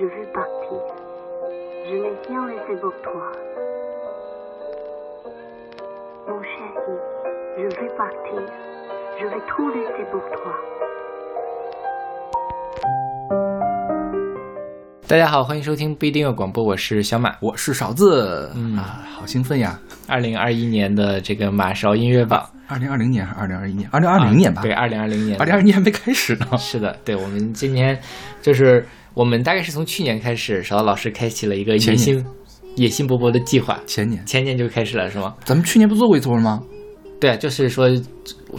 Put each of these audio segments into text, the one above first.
Je veux partir. Je n'ai rien laissé pour toi. Mon chéri, je vais partir. Je vais tout laisser pour toi. 大家好，欢迎收听不一定有广播，我是小马。我是勺子、嗯啊，好兴奋呀！二零二一年的这个马勺音乐榜，二零二零年还是二零二一年？二零二零年吧？对，，二零二零年，二零二一年还没开始呢。是的，对，我们今年就是我们大概是从去年开始，勺子老师开启了一个野心野心勃勃的计划，前年，前年就开始了，是吗？咱们去年不做过一次了吗？对啊，就是说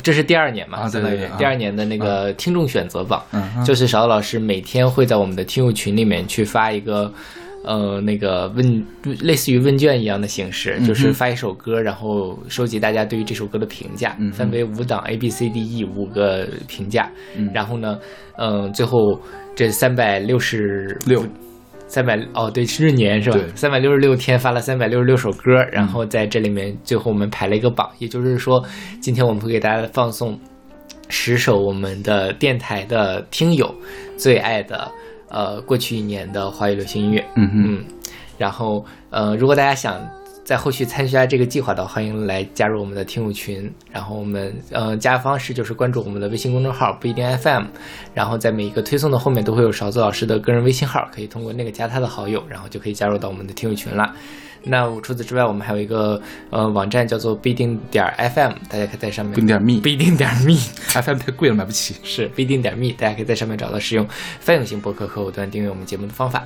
这是第二年嘛，啊对第二年的那个听众选择榜，就是勺子老师每天会在我们的听友群里面去发一个。呃，那个问类似于问卷一样的形式，嗯就是发一首歌，然后收集大家对于这首歌的评价，嗯分为五档 A B C D E 五个评价，嗯。然后呢，嗯、最后这三百六十六三百哦，对，是闰年是吧？对？三百六十六天发了三百六十六首歌，然后在这里面最后我们排了一个榜，也就是说，今天我们会给大家放送十首我们的电台的听友最爱的呃过去一年的华语流行音乐。嗯哼，嗯，然后呃，如果大家想在后续参加这个计划的，欢迎来加入我们的听友群。然后我们呃加方式就是关注我们的微信公众号不一定 FM，然后在每一个推送的后面都会有勺子老师的个人微信号，可以通过那个加他的好友，然后就可以加入到我们的听友群了。那除此之外，我们还有一个呃网站叫做不一定点儿 FM，大家可以在上面不一定点 me 不一定点儿 me。FM 太贵了，买不起。是不一定点 me，大家可以在上面找到使用泛用型博客客户端订阅我们节目的方法。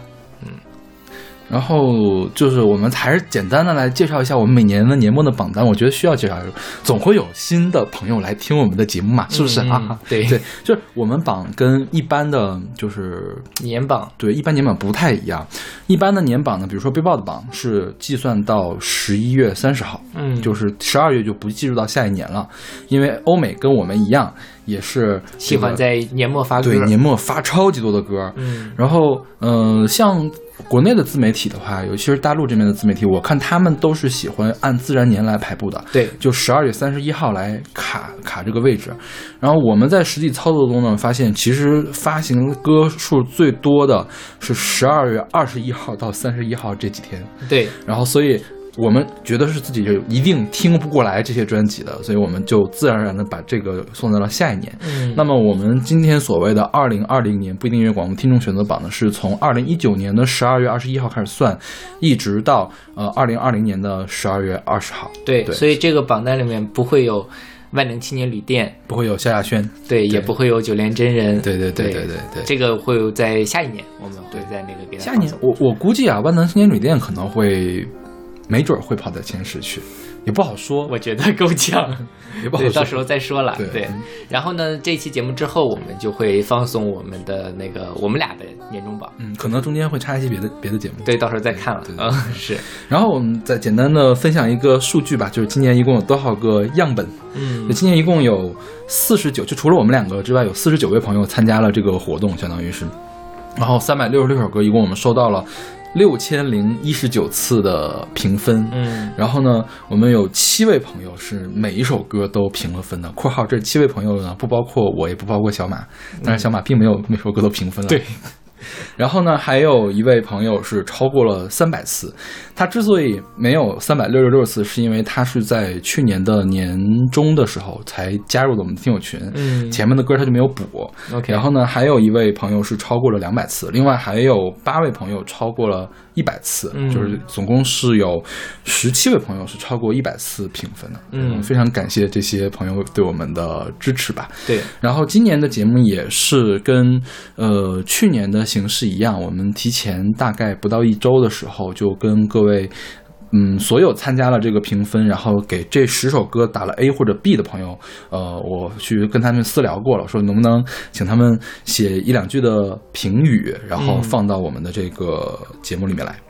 然后就是我们还是简单的来介绍一下我们每年的年末的榜单，我觉得需要介绍，总会有新的朋友来听我们的节目嘛，是不是嗯啊？对对，就是我们榜跟一般的就是年榜对，一般年榜不太一样。一般的年榜呢，比如说背包的榜是计算到十一月三十号，嗯就是十二月就不计入到下一年了，因为欧美跟我们一样，也是喜欢在年末发歌，对年末发超级多的歌。嗯然后，嗯、像国内的自媒体的话，尤其是大陆这边的自媒体，我看他们都是喜欢按自然年来排布的。对。就十二月三十一号来卡卡这个位置，然后我们在实际操作中呢，发现其实发行歌数最多的是十二月二十一号到三十一号这几天，对，然后所以我们觉得是自己就一定听不过来这些专辑的，所以我们就自然而然的把这个送到了下一年。嗯。那么我们今天所谓的二零二零年不一定音乐广播听众选择榜呢，是从二零一九年的十二月二十一号开始算，一直到呃二零二零年的十二月二十号。对，对。所以这个榜单里面不会有万能青年旅店，不会有萧亚轩，对，也不会有九连真人，对对对对对对对。这个会有在下一年，我们会在那个给下一年我我估计啊，万能青年旅店可能会，没准儿会跑到前十去，也不好说，我觉得够呛，也不好说。到时候再说了。对然后呢，这期节目之后，我们就会放送我们的那个我们俩的年终榜。嗯，可能中间会插一些别的别的节目。对，到时候再看了嗯，是，然后我们再简单的分享一个数据吧，就是今年一共有多少个样本？嗯就今年一共有四十九，就除了我们两个之外，有四十九位朋友参加了这个活动，相当于是，然后三百六十六首歌，一共我们收到了六千零一十九次的评分。嗯，然后呢，我们有七位朋友是每一首歌都评了分的。（括号这七位朋友呢，不包括我，也不包括小马，但是小马并没有每首歌都评分了。对。然后呢，还有一位朋友是超过了三百次。他之所以没有三百六十六次，是因为他是在去年的年中的时候才加入的我们的听友群，嗯前面的歌他就没有补。然后呢，还有一位朋友是超过了两百次，另外还有八位朋友超过了一百次，嗯就是总共是有十七位朋友是超过一百次评分的。嗯非常感谢这些朋友对我们的支持吧。对，然后今年的节目也是跟呃去年的形式一样，我们提前大概不到一周的时候就跟各位。嗯，所有参加了这个评分，然后给这十首歌打了 A 或者 B 的朋友，呃，我去跟他们私聊过了，说能不能请他们写一两句的评语，然后放到我们的这个节目里面来。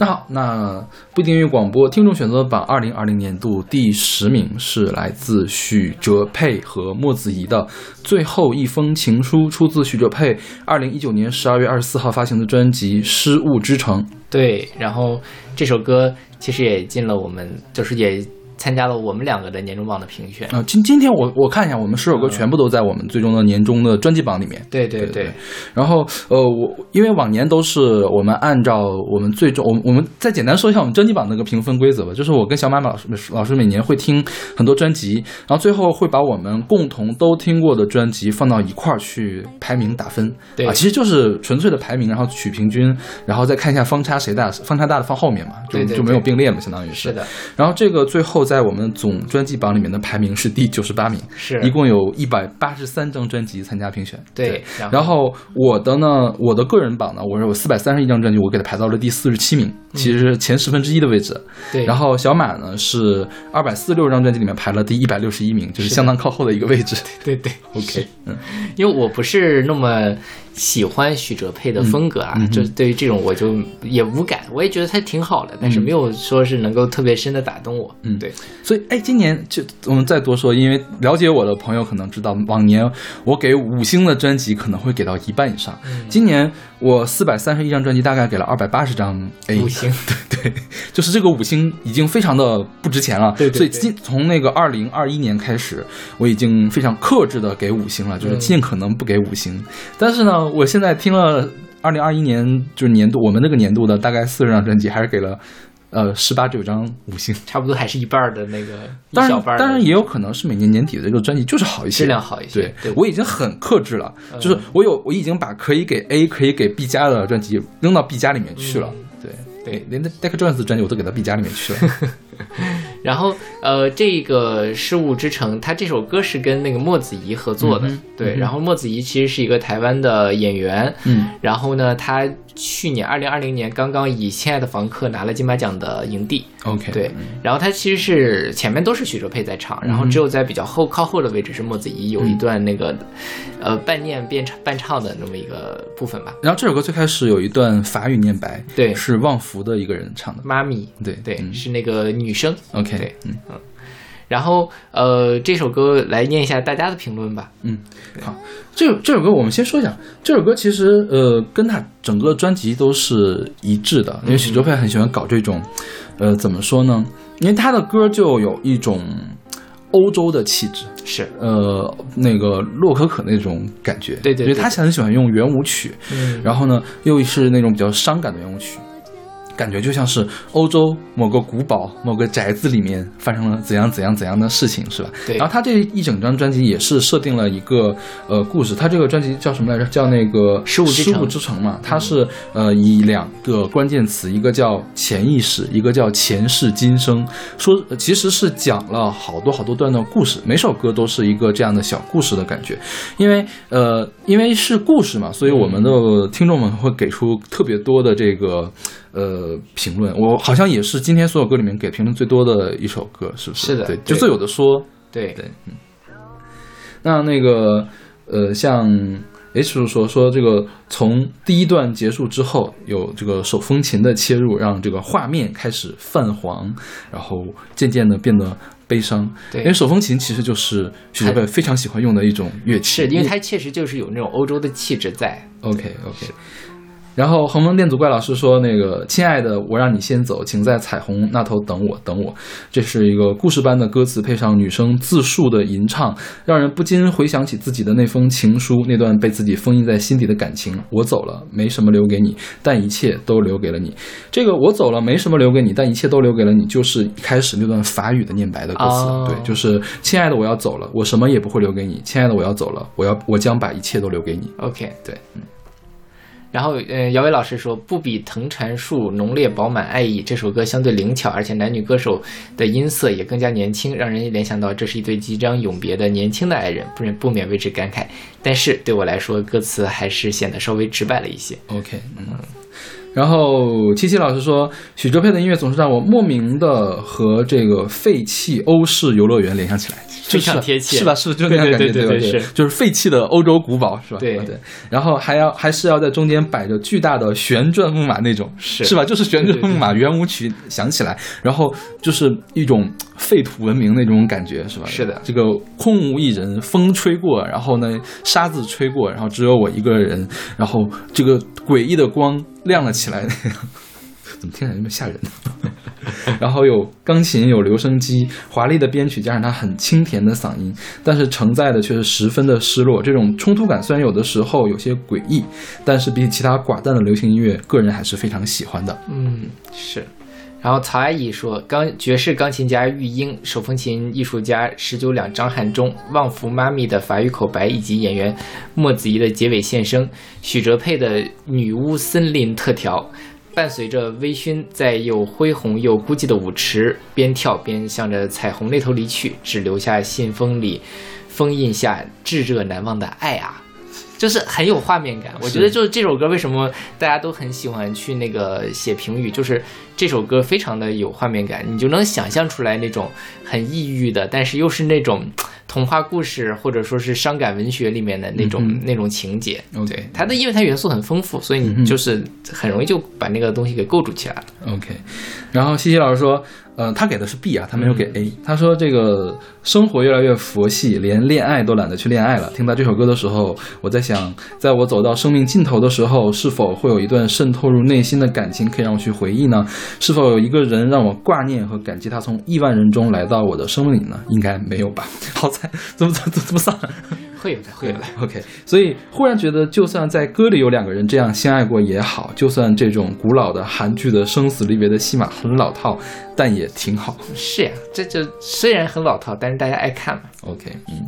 那好，那不订阅广播听众选择榜二零二零年度第十名是来自许哲佩和莫子怡的《最后一封情书》，出自许哲佩二零一九年十二月二十四号发行的专辑《失物之城》。对，然后这首歌其实也进了我们，就是也参加了我们两个的年终榜的评选。啊，今今天我我看一下，我们十首歌全部都在我们最终的年终的专辑榜里面。对对对。然后呃，我因为往年都是我们按照我们最终，我我们再简单说一下我们专辑榜那个评分规则吧。就是我跟小马马老师老师每年会听很多专辑，然后最后会把我们共同都听过的专辑放到一块儿去排名打分。对啊，其实就是纯粹的排名，然后取平均，然后再看一下方差谁大，方差大的放后面嘛，就就没有并列嘛，相当于是。是的。然后这个最后在我们总专辑榜里面的排名是第九十八名，是一共有一百八十三张专辑参加评选。对。然后我的呢，我的个人榜呢，我是有四百三十一张专辑，我给它排到了第四十七名，其实是前十分之一的位置。对。然后小马呢是二百四十六张专辑里面排了第一百六十一名，就是相当靠后的一个位置。对 对。OK，嗯，因为我不是那么。喜欢许哲佩的风格啊，就对于这种我就也无感，我也觉得他挺好的，但是没有说是能够特别深的打动我。嗯，对。所以，哎，今年就我们再多说，因为了解我的朋友可能知道，往年我给五星的专辑可能会给到一半以上。今年我四百三十一张专辑，大概给了二百八十张 A 五星。对对，就是这个五星已经非常的不值钱了。对。所以今从那个二零二一年开始，我已经非常克制的给五星了，就是尽可能不给五星。但是呢，我现在听了。呃，二零二一年就是年度，我们那个年度的大概四十张专辑，还是给了呃十八九张五星，差不多还是一半的那个。当然，当然也有可能是每年年底的这个专辑就是好一些，质量好一些。对，我已经很克制了，就是我有我已经把可以给 A 可以给 B 加的专辑扔到 B 加里面去了。对对，连 Deck Jones 专辑我都给到 B 加里面去了。然后，呃，这个《失物之城》，它这首歌是跟那个莫子怡合作的，对。然后莫子怡其实是一个台湾的演员，嗯。然后呢，他去年二零二零年刚刚以《亲爱的房客》拿了金马奖的影帝，OK。对。然后他其实是前面都是许哲佩在唱，然后只有在比较后靠后的位置是莫子仪有一段那个，呃，半念变唱半唱的那么一个部分吧。然后这首歌最开始有一段法语念白，对，是旺福的一个人唱的，妈咪，对对，是那个女生，OK。对，嗯嗯，然后呃，这首歌来念一下大家的评论吧。嗯，好，这这首歌我们先说一下，这首歌其实呃，跟他整个专辑都是一致的，因为许哲佩很喜欢搞这种，呃，怎么说呢？因为他的歌就有一种欧洲的气质，是呃，那个洛可可那种感觉，对对，他很喜欢用圆舞曲，嗯，然后呢，又是那种比较伤感的圆舞曲。感觉就像是欧洲某个古堡、某个宅子里面发生了怎样怎样怎样的事情，是吧？对。然后他这一整张专辑也是设定了一个呃故事，他这个专辑叫什么来着？叫那个《失物之城》嘛。它是呃以两个关键词，一个叫潜意识，一个叫前世今生，说其实是讲了好多好多段的故事，每首歌都是一个这样的小故事的感觉。因为呃因为是故事嘛，所以我们的听众们会给出特别多的这个。呃，评论我好像也是今天所有歌里面给评论最多的一首歌，是不是？是的，对，就最有的说。对对，嗯。那那个呃，像 H 叔说说这个从第一段结束之后，有这个手风琴的切入，让这个画面开始泛黄，然后渐渐的变得悲伤。对，因为手风琴其实就是许哲佩非常喜欢用的一种乐器，是因为它确实就是有那种欧洲的气质在。OK OK。然后恒蒙电阻怪老师说：“那个亲爱的，我让你先走，请在彩虹那头等我，等我。”这是一个故事般的歌词，配上女生自述的吟唱，让人不禁回想起自己的那封情书，那段被自己封印在心底的感情。我走了，没什么留给你，但一切都留给了你。这个我走了，没什么留给你，但一切都留给了你，就是一开始那段法语的念白的歌词。对，就是亲爱的，我要走了，我什么也不会留给你。亲爱的，我要走了，我要我将把一切都留给你。OK，对，嗯。然后，呃，姚伟老师说，不比藤缠树浓烈饱满爱意。这首歌相对灵巧，而且男女歌手的音色也更加年轻，让人联想到这是一对即将永别的年轻的爱人，不忍不免为之感慨。但是对我来说，歌词还是显得稍微直白了一些。OK，嗯。然后七七老师说，许哲佩的音乐总是让我莫名的和这个废弃欧式游乐园联想起来。非常贴切，是吧？是就那样感觉，对对对，就是废弃的欧洲古堡，是吧？对对。然后还要还是要在中间摆着巨大的旋转木马那种，是是吧？就是旋转木马圆舞曲响起来，然后就是一种废土文明那种感觉，是吧？是的。这个空无一人，风吹过，然后呢沙子吹过，然后只有我一个人，然后这个诡异的光亮了起来，怎么听起来那么吓人？然后有钢琴，有留声机，华丽的编曲加上他很清甜的嗓音，但是承载的却是十分的失落。这种冲突感虽然有的时候有些诡异，但是比起其他寡淡的流行音乐，个人还是非常喜欢的。嗯，是。然后曹阿姨说，钢爵士钢琴家玉英、手风琴艺术家十九两张汉忠、旺福妈咪的法语口白，以及演员莫子仪的结尾献声，许哲佩的女巫森林特调，伴随着微醺在又恢宏又孤寂的舞池，边跳边向着彩虹那头离去，只留下信封里封印下炙热难忘的爱啊。就是很有画面感，我觉得就是这首歌为什么大家都很喜欢去那个写评语，就是这首歌非常的有画面感，你就能想象出来那种很抑郁的，但是又是那种童话故事或者说是伤感文学里面的那种那种情节。对，它的因为它元素很丰富，所以你就是很容易就把那个东西给构筑起来了。OK，然后西西老师说。呃，他给的是 B 啊，他没有给 A。他说这个生活越来越佛系，连恋爱都懒得去恋爱了。听到这首歌的时候，我在想，在我走到生命尽头的时候，是否会有一段渗透入内心的感情可以让我去回忆呢？是否有一个人让我挂念和感激他从亿万人中来到我的生命里呢？应该没有吧？好惨，怎么怎么怎么丧？会有的，会有的。OK，所以忽然觉得，就算在歌里有两个人这样相爱过也好，就算这种古老的韩剧的生死离别的戏码很老套，但也挺好。是呀，这就虽然很老套，但是大家爱看嘛。OK，嗯。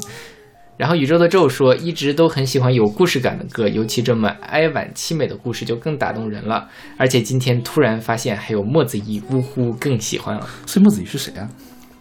然后宇宙的咒说，一直都很喜欢有故事感的歌，尤其这么哀婉凄美的故事就更打动人了。而且今天突然发现还有莫子仪，呜呼，更喜欢了。所以莫子仪是谁啊？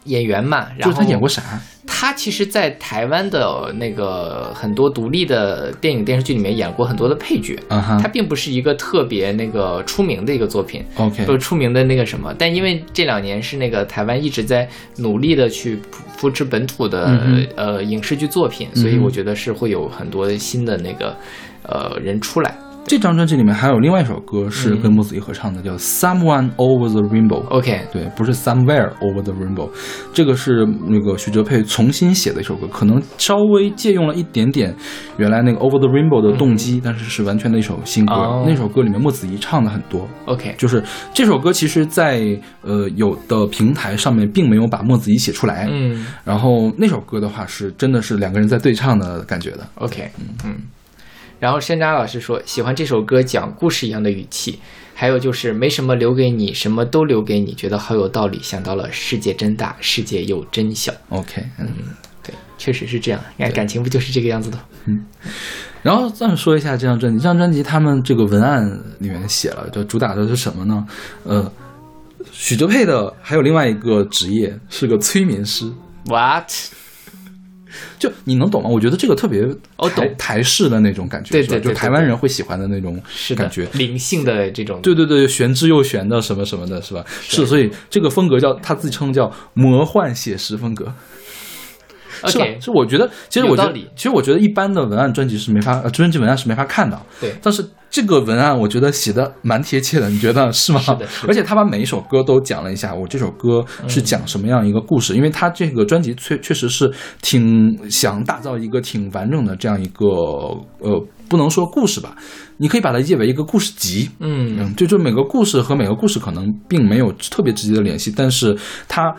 演员嘛，然后他演过啥？他其实，在台湾的那个很多独立的电影电视剧里面演过很多的配角。他并不是一个特别那个出名的一个作品。OK，不是出名的那个什么，但因为这两年是那个台湾一直在努力的去扶持本土的呃影视剧作品，所以我觉得是会有很多新的那个呃人出来。这张专辑里面还有另外一首歌是跟莫子怡合唱的，叫《Someone Over the Rainbow》。OK，对，不是 Somewhere Over the Rainbow，这个是那个许哲佩重新写的一首歌，可能稍微借用了一点点原来那个 Over the Rainbow 的动机，但是是完全的一首新歌。那首歌里面莫子怡唱的很多。OK，就是这首歌其实，在呃有的平台上面并没有把莫子怡写出来。嗯，然后那首歌的话是真的是两个人在对唱的感觉的。OK，嗯嗯。然后山楂老师说喜欢这首歌讲故事一样的语气，还有就是没什么留给你，什么都留给你，觉得好有道理。想到了世界真大，世界又真小。OK，嗯，对，确实是这样。你看感情不就是这个样子的？嗯。然后再说一下这张专辑，这张专辑他们这个文案里面写了，就主打的是什么呢？呃，许哲佩的还有另外一个职业是个催眠师。What？就你能懂吗？我觉得这个特别哦台台式的那种感觉，对对，就台湾人会喜欢的那种感觉，灵性的这种，对对对，玄之又玄的什么什么的，是吧？是，所以这个风格叫他自称叫魔幻写实风格。是吧？是我觉得，其实我觉得，其实我觉得一般的文案专辑是没法，呃，专辑文案是没法看的。对，但是这个文案我觉得写的蛮贴切的，你觉得是吗？是的。而且他把每一首歌都讲了一下，我这首歌是讲什么样一个故事？因为他这个专辑确确实是挺想打造一个挺完整的这样一个，呃，不能说故事吧，你可以把它理解为一个故事集。嗯嗯，就就每个故事和每个故事可能并没有特别直接的联系，但是它。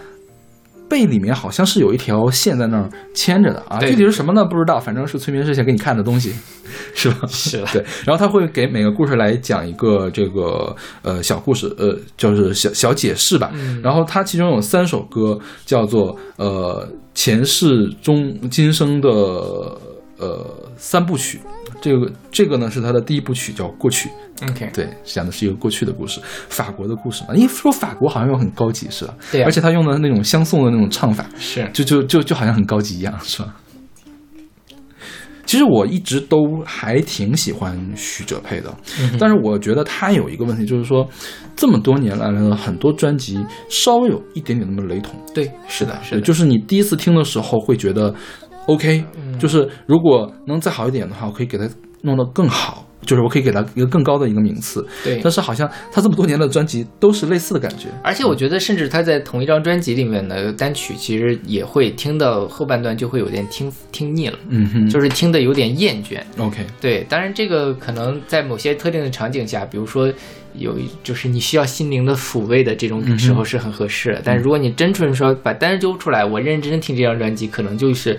背里面好像是有一条线在那儿牵着的啊，具体是什么呢？不知道，反正是催眠师想给你看的东西，是吧？是对。然后他会给每个故事来讲一个这个呃小故事，呃，就是小小解释吧。然后他其中有三首歌叫做呃前世中今生的呃三部曲，这个这个呢是他的第一部曲叫过去。OK，对，讲的是一个过去的故事，法国的故事嘛。因为说法国好像又很高级，是吧？对。而且他用的那种相送的那种唱法，是，就就就就好像很高级一样，是吧？其实我一直都还挺喜欢许哲佩的，但是我觉得他有一个问题，就是说这么多年来呢，很多专辑稍微有一点点那么雷同。对，是的，是的，就是你第一次听的时候会觉得 OK，就是如果能再好一点的话，我可以给他弄得更好。就是我可以给他一个更高的一个名次，对。但是好像他这么多年的专辑都是类似的感觉，而且我觉得，甚至他在同一张专辑里面的单曲，其实也会听到后半段就会有点听听腻了，嗯哼，就是听的有点厌倦。OK，对。当然，这个可能在某些特定的场景下，比如说有一就是你需要心灵的抚慰的这种时候是很合适的。但是如果你真纯说把单揪出来，我认真听这张专辑，可能就是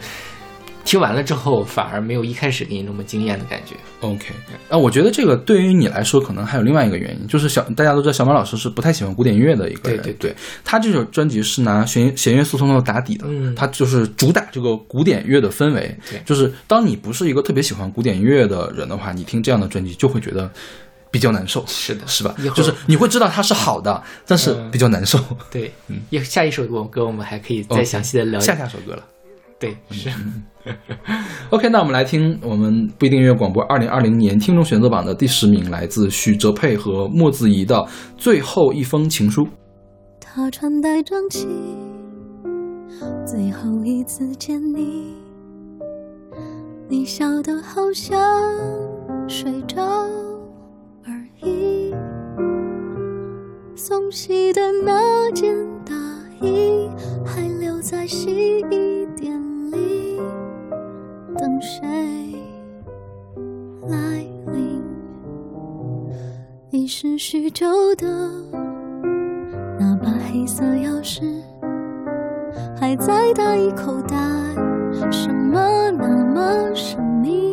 听完了之后反而没有一开始给你那么惊艳的感觉。OK，啊，我觉得这个对于你来说，可能还有另外一个原因，就是小大家都知道小马老师是不太喜欢古典音乐的一个人，对对对。他这首专辑是拿弦弦乐四重奏打底的，嗯。他就是主打这个古典乐的氛围，对。就是当你不是一个特别喜欢古典音乐的人的话，你听这样的专辑就会觉得比较难受，是的是吧？就是你会知道它是好的，但是嗯比较难受。对，嗯。下一首歌歌我们还可以再详细的聊一下下首歌了。对，是 OK，那我们来听我们不一定音乐广播二零二零年听众选择榜的第十名，来自许哲佩和莫子仪的《最后一封情书》。他穿戴整齐，最后一次见你，你笑得好像睡着而已。送洗的那件大衣还留在洗衣店里，等谁来临？你失许久的。那把黑色钥匙还在大衣口袋，什么那么神秘？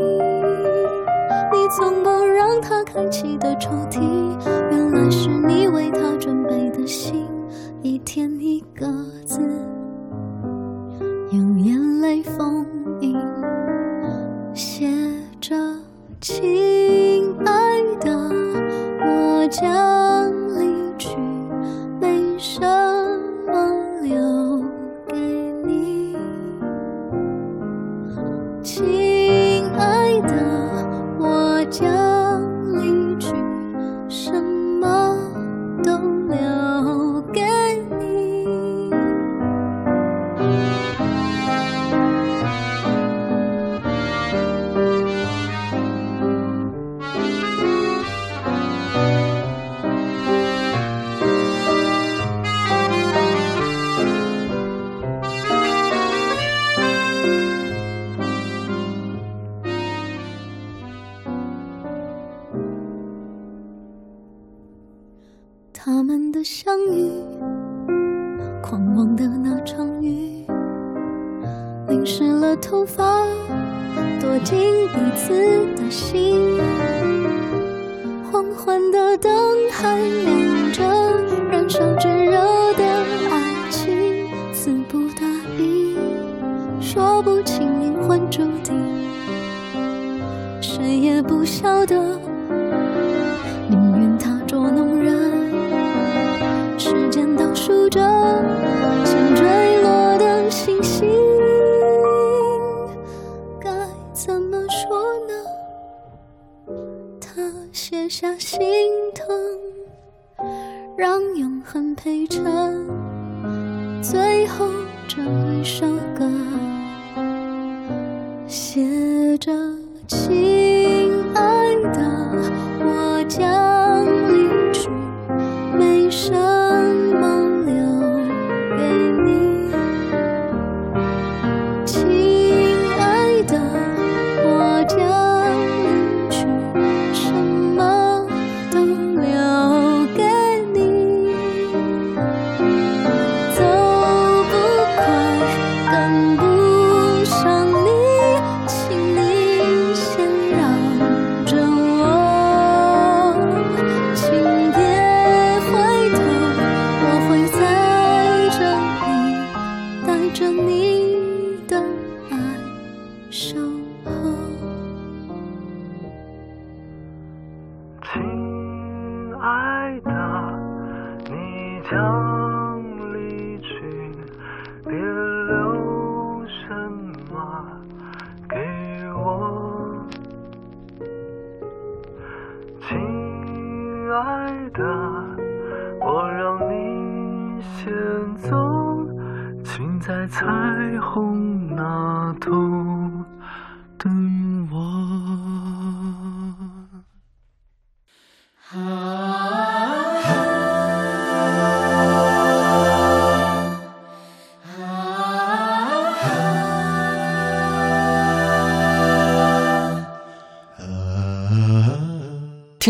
你从不让它开启的抽屉，原来是你为它准备的信，一天一个字，用眼泪封印，写着“亲爱的，我将离去。”没什么留给你，亲爱的，我将狂妄的那场雨，淋湿了头发，躲进彼此的心。黄昏的灯还亮着，燃烧炙热的爱情，词不达意，说不清灵魂注定，谁也不晓得。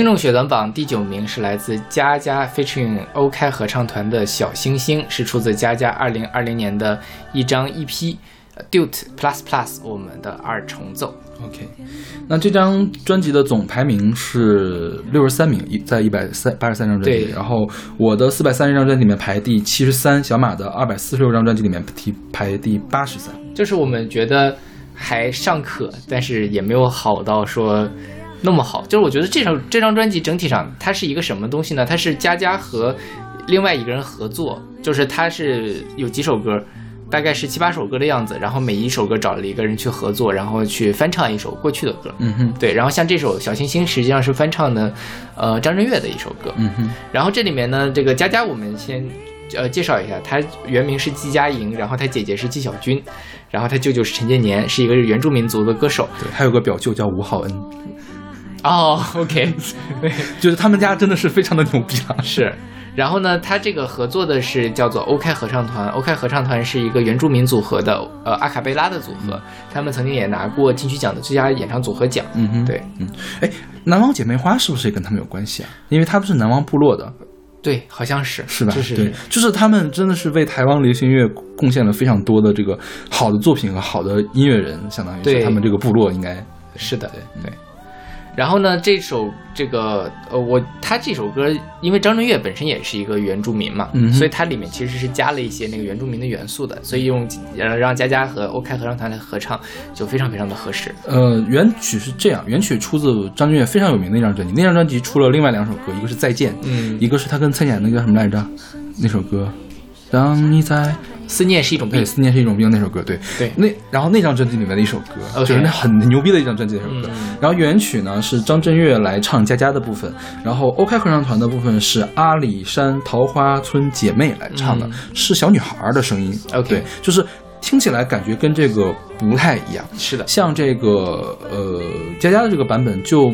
听众血短榜第九名是来自佳佳 featuring OK 合唱团的小星星，是出自佳佳二零二零年的一张 EP。Duet Plus Plus，我们的二重奏。OK，那这张专辑的总排名是六十三名，一在一百三八十三张专辑然后我的四百三十张专辑里面排第七十三，小马的二百四十六张专辑里面提排第八十三。就是我们觉得还尚可，但是也没有好到说那么好。就是我觉得这首这张专辑整体上它是一个什么东西呢？它是佳佳和另外一个人合作，就是它是有几首歌。大概是七八首歌的样子，然后每一首歌找了一个人去合作，然后去翻唱一首过去的歌。嗯哼，对，然后像这首《小星星》实际上是翻唱的，呃，张震岳的一首歌。嗯哼，然后这里面呢，这个佳佳我们先呃介绍一下，她原名是季佳莹，然后她姐姐是季小军，然后她舅舅是陈建年，是一个原住民族的歌手。对，还有个表舅叫吴浩恩，哦，OK，就是他们家真的是非常的牛逼啊。是。然后呢，他这个合作的是叫做 OK 合唱团，，OK 合唱团是一个原住民组合的呃阿卡贝拉的组合，他们曾经也拿过金曲奖的最佳演唱组合奖。嗯哼，对，嗯，哎，南王姐妹花是不是也跟他们有关系啊？因为他们是南王部落的，对，好像是是吧？对，就是他们真的是为台湾流行乐贡献了非常多的这个好的作品和好的音乐人，相当于他们这个部落应该是的，对对。然后呢，这首这个呃，我他这首歌，因为张震岳本身也是一个原住民嘛，嗯所以它里面其实是加了一些那个原住民的元素的，所以用呃让佳佳和 OK 合唱团来合唱就非常非常的合适。呃，原曲是这样，原曲出自张震岳非常有名的一张专辑，那张专辑出了另外两首歌，一个是《再见》，嗯一个是他跟蔡健那个叫什么来着？那首歌，当你在思念是一种病对，思念是一种病那首歌，对对那然后那张专辑里面的一首歌就是那很牛逼的一张专辑的一首歌。嗯然后原曲呢是张震岳来唱佳佳的部分，然后 OK 合唱团的部分是阿里山桃花村姐妹来唱的，嗯是小女孩的声音。OK 对，就是听起来感觉跟这个不太一样。是的，像这个呃佳佳的这个版本就。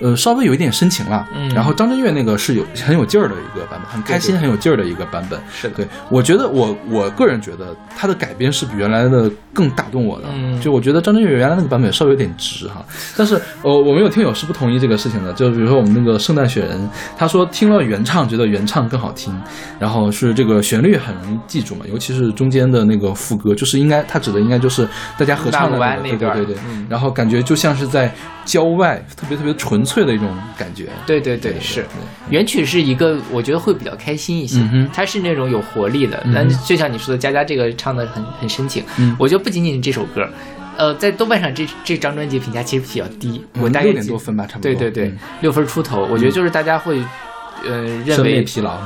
呃，稍微有一点深情了，嗯。然后张震岳那个是有很有劲儿的一个版本，很开心、很有劲儿的一个版本。是的，对，我觉得我我个人觉得他的改编是比原来的更打动我的。嗯。就我觉得张震岳原来那个版本稍微有点直哈，但是呃，我们有听友是不同意这个事情的。就比如说我们那个圣诞雪人，他说听了原唱觉得原唱更好听，然后是这个旋律很容易记住嘛，尤其是中间的那个副歌，就是应该他指的应该就是大家合唱的那个，对对对对，嗯。然后感觉就像是在郊外特别特别纯粹的一种感觉。对对对，是原曲是一个，我觉得会比较开心一些，嗯它是那种有活力的。嗯但就像你说的，佳佳这个唱的很很深情，嗯我觉得不仅仅是这首歌，呃，在豆瓣上这这张专辑评价其实比较低，我大概嗯六点多分吧，差不多。对对对嗯，六分出头，我觉得就是大家会。呃，认审美为疲劳。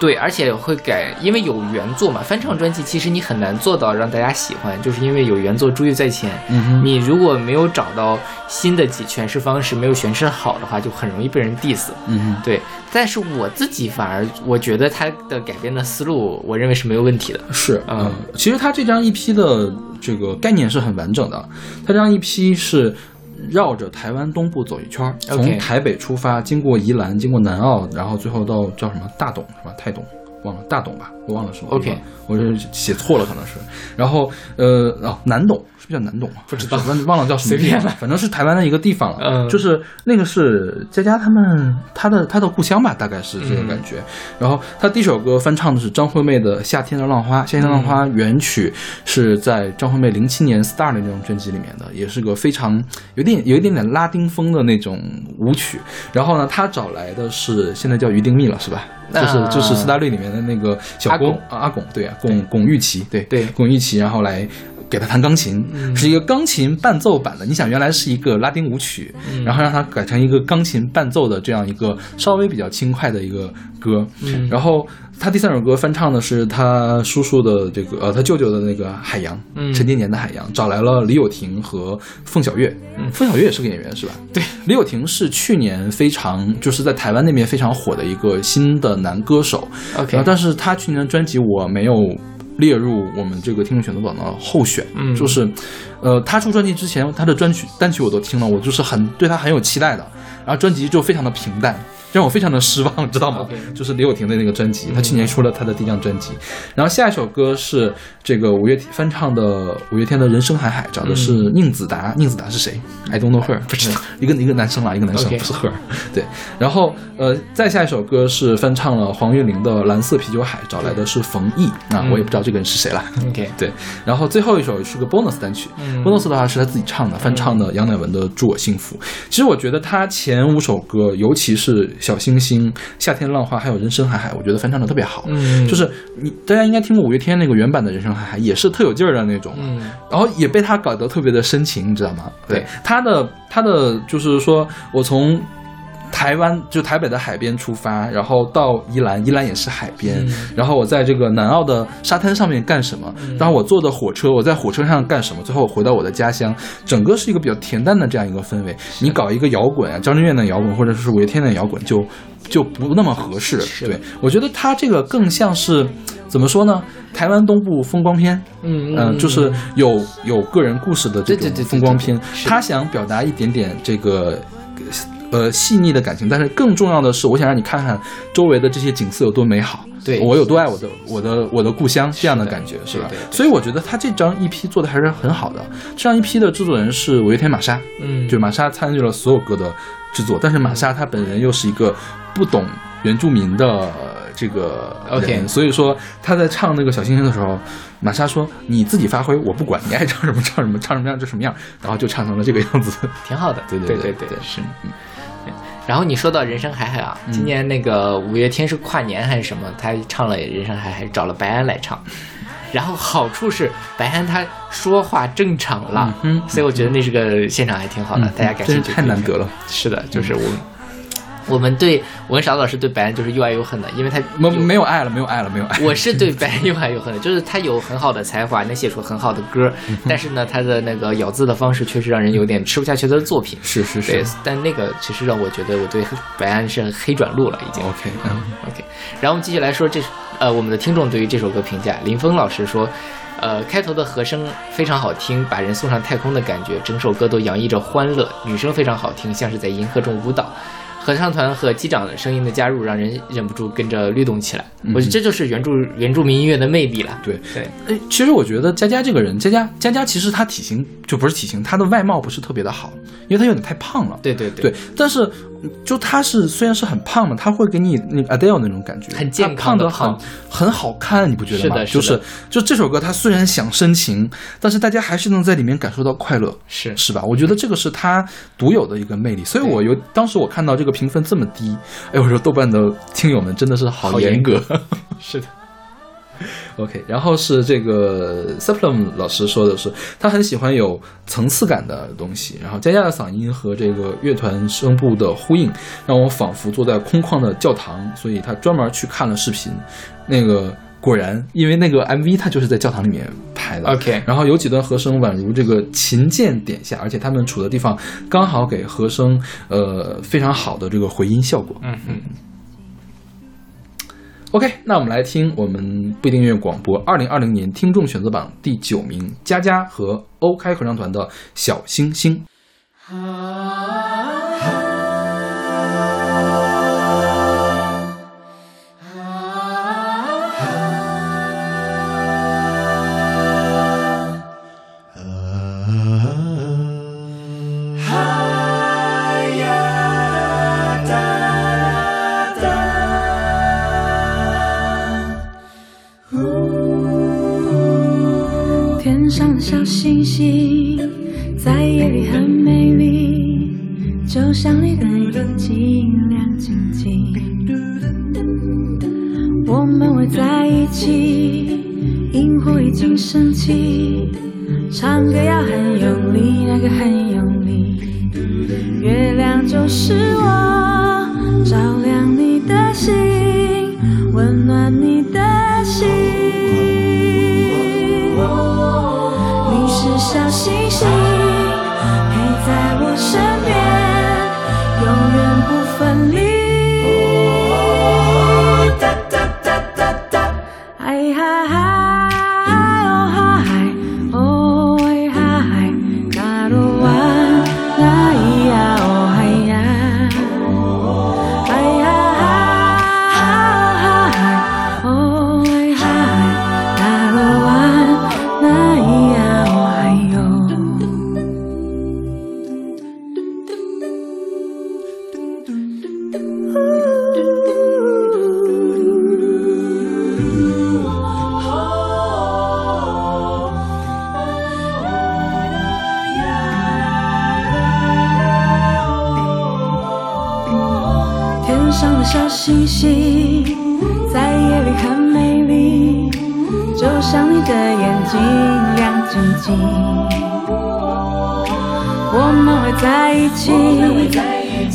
对，而且会改，因为有原作嘛。翻唱专辑其实你很难做到让大家喜欢，就是因为有原作珠玉在前。嗯哼你如果没有找到新的几诠释方式，没有诠释好的话，就很容易被人 diss。嗯哼。对，但是我自己反而我觉得他的改编的思路，我认为是没有问题的。是，嗯嗯，其实他这张 EP 的这个概念是很完整的，他这张 EP 是绕着台湾东部走一圈儿，从台北出发，经过宜兰，经过南澳，然后最后到叫什么大董是吧？泰董。忘了大董吧，我忘了什么 OK 我是写错了，可能是。然后呃，哦，南董是不是叫南董啊？不知道忘忘了叫什么随便地方，反正是台湾的一个地方了。嗯就是那个是佳佳他们他的他的故乡吧，大概是这个感觉。然后他第一首歌翻唱的是张惠妹的《夏天的浪花》，《夏天的浪花》原曲是在张惠妹零七年《Star》的那张专辑里面的，也是个非常有点有一点点拉丁风的那种舞曲。然后呢，他找来的是现在叫于定密了，是吧？就是啊就是斯大律里面的那个小巩啊，阿巩对啊，巩巩玉琪对对巩玉琪，然后来。给他弹钢琴，嗯是一个钢琴伴奏版的。你想，原来是一个拉丁舞曲，嗯然后让他改成一个钢琴伴奏的这样一个稍微比较轻快的一个歌。嗯。然后他第三首歌翻唱的是他叔叔的这个呃他舅舅的那个《海洋》，嗯。陈建年的《海洋》，找来了李友廷和凤小岳。嗯。凤小岳也是个演员是吧？对，李友廷是去年非常就是在台湾那边非常火的一个新的男歌手。OK 然后但是他去年的专辑我没有列入我们这个听众选择榜的候选，嗯。就是，呃，他出专辑之前，他的专曲单曲我都听了，我就是很对他很有期待的，然后专辑就非常的平淡，让我非常的失望，知道吗？就是李友廷的那个专辑，他去年出了他的第一张专辑，然后下一首歌是这个五月天翻唱的五月天的《人生海海》，找的是宁子达，宁子达是谁？I don't know her，不知道，一个一个男生啦，一个男生不是 her，对，然后呃，再下一首歌是翻唱了黄韵玲的《蓝色啤酒海》，找来的是冯毅，啊，我也不知道这个人是谁啦。OK，对，然后最后一首是个 bonus 单曲、嗯。b o n u s 的话是他自己唱的，翻唱的杨乃文的《祝我幸福》。其实我觉得他前五首歌，尤其是《小星星》《夏天浪花》还有《人生海海》，我觉得翻唱的特别好。嗯就是你大家应该听过五月天那个原版的《人生海海》，也是特有劲儿的那种。嗯然后也被他搞得特别的深情，你知道吗？对他的他的就是说我从台湾就台北的海边出发，然后到宜兰，宜兰也是海边，嗯然后我在这个南澳的沙滩上面干什么？然后我坐的火车，我在火车上干什么？最后我回到我的家乡，整个是一个比较恬淡的这样一个氛围。你搞一个摇滚啊，张震岳的摇滚或者是五月天的摇滚就就不那么合适。对我觉得他这个更像是怎么说呢？台湾东部风光片。嗯嗯，就是有有个人故事的这种风光片对对，是他想表达一点点这个。呃，细腻的感情，但是更重要的是，我想让你看看周围的这些景色有多美好，对。我有多爱我的我的我的故乡这样的的感觉，是吧？对对？对所以我觉得他这张 EP 做的还是很好的。这张 EP 的制作人是五月天玛莎，嗯。就玛莎参与了所有歌的制作，但是玛莎她本人又是一个不懂原住民的这个 OK 所以说他在唱那个小星星的时候，玛莎说你自己发挥，我不管，你爱唱什么唱什么，唱什么样就什么样，然后就唱成了这个样子。挺好的，对对对对。对是。嗯然后你说到《人生海海》啊，今年那个五月天是跨年还是什么？他唱了《人生海海》，找了白安来唱。然后好处是白安他说话正常了，嗯所以我觉得那是个现场还挺好的，嗯大家感兴趣太难得了。是的，就是我们、我们对我跟勺子老师对白安就是又爱又恨的，因为他没没有爱了，没有爱了，没有爱。我是对白安又爱又恨的，就是他有很好的才华，能写出很好的歌，嗯但是呢，他的那个咬字的方式确实让人有点吃不下去他的作品。是是对是，但那个其实让我觉得我对白安是黑转路了，已经。，OK，嗯 OK，然后我们继续来说这呃我们的听众对于这首歌评价，林峰老师说，呃开头的和声非常好听，把人送上太空的感觉，整首歌都洋溢着欢乐，女声非常好听，像是在银河中舞蹈。合唱团和机长声音的加入，让人忍不住跟着律动起来。我觉得这就是原著原住民音乐的魅力了。对对，哎，其实我觉得佳佳这个人，佳佳佳佳其实她体型就不是体型，她的外貌不是特别的好，因为她有点太胖了。对对对，但是嗯就他是虽然是很胖的，他会给你那个 Adele 那种感觉，很健康的胖很很好看，你不觉得吗？是的是的就是就这首歌，他虽然想深情，但是大家还是能在里面感受到快乐。是是吧？我觉得这个是他独有的一个魅力，所以我有当时我看到这个评分这么低，哎，我说豆瓣的听友们真的是好严格。是的，OK，然后是这个 Suplum 老师说的是，他很喜欢有层次感的东西，然后佳佳的嗓音和这个乐团声部的呼应，让我仿佛坐在空旷的教堂，所以他专门去看了视频，那个。果然，因为那个 MV 它就是在教堂里面拍的。OK 然后有几段和声宛如这个琴键点下，而且他们处的地方刚好给和声呃非常好的这个回音效果。嗯嗯。OK，那我们来听我们不一定音乐广播二零二零年听众选择榜第九名，佳佳和欧开合唱团的《小星星》。啊星星在夜里很美丽，就像你的眼睛亮晶晶。我们围在一起，萤火已经升起，唱歌要很用力，那个很用力。月亮就是我，照亮你的心，温暖你的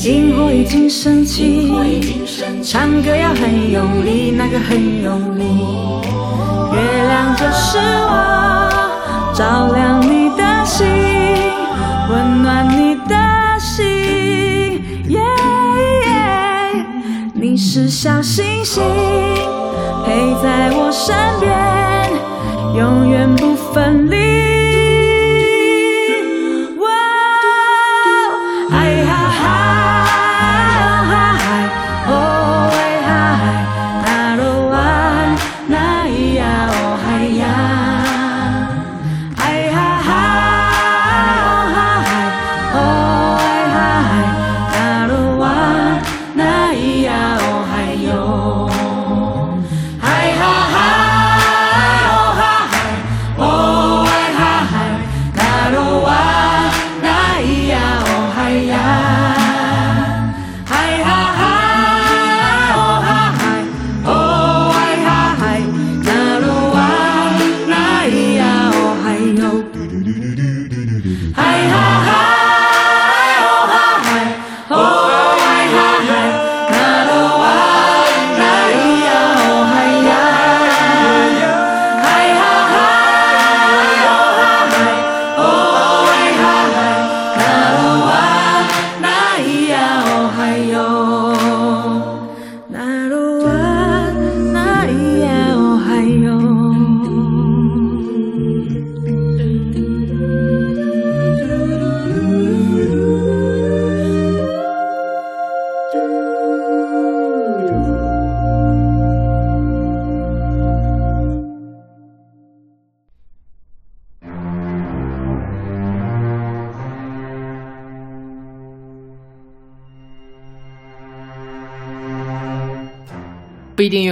萤火已经升起，唱歌要很用力，那个很用力。月亮就是我，照亮你的心，温暖你的心。耶耶，你是小星星，陪在我身边，永远不分离。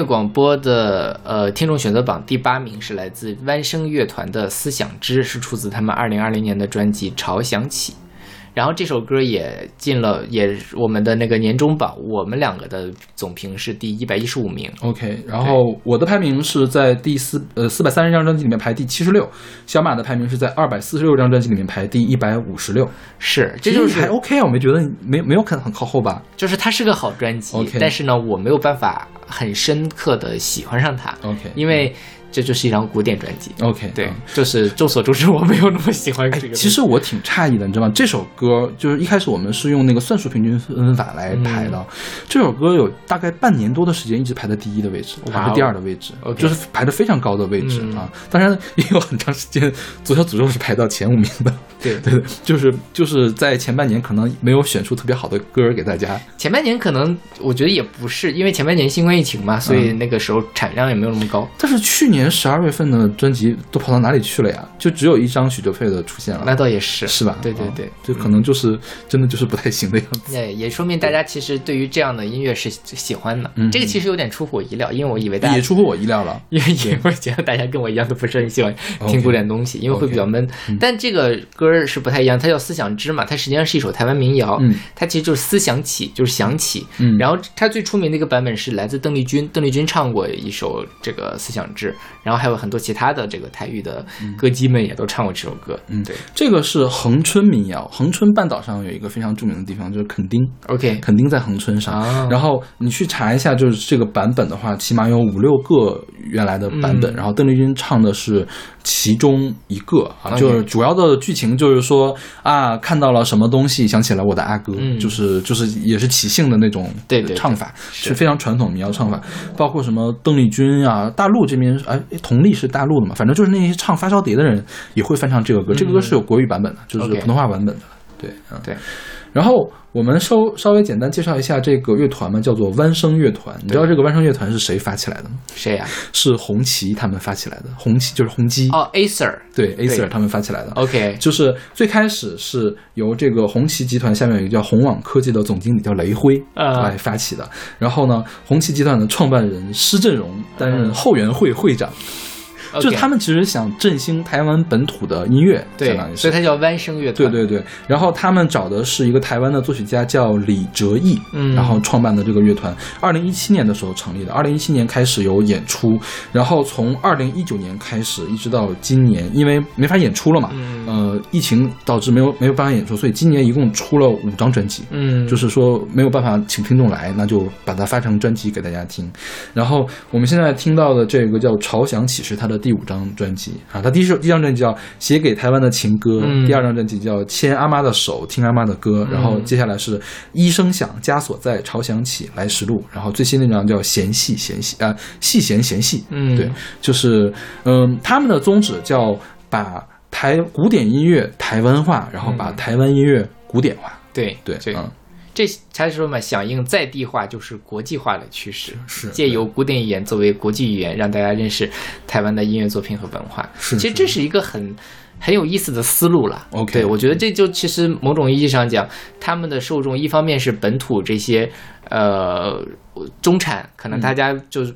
广播的呃听众选择榜第八名是来自弯声乐团的《思想之》，是出自他们二零二零年的专辑《潮响起》。然后这首歌也进了，也我们的那个年终榜，我们两个的总评是第一百一十五名。OK，然后我的排名是在第四呃四百三十张专辑里面排第七十六，小马的排名是在二百四十六张专辑里面排第一百五十六，是，这就是还 OK 啊，我没觉得没没有看很靠后吧。就是它是个好专辑 OK 但是呢，我没有办法很深刻的喜欢上它。OK 因为这就是一张古典专辑。OK，对嗯，就是众所周知，我没有那么喜欢这个。其实我挺诧异的，你知道吗？这首歌就是一开始我们是用那个算术平均分法来排的，嗯这首歌有大概半年多的时间一直排在第一的位置，还是第二的位置就是排的非常高的位置、嗯啊。当然也有很长时间，左小诅咒是排到前五名的。对 对对，就是就是在前半年可能没有选出特别好的歌儿给大家。前半年可能我觉得也不是，因为前半年新冠疫情嘛，所以那个时候产量也没有那么高。但是去年十二月份的专辑都跑到哪里去了呀？就只有一张许哲佩的出现了，那倒也是，是吧？啊对对对，就可能就是真的就是不太行的样子。也也说明大家其实对于这样的音乐是喜欢的。嗯这个其实有点出乎我意料，因为我以为大家也出乎我意料了。因为因为觉得大家跟我一样都不是很喜欢 听古典东西，因为会比较闷。但这个歌是不太一样，它叫《思想之》嘛，它实际上是一首台湾民谣，嗯它其实就是思想起，就是想起。嗯然后它最出名的一个版本是来自邓丽君，邓丽君唱过一首这个《思想之》，然后还有很多其他的这个台语的歌姬们也都唱过这首歌。嗯对这个是恒春民谣，恒春半岛上有一个非常著名的地方，就是垦丁。，OK，垦丁在恒春上，哦然后你去查一下，就是这个版本的话，起码有五六个原来的版本，嗯然后邓丽君唱的是其中一个啊，就是主要的剧情就是说啊，看到了什么东西，想起了我的阿哥，嗯。就是就是也是即兴的那种对对对唱法，是是非常传统民谣唱法，包括什么邓丽君啊，大陆这边哎，佟丽是大陆的嘛，反正就是那些唱发烧碟的人也会翻唱这个歌，这个歌是有国语版本的，就是普通话版本的，对，嗯。对，然后我们稍稍微简单介绍一下这个乐团嘛，叫做弯声乐团。你知道这个弯声乐团是谁发起来的吗？谁呀、是红旗他们发起来的。红旗就是红基，哦，Acer，对，Acer 他们发起来的。OK，就是最开始是由这个红旗集团下面有一个叫红网科技的总经理叫雷辉啊来发起的。然后呢，红旗集团的创办人施振荣担任后援会会长。就是他们其实想振兴台湾本土的音乐，对所以它叫弯声乐团。对对对，然后他们找的是一个台湾的作曲家叫李哲毅，嗯。然后创办的这个乐团，二零一七年的时候成立的，二零一七年开始有演出，然后从二零一九年开始一直到今年，因为没法演出了嘛，嗯。呃，疫情导致没有没有办法演出，所以今年一共出了五张专辑，嗯，就是说没有办法请听众来，那就把它发成专辑给大家听。然后我们现在听到的这个叫《朝响起》是他的第五张专辑啊，他第一首第一张专辑叫《写给台湾的情歌》，嗯。第二张专辑叫《牵阿妈的手，听阿妈的歌》，然后接下来是《一声响，枷锁在，潮响起，来时路》，然后最新那张叫《弦系弦系》啊，细弦弦系，嗯。对，就是嗯，他们的宗旨叫把台古典音乐台湾化，然后把嗯。台湾音乐古典化，对对，对，嗯。这才是说嘛，响应在地化就是国际化的趋势，是借由古典语言作为国际语言，让大家认识台湾的音乐作品和文化。其实这是一个很很有意思的思路了。OK 对我觉得这就其实某种意义上讲，他们的受众一方面是本土这些呃中产，可能大家就是。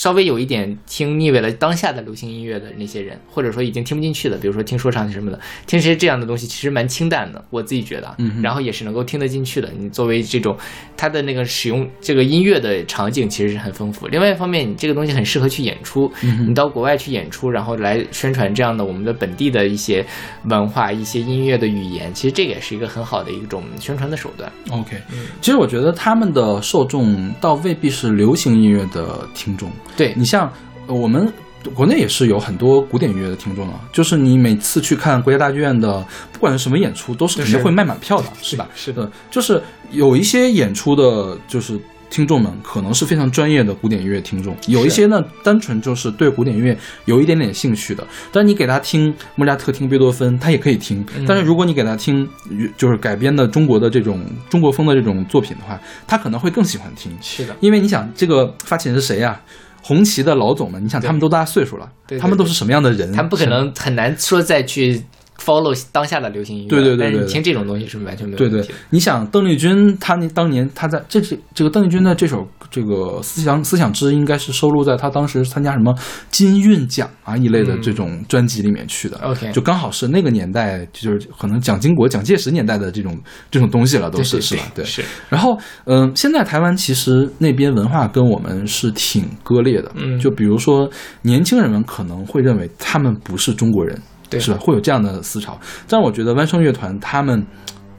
稍微有一点听腻味了当下的流行音乐的那些人，或者说已经听不进去的，比如说听说唱什么的，听些这样的东西其实蛮清淡的，我自己觉得，嗯然后也是能够听得进去的。你作为这种它的那个使用这个音乐的场景其实是很丰富。另外一方面，你这个东西很适合去演出，嗯你到国外去演出，然后来宣传这样的我们的本地的一些文化、一些音乐的语言，其实这个也是一个很好的一种宣传的手段。OK，其实我觉得他们的受众倒未必是流行音乐的听众。对你像呃我们国内也是有很多古典音乐的听众啊，就是你每次去看国家大剧院的，不管是什么演出，都是肯定就是会卖满票的，是吧？是的的，就是有一些演出的，就是。听众们可能是非常专业的古典音乐听众，有一些呢单纯就是对古典音乐有一点点兴趣的。但你给他听莫扎特、听贝多芬，他也可以听。但是如果你给他听就是改编的中国的这种中国风的这种作品的话，他可能会更喜欢听。是的，因为你想，这个发起人是谁呀、红旗的老总们，你想他们都多大岁数了？对对他们都是什么样的人？他们不可能很难说再去 follow 当下的流行音乐，对对对对对但是你听这种东西是完全没有对对问题的。，你想邓丽君，她那当年她在这这这个邓丽君的这首这个思想思想之应该是收录在她当时参加什么金韵奖啊一类的这种专辑里面去的。OK 就刚好是那个年代，就是可能蒋经国、蒋介石年代的这种这种东西了，都是是吧？对。是，然后，嗯、现在台湾其实那边文化跟我们是挺割裂的。嗯就比如说，年轻人们可能会认为他们不是中国人，对是吧？会有这样的思潮。但我觉得万声乐团他们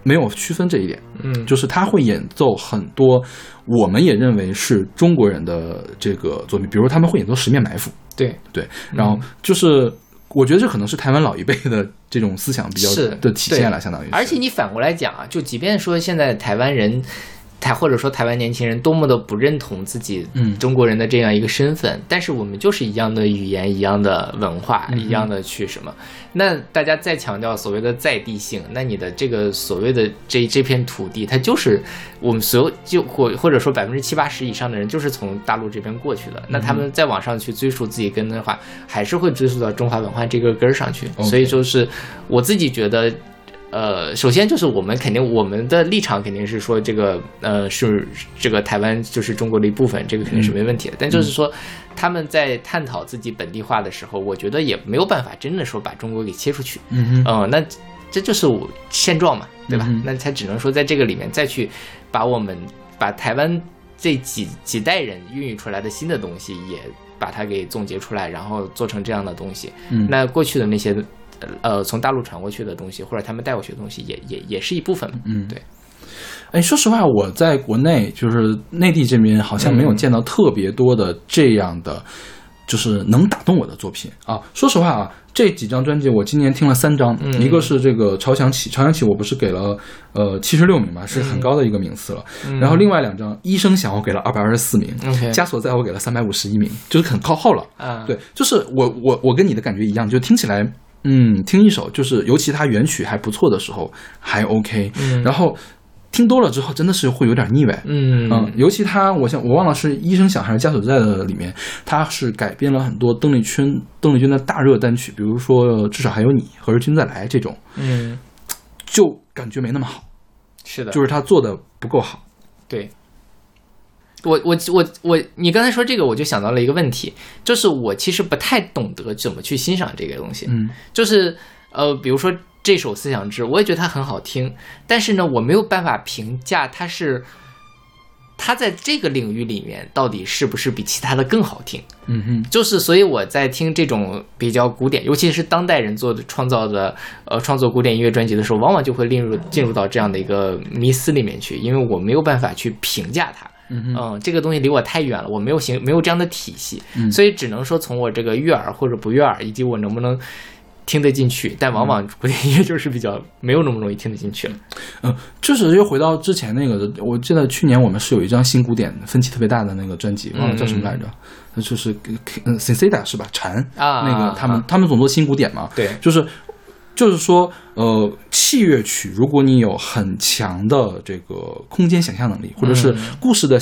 没有区分这一点，嗯，就是他会演奏很多我们也认为是中国人的这个作品，比如他们会演奏《十面埋伏》，对，对，然后就是。我觉得这可能是台湾老一辈的这种思想比较的体现了，相当于。而且你反过来讲啊，就即便说现在台湾人，台或者说台湾年轻人多么的不认同自己嗯中国人的这样一个身份，但是我们就是一样的语言、一样的文化、嗯一样的去什么。那大家再强调所谓的在地性，那你的这个所谓的这这片土地，它就是我们所有就或或者说百分之七八十以上的人就是从大陆这边过去的。那他们再往上去追溯自己根的话，还是会追溯到中华文化这个根儿上去。所以就是我自己觉得。呃，首先就是我们肯定我们的立场肯定是说这个呃是这个台湾就是中国的一部分，这个肯定是没问题的。但就是说他们在探讨自己本地化的时候，我觉得也没有办法真的说把中国给切出去。嗯哼，嗯、那这就是我现状嘛，对吧？嗯那他只能说在这个里面再去把我们把台湾这几几代人孕育出来的新的东西也把它给总结出来，然后做成这样的东西。嗯那过去的那些呃从大陆传过去的东西，或者他们带过去的东西也，也也是一部分嘛。嗯对。哎，说实话，我在国内就是内地这边，好像没有见到特别多的这样的，就是能打动我的作品啊。说实话啊，这几张专辑我今年听了三张，嗯一个是这个《潮响起》，《潮响起》我不是给了呃七十六名嘛，是很高的一个名次了。然后另外两张《医生想》我给了二百二十四名枷锁在我给了三百五十一名，就是很靠后了。啊，对，就是我我我跟你的感觉一样，就听起来，嗯，听一首就是，尤其它原曲还不错的时候还 OK，、嗯。然后听多了之后真的是会有点腻歪。嗯。嗯，尤其他，我想我忘了是一声响还是家属在的里面，他是改编了很多邓丽君邓丽君的大热单曲，比如说至少还有你、何日君再来这种，嗯，就感觉没那么好，是的，就是他做的不够好。对。我我我我，你刚才说这个，我就想到了一个问题，就是我其实不太懂得怎么去欣赏这个东西。嗯就是呃，比如说这首《思想之》，我也觉得它很好听，但是呢，我没有办法评价它是它在这个领域里面到底是不是比其他的更好听。嗯哼，就是，所以我在听这种比较古典，尤其是当代人做的创造的呃创作古典音乐专辑的时候，往往就会进入进入到这样的一个迷思里面去，因为我没有办法去评价它。嗯这个东西离我太远了，我没有形没有这样的体系，嗯所以只能说从我这个悦耳或者不悦耳，以及我能不能听得进去。但往往古典音乐就是比较没有那么容易听得进去了。嗯，就是又回到之前那个，我记得去年我们是有一张新古典分歧特别大的那个专辑，忘了叫什么来着，那就是嗯 s i n c e d a 是吧？禅啊那个他们啊他们总做新古典嘛，对就是就是说，呃，器乐曲，如果你有很强的这个空间想象能力，或者是嗯故事的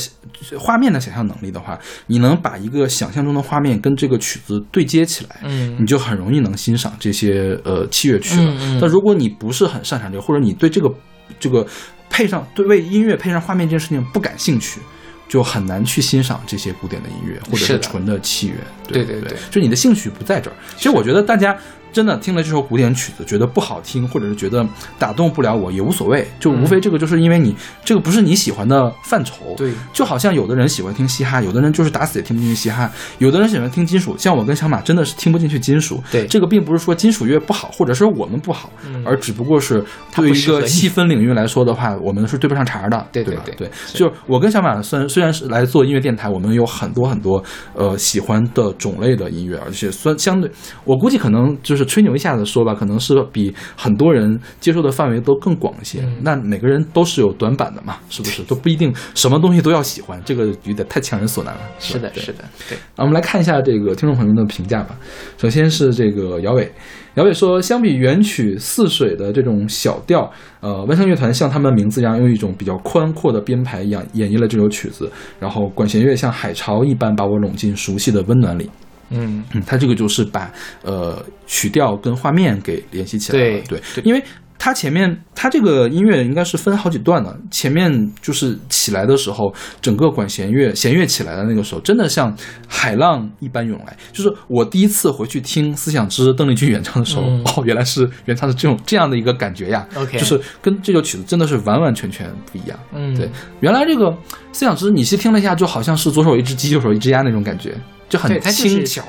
画面的想象能力的话，你能把一个想象中的画面跟这个曲子对接起来，嗯你就很容易能欣赏这些呃器乐曲了。嗯嗯但如果你不是很擅长这个，或者你对这个这个配上对为音乐配上画面这件事情不感兴趣。就很难去欣赏这些古典的音乐，或者是纯的器乐。对对对对就你的兴趣不在这儿。其实我觉得大家真的听了这首古典曲子，觉得不好听，或者是觉得打动不了我，也无所谓。就无非这个就是因为你这个不是你喜欢的范畴。对就好像有的人喜欢听嘻哈，有的人就是打死也听不进去嘻哈，有的人喜欢听金属。像我跟小马真的是听不进去金属。对这个并不是说金属乐不好，或者是我们不好，嗯而只不过是对于一个细分领域来说的话，我们是对不上茬的。对对对对就我跟小马虽然虽然是来做音乐电台，我们有很多很多呃喜欢的种类的音乐，而且算相对，我估计可能就是吹牛一下子说吧，可能是比很多人接受的范围都更广一些。嗯那每个人都是有短板的嘛，是不是？都不一定什么东西都要喜欢，这个有点太强人所难了。是的，是的，对。啊，我们来看一下这个听众朋友们的评价吧。首先是这个姚伟，姚伟说，相比原曲似水的这种小调，呃，万象乐团像他们名字一样，用一种比较宽阔的编排演演绎了这首曲子，然后管弦乐像海潮一般把我拢进熟悉的温暖里。嗯，嗯，它这个就是把呃曲调跟画面给联系起来了。对对因为它前面它这个音乐应该是分好几段的，前面就是起来的时候，整个管弦乐弦乐起来的那个时候，真的像海浪一般涌来。就是我第一次回去听《思想之》邓丽君原唱的时候，嗯哦，原来是原唱是这种这样的一个感觉呀。OK 就是跟这个曲子真的是完完全全不一样。嗯对，原来这个《思想之》你细听了一下，就好像是左手一只鸡，右手一只鸭那种感觉，就很轻巧。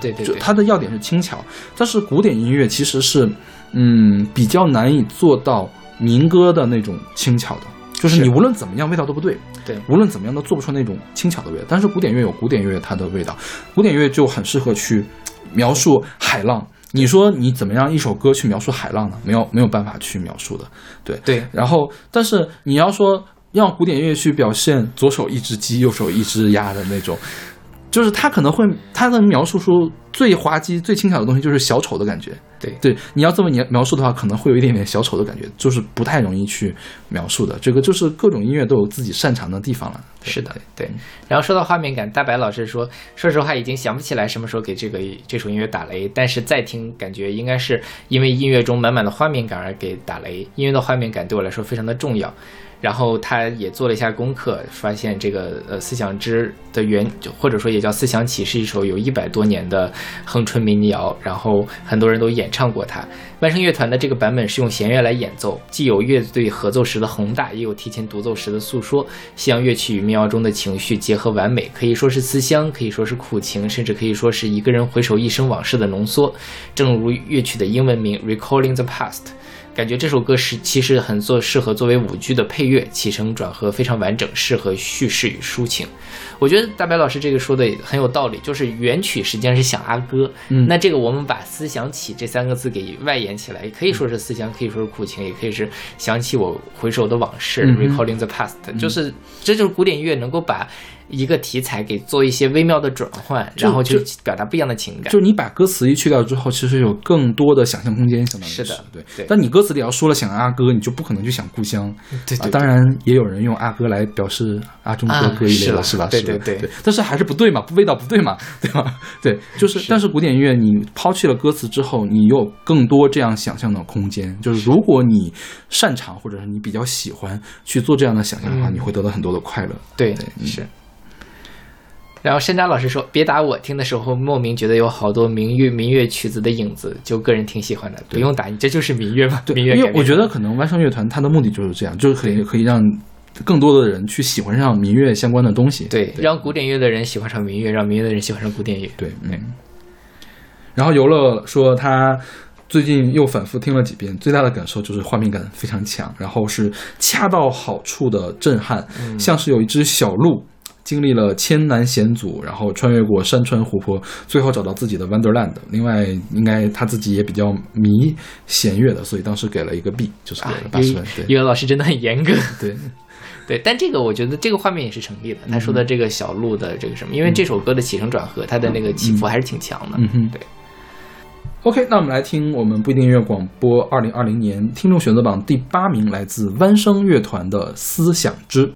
对对对，就它的要点是轻巧，但是古典音乐其实是，嗯，比较难以做到民歌的那种轻巧的，就是是你无论怎么样味道都不对，对无论怎么样都做不出那种轻巧的味道。但是古典乐有古典乐它的味道，古典乐就很适合去描述海浪。你说你怎么样一首歌去描述海浪呢？没有没有办法去描述的，对对然后，但是你要说让古典乐去表现左手一只鸡，右手一只鸭的那种，就是他可能会，他能描述出最滑稽、最轻巧的东西，就是小丑的感觉。对对，你要这么描描述的话，可能会有一点点小丑的感觉，就是不太容易去描述的。这个就是各种音乐都有自己擅长的地方了。是的，对。然后说到画面感，大白老师说，说实话已经想不起来什么时候给这个这首音乐打雷，但是再听感觉应该是因为音乐中满满的画面感而给打雷。音乐的画面感对我来说非常的重要。然后他也做了一下功课，发现这个呃《思想之》的原，或者说也叫《思想起》，是一首有一百多年的恒春民谣，然后很多人都演唱过它。万声乐团的这个版本是用弦乐来演奏，既有乐队合奏时的宏大，也有提前独奏时的诉说。西洋乐曲与民谣中的情绪结合完美，可以说是思乡，可以说是苦情，甚至可以说是一个人回首一生往事的浓缩。正如乐曲的英文名《Recalling the Past》。感觉这首歌是其实很做适合作为舞剧的配乐，起承转合非常完整，适合叙事与抒情。我觉得大白老师这个说的很有道理，就是原曲实际上是想阿哥，嗯那这个我们把思想起这三个字给外延起来，也可以说是思乡，可以说是苦情，也可以是想起我回首的往事、嗯 r e c a l l i n g the past，、就是这就是古典音乐能够把一个题材给做一些微妙的转换，然后去就表达不一样的情感。就是你把歌词一去掉之后，其实有更多的想象空间，相当于是的对。对但你歌词里要说了想阿哥，你就不可能去想故乡。对对啊，当然也有人用阿哥来表示阿忠哥啊哥一类的，是了是吧？对对对对。但是还是不对嘛，味道不对嘛，对吧？对，就是，但是古典音乐你抛弃了歌词之后，你有更多这样想象的空间。就是如果你擅长或者是你比较喜欢去做这样的想象的话，嗯你会得到很多的快乐。对对嗯是。然后山楂老师说：“别打我，听的时候莫名觉得有好多民乐民乐曲子的影子，就个人挺喜欢的。不用打你，这就是民乐嘛。对，民乐因为我觉得可能万圣乐团它的目的就是这样，就是可以可以让更多的人去喜欢上民乐相关的东西。对，让古典乐的人喜欢上民乐，让民乐的人喜欢上古典乐。对，嗯。然后游乐说他最近又反复听了几遍，最大的感受就是画面感非常强，然后是恰到好处的震撼，像是有一只小鹿经历了千难险阻，然后穿越过山川湖泊，最后找到自己的 Wonderland。另外，应该他自己也比较迷弦乐的，所以当时给了一个 B，就是给了八十分。对一个老师真的很严格。对，对，但这个我觉得这个画面也是成立的。他说的这个小鹿的这个什么，因为这首歌的起承转合，它的那个起伏还是挺强的。嗯哼对。OK，那我们来听我们不一定音乐广播二零二零年听众选择榜第八名，来自弯声乐团的《思想之》。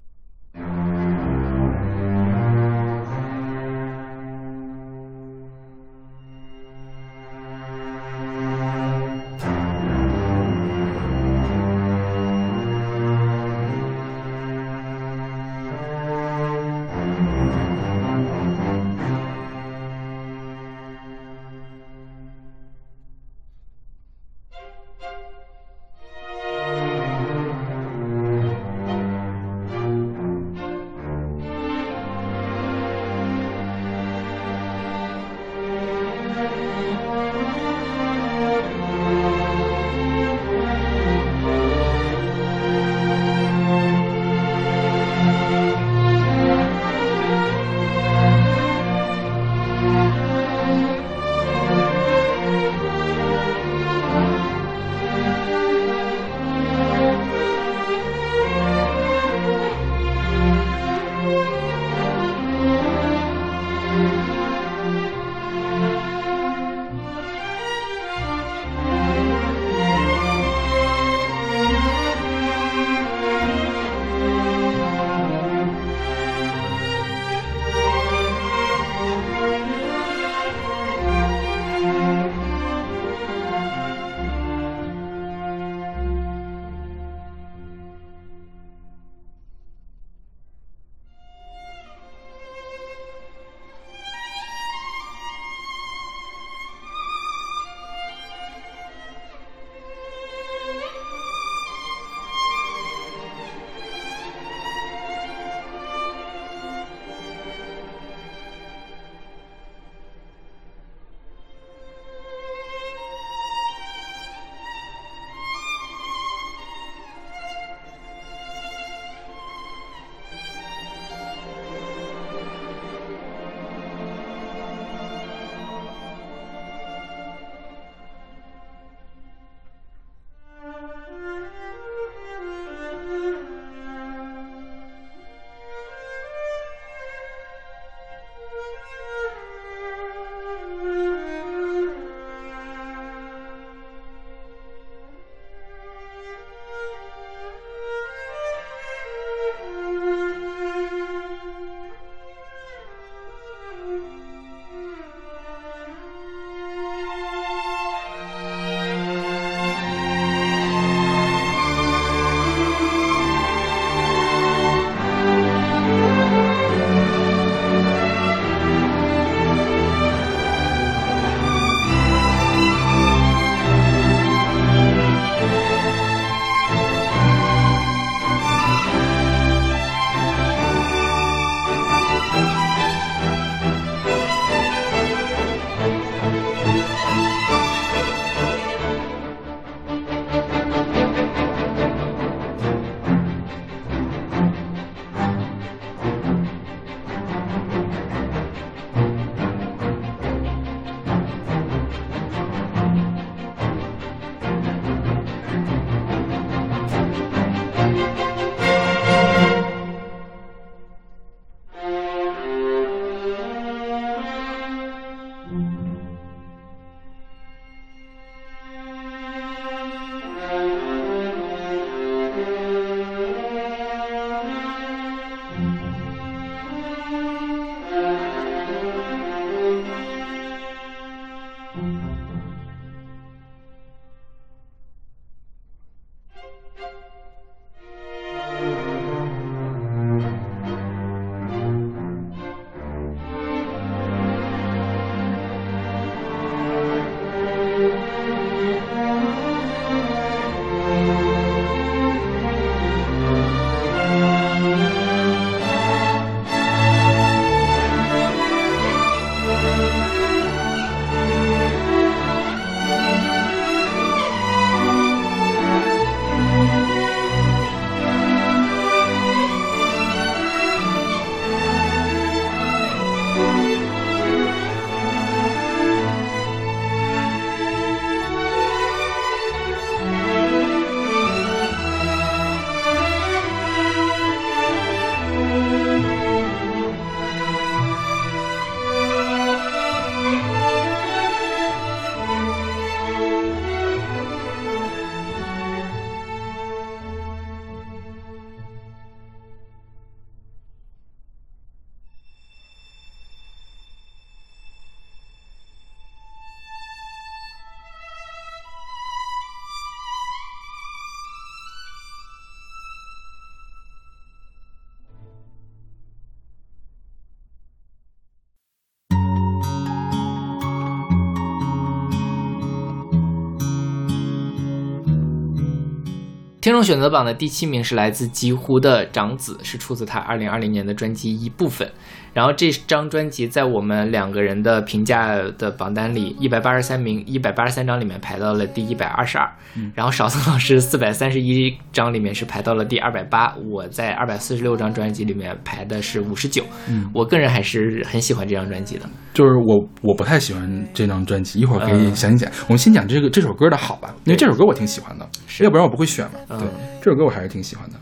听众选择榜的第七名是来自极狐的《长子》，是出自他二零二零年的专辑一部分。然后这张专辑在我们两个人的评价的榜单里，一百八十三名，一百八十三张里面排到了第一百二十二。然后少曾老师四百三十一张里面是排到了第二百八，我在二百四十六张专辑里面排的是五十九。嗯我个人还是很喜欢这张专辑的。就是我我不太喜欢这张专辑，一会儿可以嗯详细讲。我们先讲这个这首歌的好吧，因为这首歌我挺喜欢的，要不然我不会选嘛。嗯对，这首歌我还是挺喜欢的。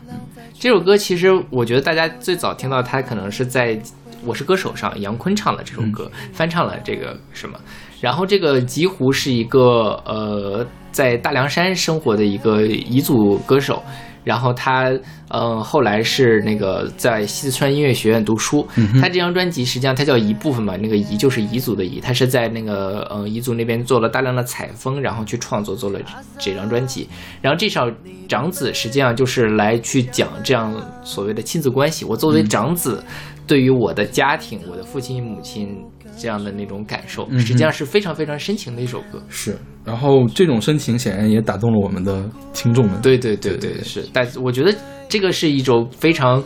这首歌其实我觉得大家最早听到它可能是在《我是歌手》上，杨坤唱的这首歌，翻唱了这个什么。然后这个极狐是一个呃在大凉山生活的一个彝族歌手，然后他呃后来是那个在西四川音乐学院读书。他这张专辑实际上它叫一部分嘛，那个彝就是彝族的彝，他是在那个呃彝族那边做了大量的采风，然后去创作做了这张专辑。然后这首长子实际上就是来去讲这样所谓的亲子关系。我作为长子，对于我的家庭、我的父亲、母亲这样的那种感受，嗯实际上是非常非常深情的一首歌。是，然后这种深情显然也打动了我们的听众们。对对对对对是。但我觉得这个是一种非常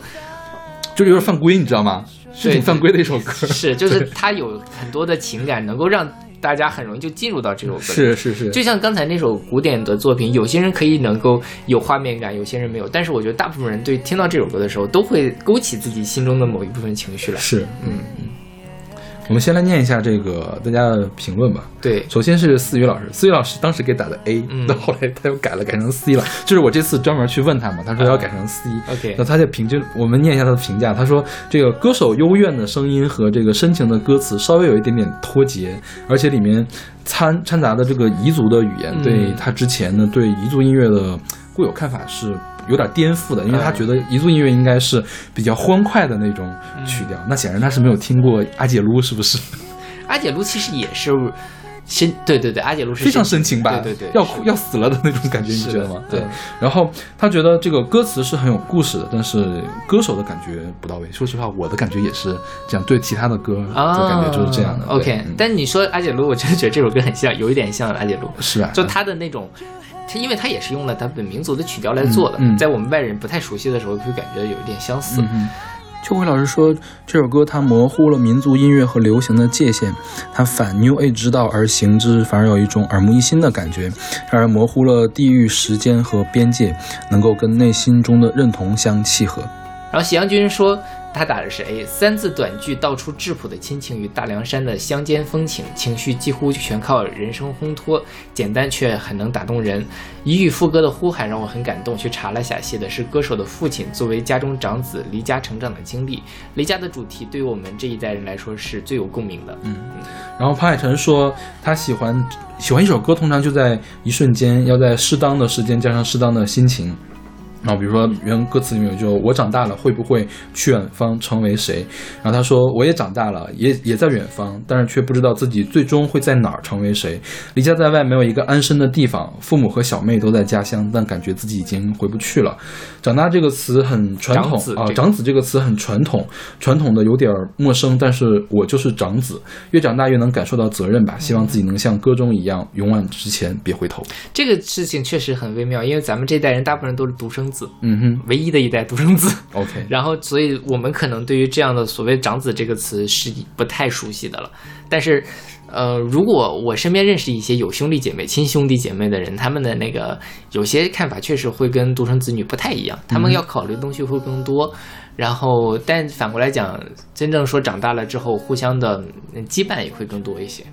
就是有点犯规，你知道吗？是挺犯规的一首歌。是，就是它有很多的情感，能够让大家很容易就进入到这首歌。是是是，就像刚才那首古典的作品，有些人可以能够有画面感，有些人没有。但是我觉得大部分人对听到这首歌的时候，都会勾起自己心中的某一部分情绪来。是，嗯嗯。我们先来念一下这个大家的评论吧。对，首先是思雨老师，思雨老师当时给打的 A，嗯后来他又改了，改成 C 了。就是我这次专门去问他嘛，他说要改成 C。OK 那他就评就我们念一下他的评价，他说这个歌手幽怨的声音和这个深情的歌词稍微有一点点脱节，而且里面掺掺杂的这个彝族的语言，嗯对他之前呢对彝族音乐的固有看法是有点颠覆的，因为他嗯觉得彝族音乐应该是比较欢快的那种曲调。那显然他是没有听过阿姐撸，是不是？阿姐撸其实也是深，对对对，阿姐路是非常深情吧？对对对，要哭要死了的那种感觉，你觉得吗？对嗯。然后他觉得这个歌词是很有故事的，但是歌手的感觉不到位。说实话，我的感觉也是这样，对其他的歌啊，的感觉就是这样的。对 OK，、嗯但你说阿姐路，我真的觉得这首歌很像，有一点像阿姐路，是吧？就他的那种。他因为他也是用了他本民族的曲调来做的，嗯嗯在我们外人不太熟悉的时候，会感觉有一点相似。秋葵老师说，这首歌它模糊了民族音乐和流行的界限，它反 New Age 道而行之，反而有一种耳目一新的感觉，让人模糊了地域、时间和边界，能够跟内心中的认同相契合。然后喜阳君说，他打的是 A，三字短句道出质朴的亲情与大凉山的乡间风情，情绪几乎全靠人声烘托，简单却很能打动人。一语副歌的呼喊让我很感动。去查了下，写的是歌手的父亲作为家中长子离家成长的经历。离家的主题对于我们这一代人来说是最有共鸣的。嗯，然后潘海辰说，他喜欢喜欢一首歌，通常就在一瞬间，要在适当的时间加上适当的心情。然后比如说原歌词里面有就“我长大了会不会去远方成为谁”，然后他说我也长大了，也也在远方，但是却不知道自己最终会在哪儿成为谁。离家在外没有一个安身的地方，父母和小妹都在家乡，但感觉自己已经回不去了。长大这个词很传统啊，长子这个词很传统，传统的有点陌生，但是我就是长子，越长大越能感受到责任吧。希望自己能像歌中一样，勇往直前，别回头。这个事情确实很微妙，因为咱们这代人大部分人都是独生子，嗯哼唯一的一代独生子。，OK，然后，所以我们可能对于这样的所谓“长子”这个词是不太熟悉的了。但是，呃，如果我身边认识一些有兄弟姐妹、亲兄弟姐妹的人，他们的那个有些看法确实会跟独生子女不太一样，他们要考虑的东西会更多。然后，但反过来讲，真正说长大了之后，互相的嗯羁绊也会更多一些。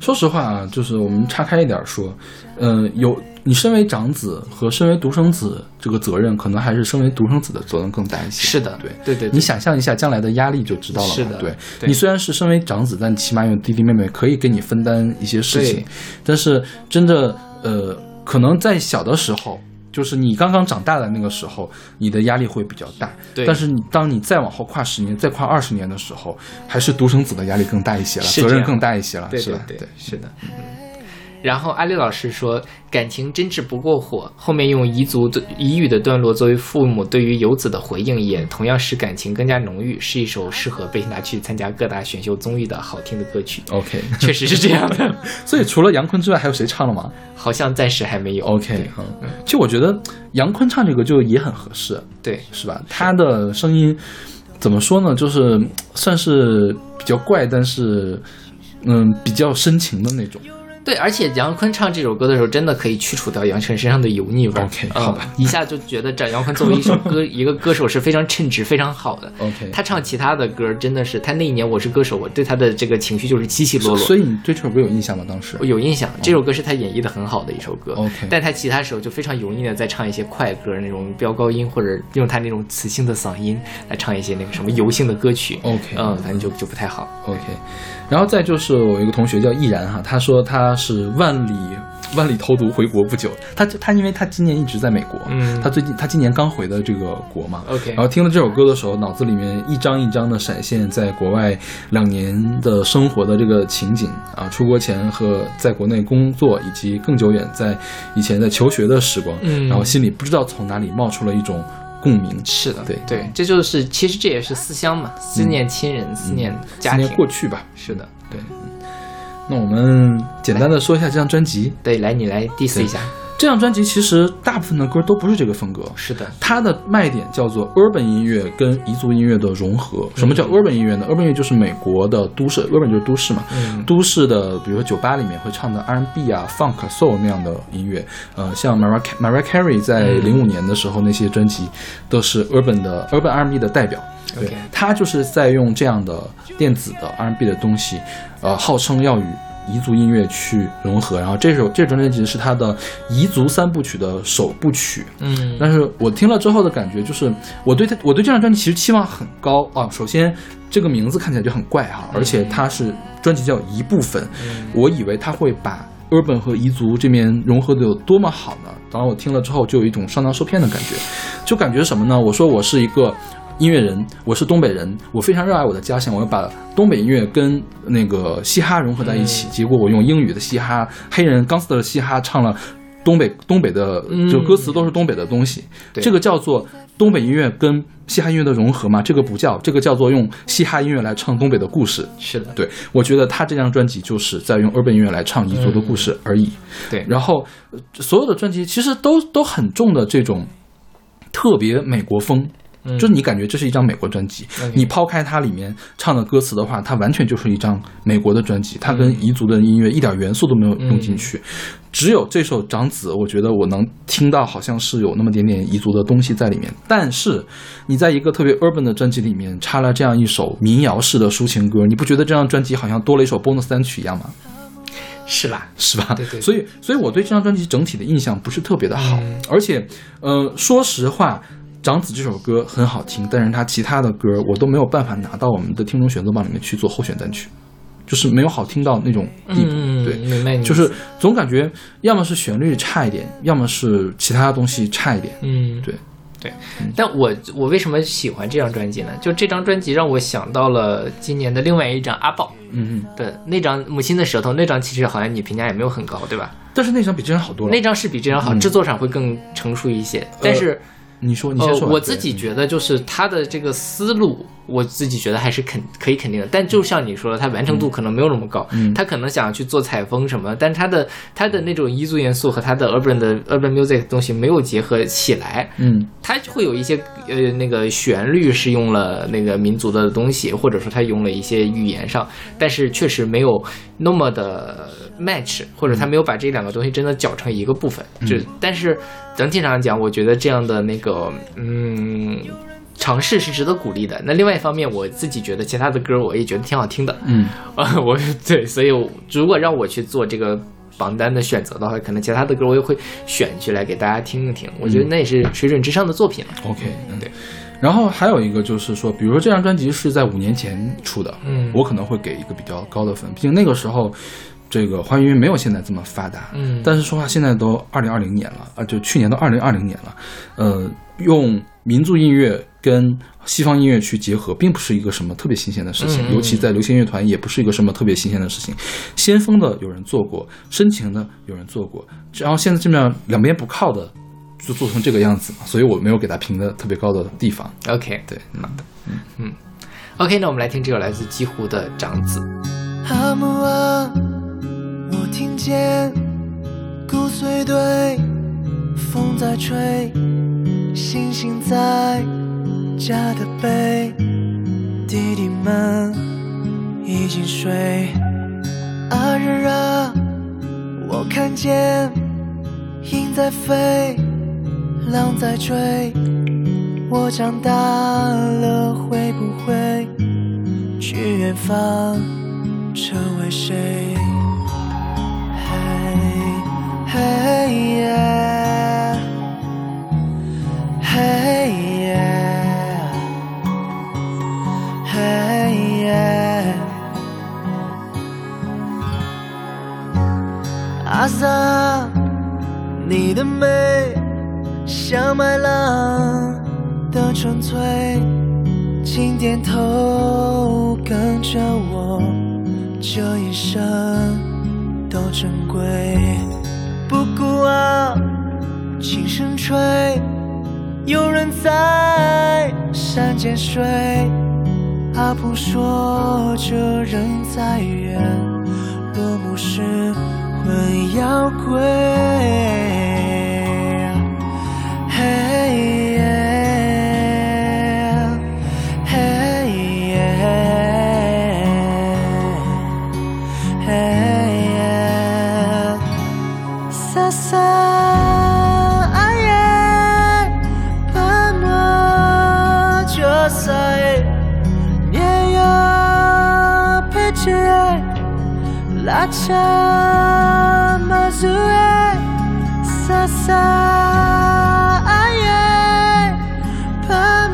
说实话啊，就是我们岔开一点说，嗯、有你身为长子和身为独生子这个责任，可能还是身为独生子的责任更大一些。是的，对。对对对，你想象一下将来的压力就知道了。是的对对你虽然是身为长子，但起码有弟弟妹妹可以给你分担一些事情对。但是真的，呃，可能在小的时候，就是你刚刚长大的那个时候，你的压力会比较大。对但是你当你再往后跨十年，再跨二十年的时候，还是独生子的压力更大一些了，责任更大一些了，对是吧？对，是的。嗯然后阿丽老师说，感情真挚不过火，后面用彝族的彝语的段落作为父母对于游子的回应，也同样使感情更加浓郁，是一首适合被拿去参加各大选秀综艺的好听的歌曲。OK，确实是这样的，所以除了杨坤之外，还有谁唱了吗好像暂时还没有。？OK，嗯，其实我觉得杨坤唱这个就也很合适，对，是吧？他的声音怎么说呢？就是嗯算是比较怪，但是嗯，比较深情的那种。对，而且杨坤唱这首歌的时候，真的可以去除掉杨晨身上的油腻味儿。OK，嗯好吧一下就觉得这杨坤作为一首歌 一个歌手是非常称职、非常好的。OK，他唱其他的歌真的是，他那一年《我是歌手》，我对他的这个情绪就是起起落落。所以你对这首歌有印象吗？当时我有印象，这首歌是他演绎的很好的一首歌。OK 但他其他时候就非常油腻的在唱一些快歌，那种飙高音或者用他那种磁性的嗓音来唱一些那个什么油性的歌曲。OK 嗯，反正就就不太好。OK，然后再就是我有一个同学叫易然哈，他说他是万里万里投毒回国不久，他他因为他今年一直在美国，嗯。他最近他今年刚回的这个国嘛。OK 然后听了这首歌的时候，脑子里面一张一张的闪现在国外两年的生活的这个情景啊，出国前和在国内工作，以及更久远在以前在求学的时光，嗯。然后心里不知道从哪里冒出了一种共鸣，是的，对对，这就是其实这也是思乡嘛，思念亲人，思念家庭思念。过去吧。是的，对，嗯那我们简单的说一下这张专辑。对，来你来 diss 一下。这张专辑其实大部分的歌都不是这个风格，是的，它的卖点叫做 urban 音乐跟彝族音乐的融合。什么叫 urban 音乐呢？urban 音乐就是美国的都市，urban 就是都市嘛，嗯都市的，比如说酒吧里面会唱的 R&B 啊、funk、soul 那样的音乐。呃，像 Mariah Mariah Carey 在嗯零五年的时候那些专辑都是 urban 的 urban R&B 的代表。对他就是在用这样的电子的 R&B 的东西，呃，号称要与彝族音乐去融合。然后这首这张专辑是他的彝族三部曲的首部曲。嗯但是我听了之后的感觉就是，我对他，我对这张专辑其实期望很高啊。首先，这个名字看起来就很怪哈、而且它是专辑叫一部分，我以为他会把 urban 和彝族这边融合的有多么好呢？当然，我听了之后就有一种上当受骗的感觉，就感觉什么呢？我说我是一个。音乐人，我是东北人，我非常热爱我的家乡，我要把东北音乐跟那个嘻哈融合在一起。结果我用英语的嘻哈，黑人 gangster 的嘻哈唱了东北东北的，就歌词都是东北的东西。对这个叫做东北音乐跟嘻哈音乐的融合吗？这个不叫，这个叫做用嘻哈音乐来唱东北的故事。是的，对，我觉得他这张专辑就是在用 urban 音乐来唱彝族的故事而已。对，然后呃所有的专辑其实都都很重的这种特别美国风。嗯就是你感觉这是一张美国专辑你抛开它里面唱的歌词的话，它完全就是一张美国的专辑，它嗯跟彝族的音乐一点元素都没有用进去。只有这首《长子》，我觉得我能听到好像是有那么点点彝族的东西在里面。但是你在一个特别 urban 的专辑里面插了这样一首民谣式的抒情歌，你不觉得这张专辑好像多了一首 bonus 单曲一样吗？是吧，是吧？对对对所以，所以我对这张专辑整体的印象不是特别的好，嗯而且，呃，说实话，《长子》这首歌很好听，但是它其他的歌我都没有办法拿到我们的听众选择榜里面去做候选单曲，就是没有好听到那种地步。嗯，对，明白你，就是总感觉要么是旋律差一点，要么是其他东西差一点。嗯，对。对，但我我为什么喜欢这张专辑呢？就这张专辑让我想到了今年的另外一张阿宝嗯嗯，的那张《母亲的舌头》，那张其实好像你评价也没有很高，对吧？但是那张比这张好多了。那张是比这张好，嗯制作上会更成熟一些。但是，你说，你先呃，说呃。我自己觉得就是他的这个思路，我自己觉得还是肯可以肯定的。但就像你说的，他完成度可能没有那么高，嗯他可能想要去做采风什么，但他的他的那种彝族元素和他的 urban 的 urban music 的东西没有结合起来，嗯他就会有一些呃那个旋律是用了那个民族的东西，或者说他用了一些语言上，但是确实没有那么的 match，或者他没有把这两个东西真的搅成一个部分。就但是整体上讲，我觉得这样的那个嗯。尝试是值得鼓励的。那另外一方面，我自己觉得其他的歌我也觉得挺好听的。嗯啊，我对，所以如果让我去做这个榜单的选择的话，可能其他的歌我也会选起来给大家听一听。我觉得那也是水准之上的作品了。，OK，嗯对。然后还有一个就是说，比如说这张专辑是在五年前出的，嗯我可能会给一个比较高的分，毕竟那个时候，这个华语音乐没有现在这么发达。嗯但是说话现在都二零二零年了啊，就去年都二零二零年了，呃，用民族音乐跟西方音乐去结合，并不是一个什么特别新鲜的事情，嗯尤其在流行乐团也不是一个什么特别新鲜的事情。先锋的有人做过，深情的有人做过，然后现在这么样两边不靠的，就做成这个样子嘛，所以我没有给他评的特别高的地方。OK，对，好的，嗯嗯，OK，那我们来听这首来自极湖的《长子》。我听见骨髓堆，风在吹，星星在家的背，弟弟们已经睡。阿日啊，我看见鹰在飞，狼在追，我长大了会不会去远方？成为谁？嘿，耶，嘿耶，嘿耶。阿萨，你的美像麦浪的纯粹，请点头跟着我。这一生都珍贵，不顾啊，轻声吹，有人在山间睡。阿婆说这人在远，落幕时魂要归。拉恰马祖耶，萨萨阿耶，帕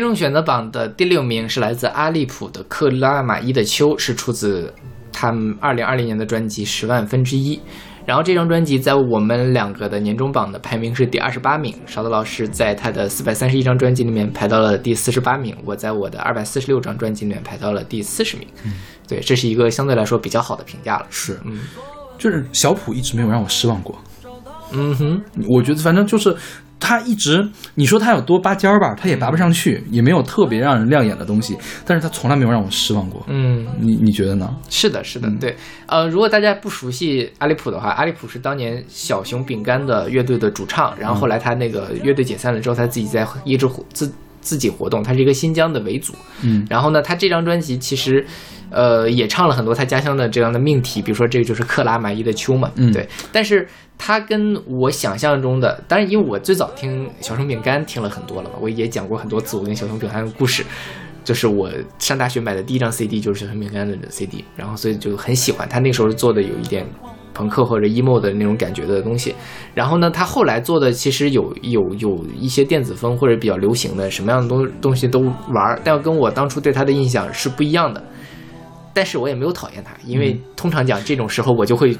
听众选择榜的第六名是来自阿利普的《克拉玛依的秋》，是出自他们二零二零年的专辑《十万分之一》。然后这张专辑在我们两个的年终榜的排名是第二十八名，勺子老师在他的四百三十一张专辑里面排到了第四十八名，我在我的二百四十六张专辑里面排到了第四十名。嗯对，这是一个相对来说比较好的评价了。是，嗯就是小普一直没有让我失望过。嗯哼，我觉得反正就是他一直，你说他有多拔尖儿吧，他也拔不上去，也没有特别让人亮眼的东西，但是他从来没有让我失望过。嗯，你你觉得呢？是的，是的，嗯。对，呃，如果大家不熟悉阿利普的话，阿利普是当年小熊饼干的乐队的主唱，然后后来他那个乐队解散了之后，他自己在一直活自自己活动，他是一个新疆的维族，嗯。然后呢，他这张专辑其实，呃，也唱了很多他家乡的这样的命题，比如说这个就是克拉玛依的秋嘛，嗯对。但是他跟我想象中的，当然因为我最早听小熊饼干听了很多了嘛，我也讲过很多次我跟小熊饼干的故事。就是我上大学买的第一张 CD 就是小熊饼干的 CD，然后所以就很喜欢他那个时候做的有一点朋克或者 emo 的那种感觉的东西。然后呢，他后来做的其实有有有一些电子风或者比较流行的什么样的东东西都玩儿，但跟我当初对他的印象是不一样的。但是我也没有讨厌他，因为通常讲这种时候我就会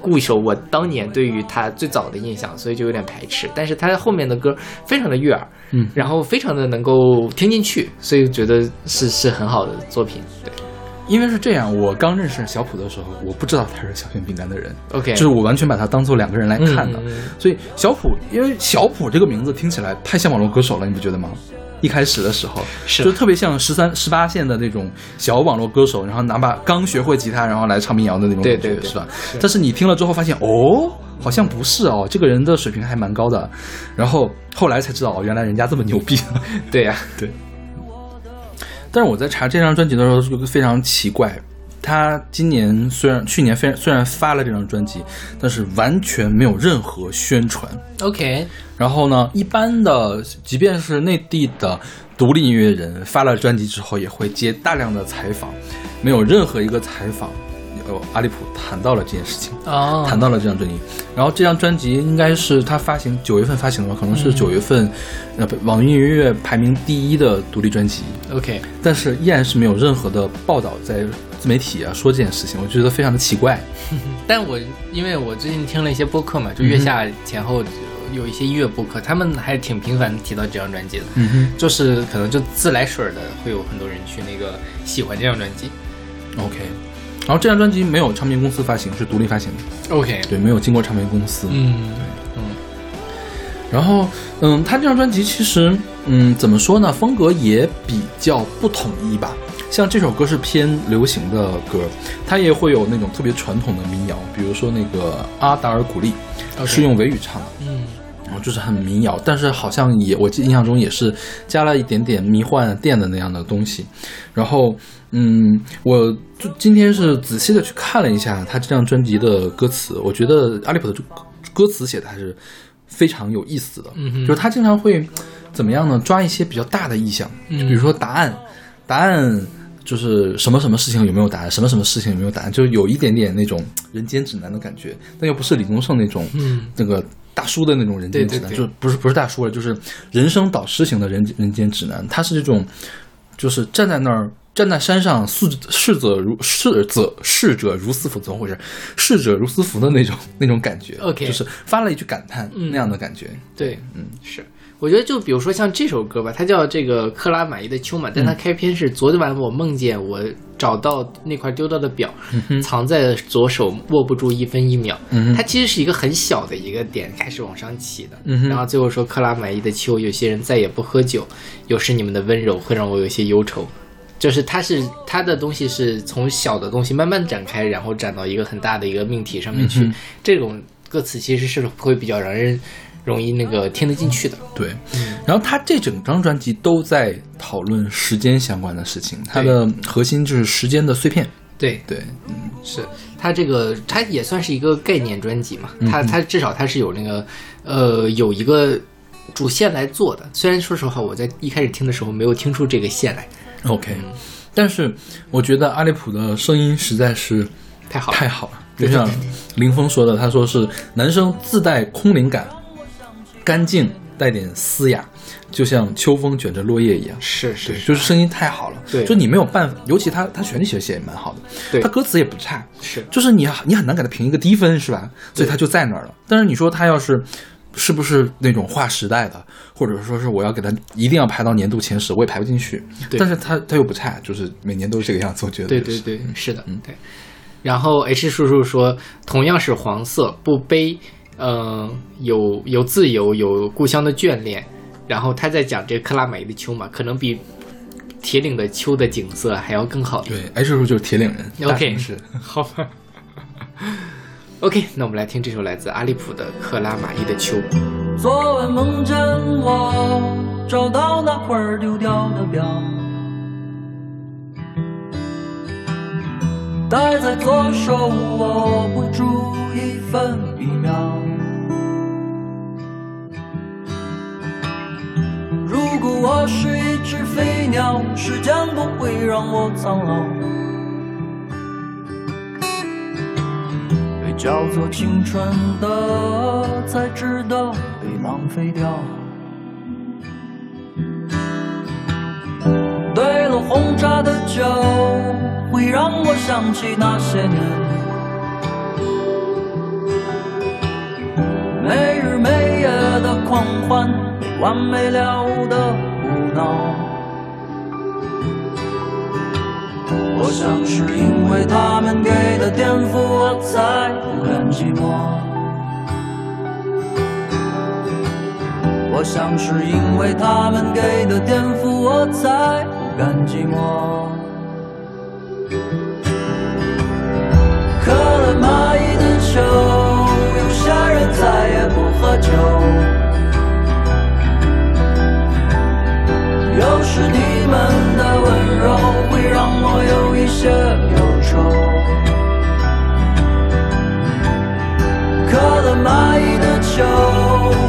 固守我当年对于他最早的印象，所以就有点排斥。但是他后面的歌非常的悦耳，嗯然后非常的能够听进去，所以觉得是是很好的作品。对因为是这样，我刚认识小普的时候，我不知道他是小熊饼干的人，，OK，就是我完全把他当做两个人来看的。所以小普，因为小普这个名字听起来太像网络歌手了，你不觉得吗？一开始的时候，是就特别像十三、十八线的那种小网络歌手，然后拿把刚学会吉他，然后来唱民谣的那种感觉，对对对是吧？是但是你听了之后发现，哦，好像不是哦，这个人的水平还蛮高的。然后后来才知道，哦，原来人家这么牛逼。对呀、对。但是我在查这张专辑的时候，就非常奇怪。他今年虽然去年非虽然发了这张专辑，但是完全没有任何宣传。OK，然后呢，一般的，即便是内地的独立音乐人发了专辑之后，也会接大量的采访，没有任何一个采访，哦，阿利普谈到了这件事情。哦，谈到了这张专辑，然后这张专辑应该是他发行九月份发行的吧，可能是九月份，呃，不网易云音乐排名第一的独立专辑，OK，但是依然是没有任何的报道在自媒体啊说这件事情，我觉得非常的奇怪。但我因为我最近听了一些播客嘛，就月下前后有一些音乐播客，他们还挺频繁的提到这张专辑的，嗯哼就是可能就自来水儿的会有很多人去那个喜欢这张专辑。，OK。然后这张专辑没有唱片公司发行，是独立发行的，OK，对，没有经过唱片公司。嗯然后，嗯，他这张专辑其实，嗯，怎么说呢，风格也比较不统一吧。像这首歌是偏流行的歌，它也会有那种特别传统的民谣，比如说那个阿达尔古丽是用维语唱的，嗯然后就是很民谣，但是好像也我记印象中也是加了一点点迷幻电的那样的东西。然后，嗯，我就今天是仔细的去看了一下他这张专辑的歌词，我觉得阿利普的这歌词写的还是非常有意思的。嗯哼就是他经常会怎么样呢？抓一些比较大的意象，嗯比如说答案，答案。就是什么什么事情有没有答案，什么什么事情有没有答案，就有一点点那种人间指南的感觉，但又不是李宗盛那种，嗯那个大叔的那种人间指南，对对对就不是不是大叔了，就是人生导师型的人人间指南。他是这种，就是站在那儿，站在山上，逝逝者如逝者逝者如斯夫，怎么回事？逝者如斯夫的那种那种感觉。OK 就是发了一句感叹、嗯那样的感觉。对，嗯，是。我觉得就比如说像这首歌吧，它叫这个克拉玛依的秋嘛，但它开篇是昨晚我梦见我找到那块丢掉的表，藏在左手握不住一分一秒。嗯它其实是一个很小的一个点开始往上起的，嗯然后最后说克拉玛依的秋，有些人再也不喝酒，有时你们的温柔会让我有些忧愁。就是它是它的东西是从小的东西慢慢展开，然后展到一个很大的一个命题上面去。嗯这种歌词其实是会比较让人容易那个听得进去的。对。然后他这整张专辑都在讨论时间相关的事情，它的核心就是时间的碎片。对，对，嗯是它这个它也算是一个概念专辑嘛，它它至少它是有那个呃有一个主线来做的。虽然说实话，我在一开始听的时候没有听出这个线来，OK，但是我觉得阿利普的声音实在是太好了太好了。就像林峰说的，他说是男生自带空灵感，干净带点嘶哑，就像秋风卷着落叶一样。是是是就是声音太好了。对就你没有办法，尤其他他旋律其实写也蛮好的，对他歌词也不差，是就是你你很难给他评一个低分，是吧？所以他就在那儿了。但是你说他要是是不是那种划时代的，或者说是我要给他一定要排到年度前十，我也排不进去。对但是他他又不差，就是每年都是这个样子，我觉得就是对对对，是的，嗯对。然后 H 叔叔说，同样是黄色，不悲，呃，有有自由，有故乡的眷恋。然后他在讲这克拉玛依的秋嘛，可能比铁岭的秋的景色还要更好。对，哎，这时候就是铁岭人，大 OK 城市。好吧。OK，那我们来听这首来自阿利普的《克拉玛依的秋》。昨晚梦见我找到那块儿丢掉的表，戴在左手握不住一分一秒。如果我是一只飞鸟，时间不会让我苍老。被叫做青春的，才值得被浪费掉。对了，红茶的酒会让我想起那些年，没日没夜的狂欢，没完没了的胡闹。我想是因为他们给的颠覆，我才不甘寂寞。我想是因为他们给的颠覆，我才不甘寂寞。渴了蚂蚁的酒，再也不喝酒。有时你们的温柔会让我有一些忧愁。渴了蚂蚁的酒，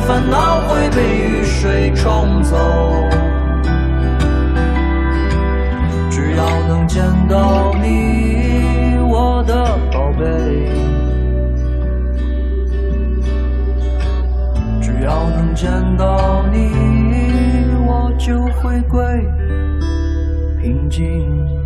烦恼会被雨水冲走。只要能见到你，我的宝贝。见到你，我就回归平静。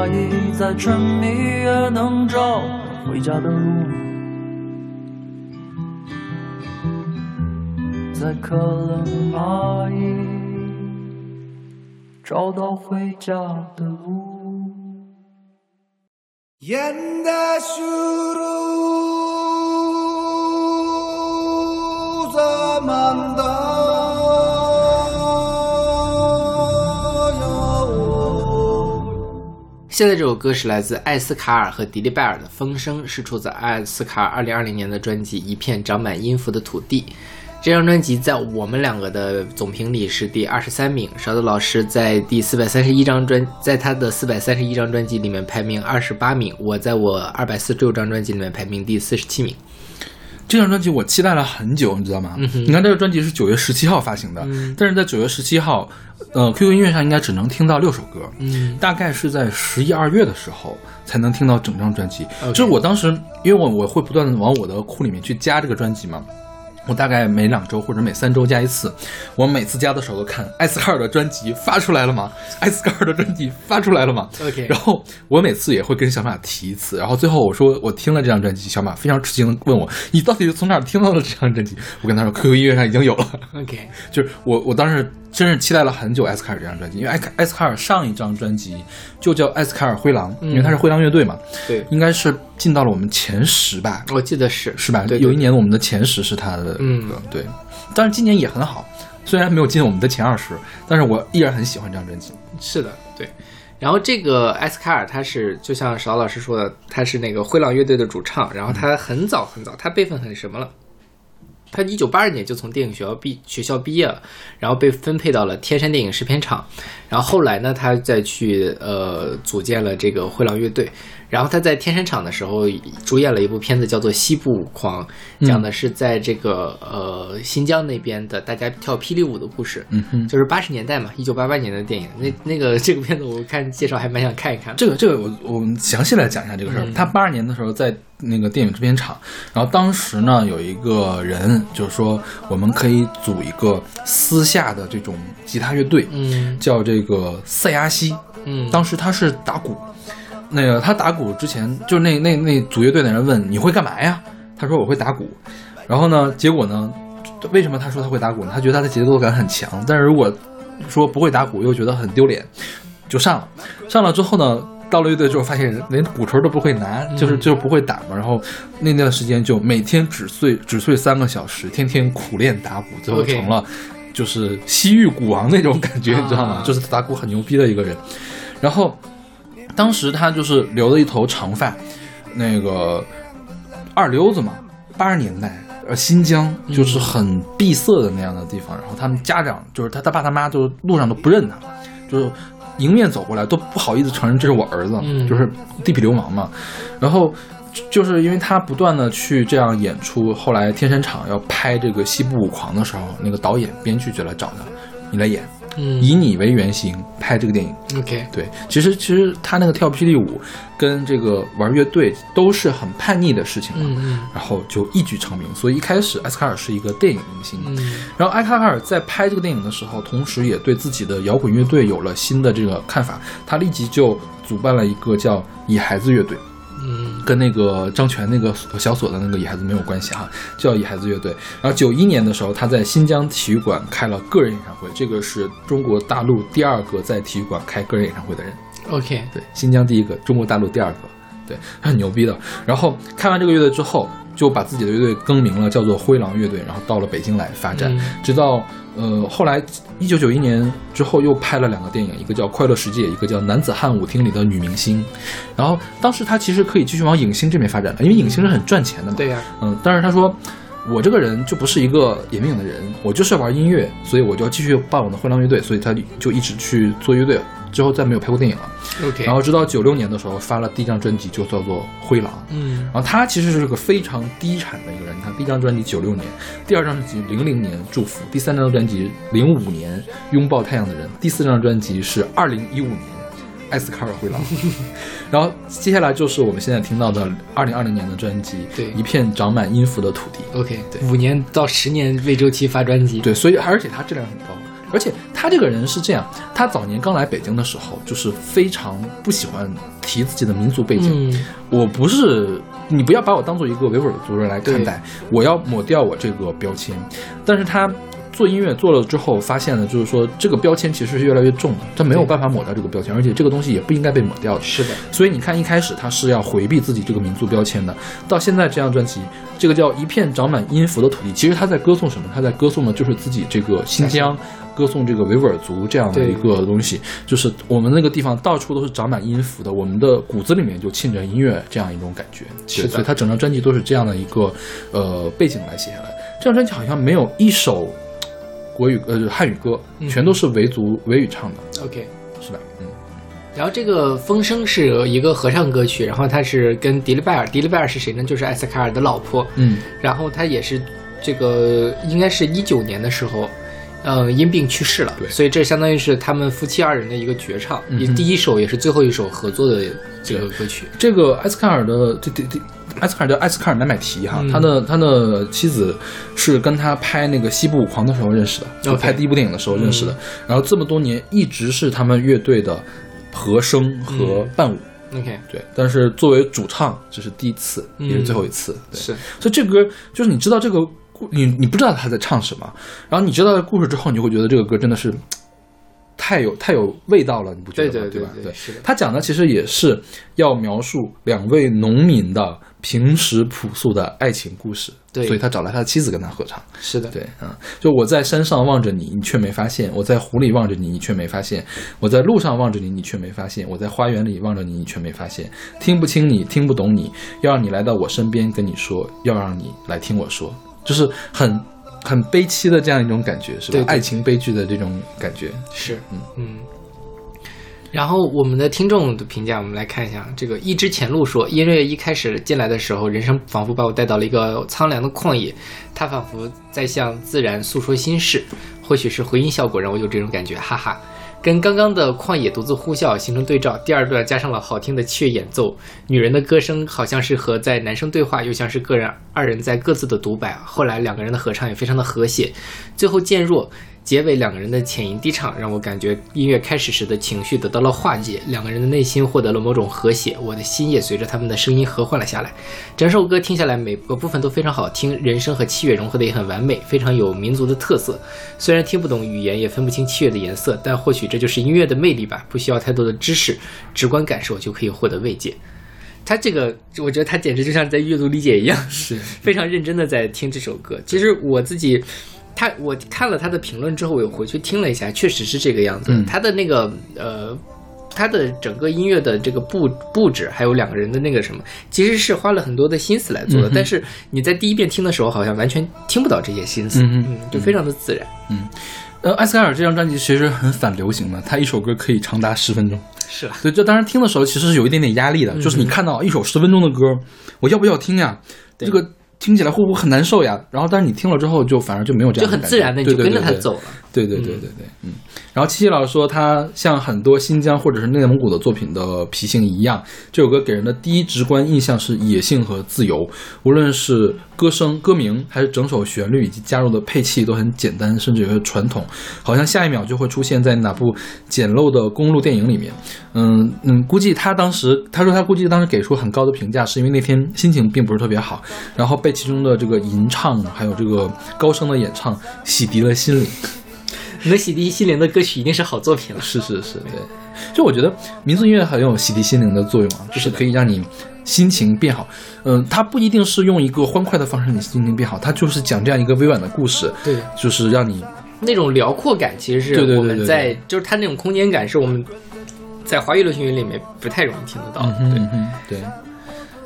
蚂蚁，在沉迷也能找到回家的路。在渴了蚂蚁。找到回家的路。Yenda 现在这首歌是来自艾斯卡尔和迪丽拜尔的《风声》，是出自艾斯卡尔2020年的专辑《一片长满音符的土地》。这张专辑在我们两个的总评里是第二十三名，勺子老师在第四百三十一张专，在他的四百三十一张专辑里面排名二十八名，我在我二百四十六张专辑里面排名第四十七名。这张专辑我期待了很久，你知道吗？嗯你看这个专辑是九月十七号发行的，嗯但是在九月十七号，呃，QQ 音乐上应该只能听到六首歌，嗯大概是在十一二月的时候才能听到整张专辑。就是我当时，因为我我会不断的往我的库里面去加这个专辑嘛。我大概每两周或者每三周加一次，我每次加的时候都看艾斯卡尔的专辑发出来了吗？艾斯卡尔的专辑发出来了吗 OK 然后我每次也会跟小马提一次，然后最后我说我听了这张专辑，小马非常吃惊的问我，你到底是从哪儿听到的这张专辑？我跟他说 QQ 音乐上已经有了。OK，就是我我当时真是期待了很久艾斯卡尔这张专辑，因为艾斯卡尔上一张专辑就叫艾斯卡尔灰狼，因为他是灰狼乐队嘛，对，应该是进到了我们前十吧，我记得是是吧？对对有一年我们的前十是他的嗯歌，对，但是今年也很好，虽然没有进我们的前二十，但是我依然很喜欢这张专辑。是的，对。然后这个艾斯卡尔他是就像邵老师说的，他是那个灰狼乐队的主唱，然后他很早很早，他辈分很什么了？他一九八二年就从电影学校毕学校毕业了，然后被分配到了天山电影制片厂，然后后来呢，他再去呃组建了这个灰狼乐队，然后他在天山场的时候主演了一部片子叫做《西部狂》，讲的是在这个呃新疆那边的大家跳霹雳舞的故事，嗯哼，就是八十年代嘛，一九八八年的电影，那那个 这个片子我看介绍还蛮想看一看。这个这个我我们详细来讲一下这个事儿。嗯。他八二年的时候在那个电影制片厂，然后当时呢有一个人就是说我们可以组一个私下的这种吉他乐队，嗯。叫这个塞亚西。嗯，当时他是打鼓，那个他打鼓之前，就是那那那组乐队的人问你会干嘛呀？他说我会打鼓。然后呢，结果呢，为什么他说他会打鼓呢？他觉得他的节奏感很强，但是如果说不会打鼓又觉得很丢脸，就上了。上了之后呢，到了乐队之后发现连鼓槌都不会拿，就是就是不会打嘛。然后那段时间就每天只睡只睡三个小时，天天苦练打鼓，最后成了就是西域鼓王那种感觉，你知道吗？啊就是打鼓很牛逼的一个人。然后当时他就是留了一头长发，那个二流子嘛，八十年代。呃，新疆就是很闭塞的那样的地方，然后他们家长就是他他爸他妈就路上都不认他，就是迎面走过来都不好意思承认这是我儿子，嗯就是地痞流氓嘛。然后就就是因为他不断的去这样演出，后来天山厂要拍这个《西部舞狂》的时候，那个导演编剧就来找他，你来演，嗯以你为原型拍这个电影。OK 对，其实其实他那个跳霹雳舞跟这个玩乐队都是很叛逆的事情嘛，嗯嗯然后就一举成名。所以一开始艾斯卡尔是一个电影明星，嗯然后艾斯卡尔在拍这个电影的时候，同时也对自己的摇滚乐队有了新的这个看法，他立即就主办了一个叫野孩子乐队。嗯跟那个张全那个小锁的那个野孩子没有关系哈，叫野孩子乐队。然后九一年的时候，他在新疆体育馆开了个人演唱会，这个是中国大陆第二个在体育馆开个人演唱会的人。OK 对，新疆第一个，中国大陆第二个，对，他很牛逼的。然后开完这个乐队之后，就把自己的乐队更名了，叫做灰狼乐队，然后到了北京来发展，嗯直到呃后来一九九一年之后又拍了两个电影，一个叫《快乐世界》，一个叫《男子汉舞厅里的女明星》。然后当时他其实可以继续往影星这边发展的，因为影星是很赚钱的嘛。对呀嗯，但是他说。我这个人就不是一个演电影的人，我就是要玩音乐，所以我就要继续办我的混狼乐队，所以他就一直去做乐队，之后再没有拍过电影了。OK 然后直到九六年的时候发了第一张专辑，就叫做《灰狼》。嗯然后他其实是个非常低产的一个人，他第一张专辑九六年，第二张专辑零零年《祝福》，第三张专辑零五年《拥抱太阳的人》，第四张专辑是二零一五年《艾斯卡尔灰狼》。然后接下来就是我们现在听到的二零二零年的专辑，对一片长满音符的土地。OK 对五年到十年为周期发专辑。对，所以而且他质量很高，而且他这个人是这样，他早年刚来北京的时候，就是非常不喜欢提自己的民族背景。嗯我不是，你不要把我当做一个维吾尔族人来看待，我要抹掉我这个标签。但是他做音乐做了之后，发现了就是说这个标签其实是越来越重的，他没有办法抹掉这个标签，而且这个东西也不应该被抹掉的。是的，所以你看，一开始他是要回避自己这个民族标签的，到现在这张专辑，这个叫一片长满音符的土地，其实他在歌颂什么？他在歌颂的就是自己这个新疆，歌颂这个维吾尔族这样的一个东西，就是我们那个地方到处都是长满音符的，我们的骨子里面就沁着音乐这样一种感觉。是的所以他整张专辑都是这样的一个呃背景来写下来。这张专辑好像没有一首国语呃汉语歌，嗯全都是维族维语唱的，OK。是吧？嗯。然后这个《风声》是一个合唱歌曲，然后他是跟迪丽拜尔，迪丽拜尔是谁呢？就是艾斯卡尔的老婆。嗯然后他也是这个应该是一九年的时候，嗯，因病去世了。对所以这相当于是他们夫妻二人的一个绝唱，也第一首也是最后一首合作的这个歌曲。这个艾斯卡尔的这这这，艾斯卡尔叫艾斯卡尔买买提哈，嗯他的他的妻子是跟他拍那个《西部舞狂》的时候认识的，就拍第一部电影的时候认识的。嗯然后这么多年一直是他们乐队的和声和伴舞，OK，对。但是作为主唱，这是第一次，嗯也是最后一次。对是所以这歌就是你知道这个故，你你不知道他在唱什么，然后你知道了故事之后，你就会觉得这个歌真的是太有太有味道了，你不觉得吗？对对对吧？对是的他讲的其实也是要描述两位农民的平时朴素的爱情故事，对所以他找来他的妻子跟他合唱。是的，对，嗯，就我在山上望着你，你却没发现；我在湖里望着你，你却没发现；我在路上望着你，你却没发现；我在花园里望着你，你却没发现。听不清你，听不懂你，要让你来到我身边跟你说，要让你来听我说。就是很很悲凄的这样一种感觉，是吧？对对爱情悲剧的这种感觉。是，嗯嗯。然后我们的听众的评价，我们来看一下。这个一之前路说，音乐一开始进来的时候，人生仿佛把我带到了一个苍凉的旷野，它仿佛在向自然诉说心事，或许是回音效果让我有这种感觉，哈哈。跟刚刚的旷野独自呼啸形成对照，第二段加上了好听的器乐演奏，女人的歌声好像是和在男生对话，又像是个人二人在各自的独白。后来两个人的合唱也非常的和谐，最后渐弱，结尾两个人的浅吟低唱，让我感觉音乐开始时的情绪得到了化解，两个人的内心获得了某种和谐，我的心也随着他们的声音和缓了下来。整首歌听下来，每个部分都非常好听，人声和器乐融合的也很完美，非常有民族的特色。虽然听不懂语言，也分不清器乐的颜色，但或许这就是音乐的魅力吧，不需要太多的知识，直观感受就可以获得慰藉。他这个，我觉得他简直就像在阅读理解一样，是 非常认真的在听这首歌。其实我自己，他我看了他的评论之后，我又回去听了一下，确实是这个样子。嗯他的那个呃，他的整个音乐的这个布布置，还有两个人的那个什么，其实是花了很多的心思来做的。嗯但是你在第一遍听的时候，好像完全听不到这些心思，嗯嗯，就非常的自然。嗯呃，艾斯卡尔这张专辑其实很反流行的，他一首歌可以长达十分钟。是啊，对，就当时听的时候其实是有一点点压力的，就是你看到一首十分钟的歌，我要不要听呀？对这个听起来会不会很难受呀？然后，但是你听了之后，就反而就没有这样的感觉很自然的，就跟着他走了。对对对对对，嗯。然后七七老师说，他像很多新疆或者是内蒙古的作品的脾性一样，这首歌给人的第一直观印象是野性和自由，无论是歌声、歌名，还是整首旋律以及加入的配器都很简单，甚至有些传统，好像下一秒就会出现在哪部简陋的公路电影里面。嗯嗯，估计他当时他说他估计当时给出很高的评价，是因为那天心情并不是特别好，然后被其中的这个吟唱还有这个高声的演唱洗涤了心灵。能洗涤心灵的歌曲一定是好作品了。是是是，对。就我觉得民族音乐很有洗涤心灵的作用啊，就是可以让你心情变好。嗯、它不一定是用一个欢快的方式让你心情变好，它就是讲这样一个委婉的故事，对，就是让你那种辽阔感，其实是我们在就是它那种空间感，是我们在华语流行乐里面不太容易听得到的。对对。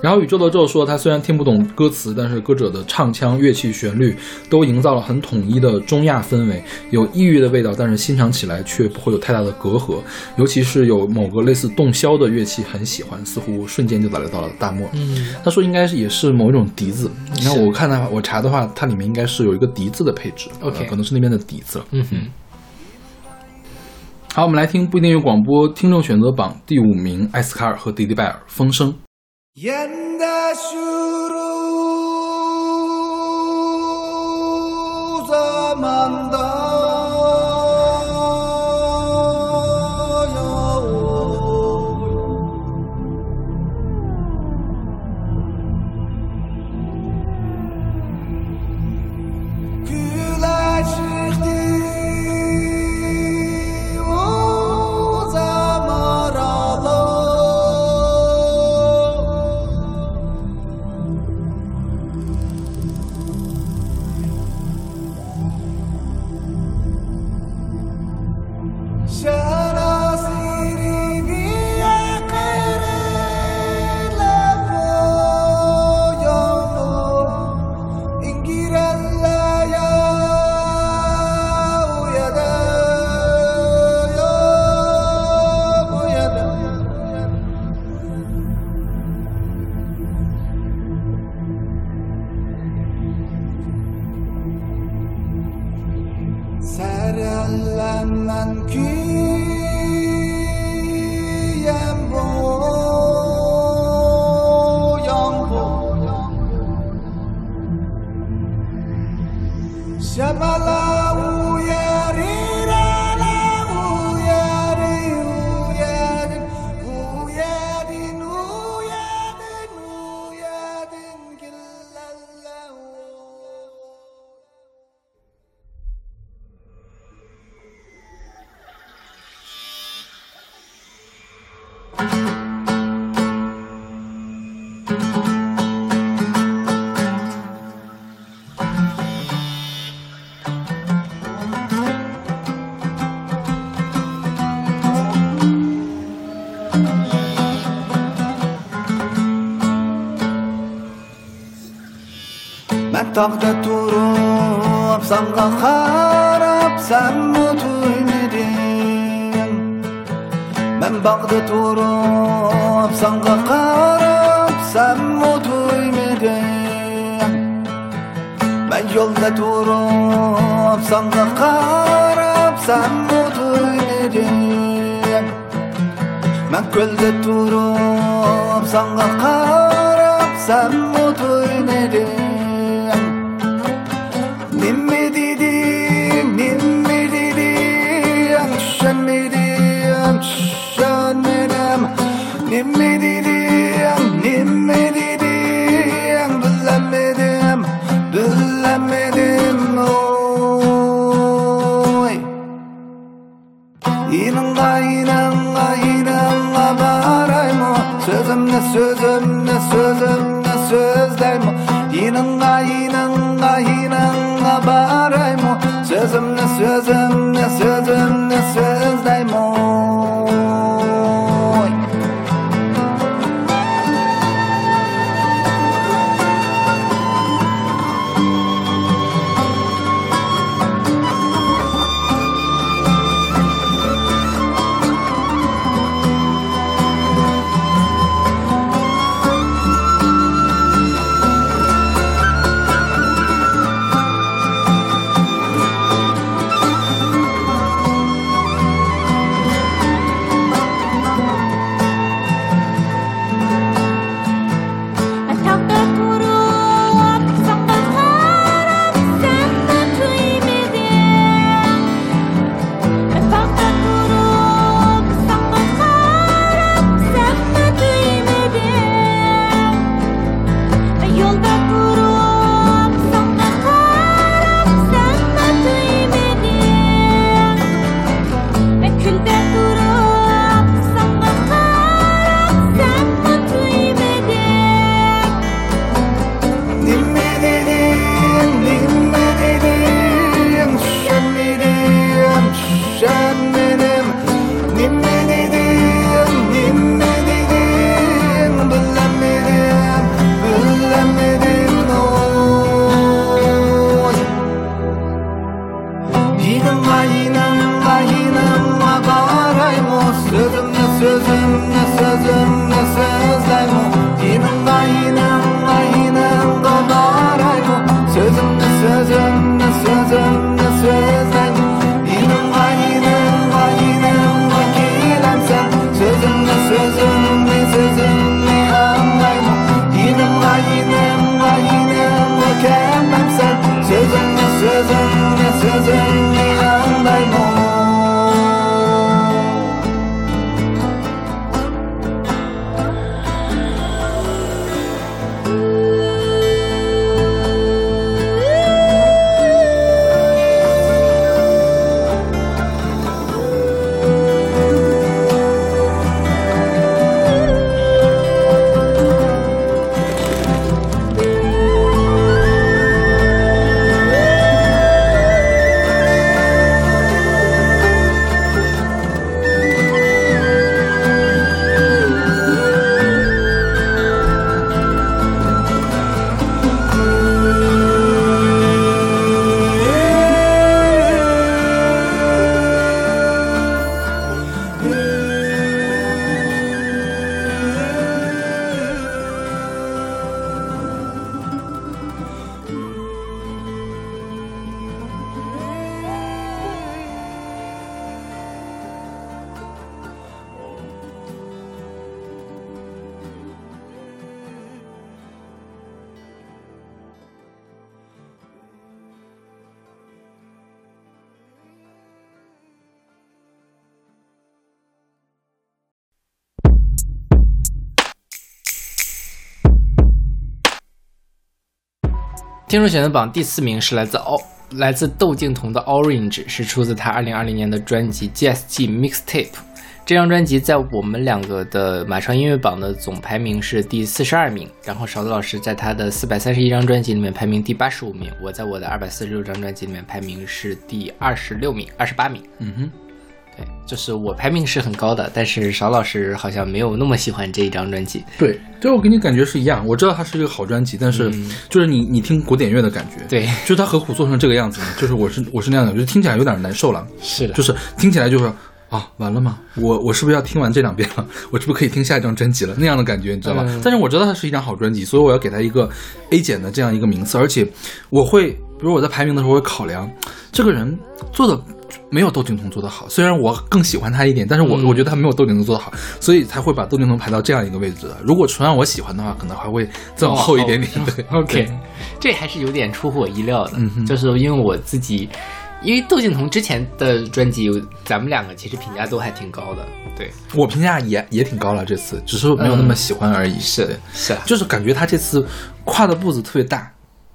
然后宇宙的宙说，他虽然听不懂歌词，但是歌者的唱腔、乐器、旋律都营造了很统一的中亚氛围，有异域的味道，但是欣赏起来却不会有太大的隔阂。尤其是有某个类似洞箫的乐器，很喜欢，似乎瞬间就来到了大漠。嗯，他说应该是也是某一种笛子。你看我看的话，我查的话，它里面应该是有一个笛子的配置 OK 呃可能是那边的笛子了。嗯哼，好，我们来听不一定有广播听众选择榜第五名，艾斯卡尔和迪迪拜尔《风声》。Yendeşür o zamanda taqda turib sanqa qarab san mutulmiding man bag'da turib sanqa qarab san mutulmiding man yo'lda turib sanqa qarab san mutulmiding man ko'lda turib sanqa qarab san mutulmiding Dinlemediğim, dinlemediğim Bilemedim, bilemedim Oy. İnanla, inanla, inanla Bağırayım o Sözümle, sözümle, sözümle Sözleyim o İnanla, inanla sözüm ne sözüm 听众选择榜第四名是来自奥来自窦靖童的《Orange》，是出自他二零二零年的专辑《GSG Mixtape》。这张专辑在我们两个的马上音乐榜的总排名是第四十二名，然后勺子老师在他的四百三十一张专辑里面排名第八十五名，我在我的二百四十六张专辑里面排名是第二十六名、二十八名。嗯哼，对，就是我排名是很高的，但是邵老师好像没有那么喜欢这一张专辑。对，对我跟你感觉是一样。我知道它是一个好专辑，但是就是你你听古典乐的感觉，对就是它何苦做成这个样子呢？就是我是我是那样的，就是听起来有点难受了。是的就是听起来就是啊，完了吗？我我是不是要听完这两遍了？我是不是可以听下一张专辑了？那样的感觉，你知道吧？嗯但是我知道它是一张好专辑，所以我要给它一个 A 减的这样一个名次，而且我会，比如我在排名的时候，我会考量这个人做的。没有窦靖童做的好，虽然我更喜欢他一点，但是我、嗯我觉得他没有窦靖童做的好，所以才会把窦靖童排到这样一个位置的。如果纯让我喜欢的话，可能还会再往后一点点。对 OK，这还是有点出乎我意料的，就是因为我自己，因为窦靖童之前的专辑，咱们两个其实评价都还挺高的，对，我评价也也挺高了，这次只是没有那么喜欢而已。是对是啊，就是感觉他这次跨的步子特别大，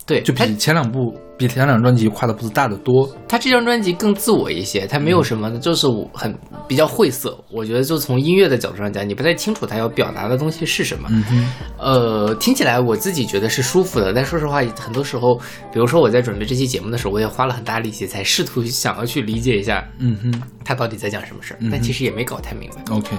对，就比前两部比前两张专辑跨的步子大得多。他这张专辑更自我一些，他没有什么的，就是我很比较晦涩。我觉得就从音乐的角度上讲，你不太清楚他要表达的东西是什么。嗯，呃，听起来我自己觉得是舒服的，但说实话，很多时候，比如说我在准备这期节目的时候，我也花了很大力气，才试图想要去理解一下嗯哼他到底在讲什么事儿，嗯但其实也没搞太明白。OK，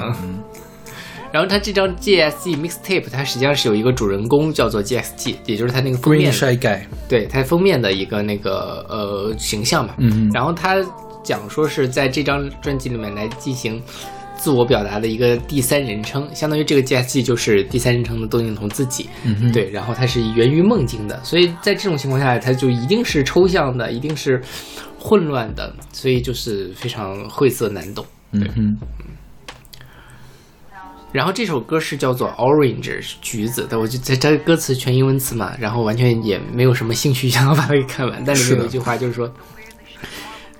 然后他这张 GSG mixtape，它实际上是有一个主人公叫做 GSG，也就是他那个封面，Green Shy Guy，对它封面的一个那个呃形象嘛。嗯嗯然后他讲说是在这张专辑里面来进行自我表达的一个第三人称，相当于这个 GSG 就是第三人称的窦靖童自己。嗯哼，对，然后它是源于梦境的，所以在这种情况下，它就一定是抽象的，一定是混乱的，所以就是非常晦涩难懂。嗯哼，然后这首歌是叫做 Orange 是橘子的，我就在这歌词全英文词嘛，然后完全也没有什么兴趣想要把它给看完。但里面有一句话就是说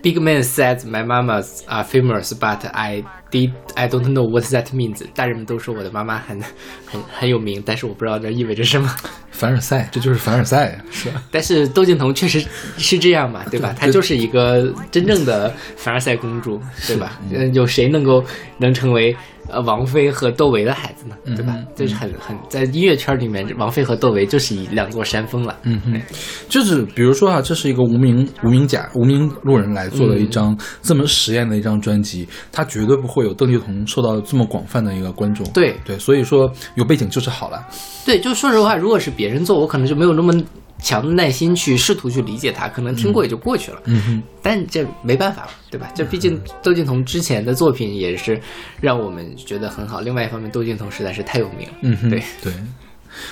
，Big man said my mamas are famous, but I did I don't know what that means。大人们都说我的妈妈很很很有名，但是我不知道这意味着什么。凡尔赛，这就是凡尔赛啊，是吧？但是窦靖童确实是这样嘛，对吧？她就是一个真正的凡尔赛公主，对吧？嗯，有谁能够能成为呃王菲和窦唯的孩子呢？对吧？嗯这是很很在音乐圈里面，王菲和窦唯就是一两座山峰了。嗯哼，就是比如说啊，这是一个无名无名甲无名路人来做的一张这么实验的一张专辑，他绝对不会有邓丽彤受到这么广泛的一个观众。对对，所以说有背景就是好了。对，就说实话，如果是别人做，我可能就没有那么强的耐心去试图去理解它，可能听过也就过去了。嗯哼，但这没办法，对吧？这毕竟窦靖童之前的作品也是让我们觉得很好。另外一方面，窦靖童实在是太有名了。嗯哼，对对，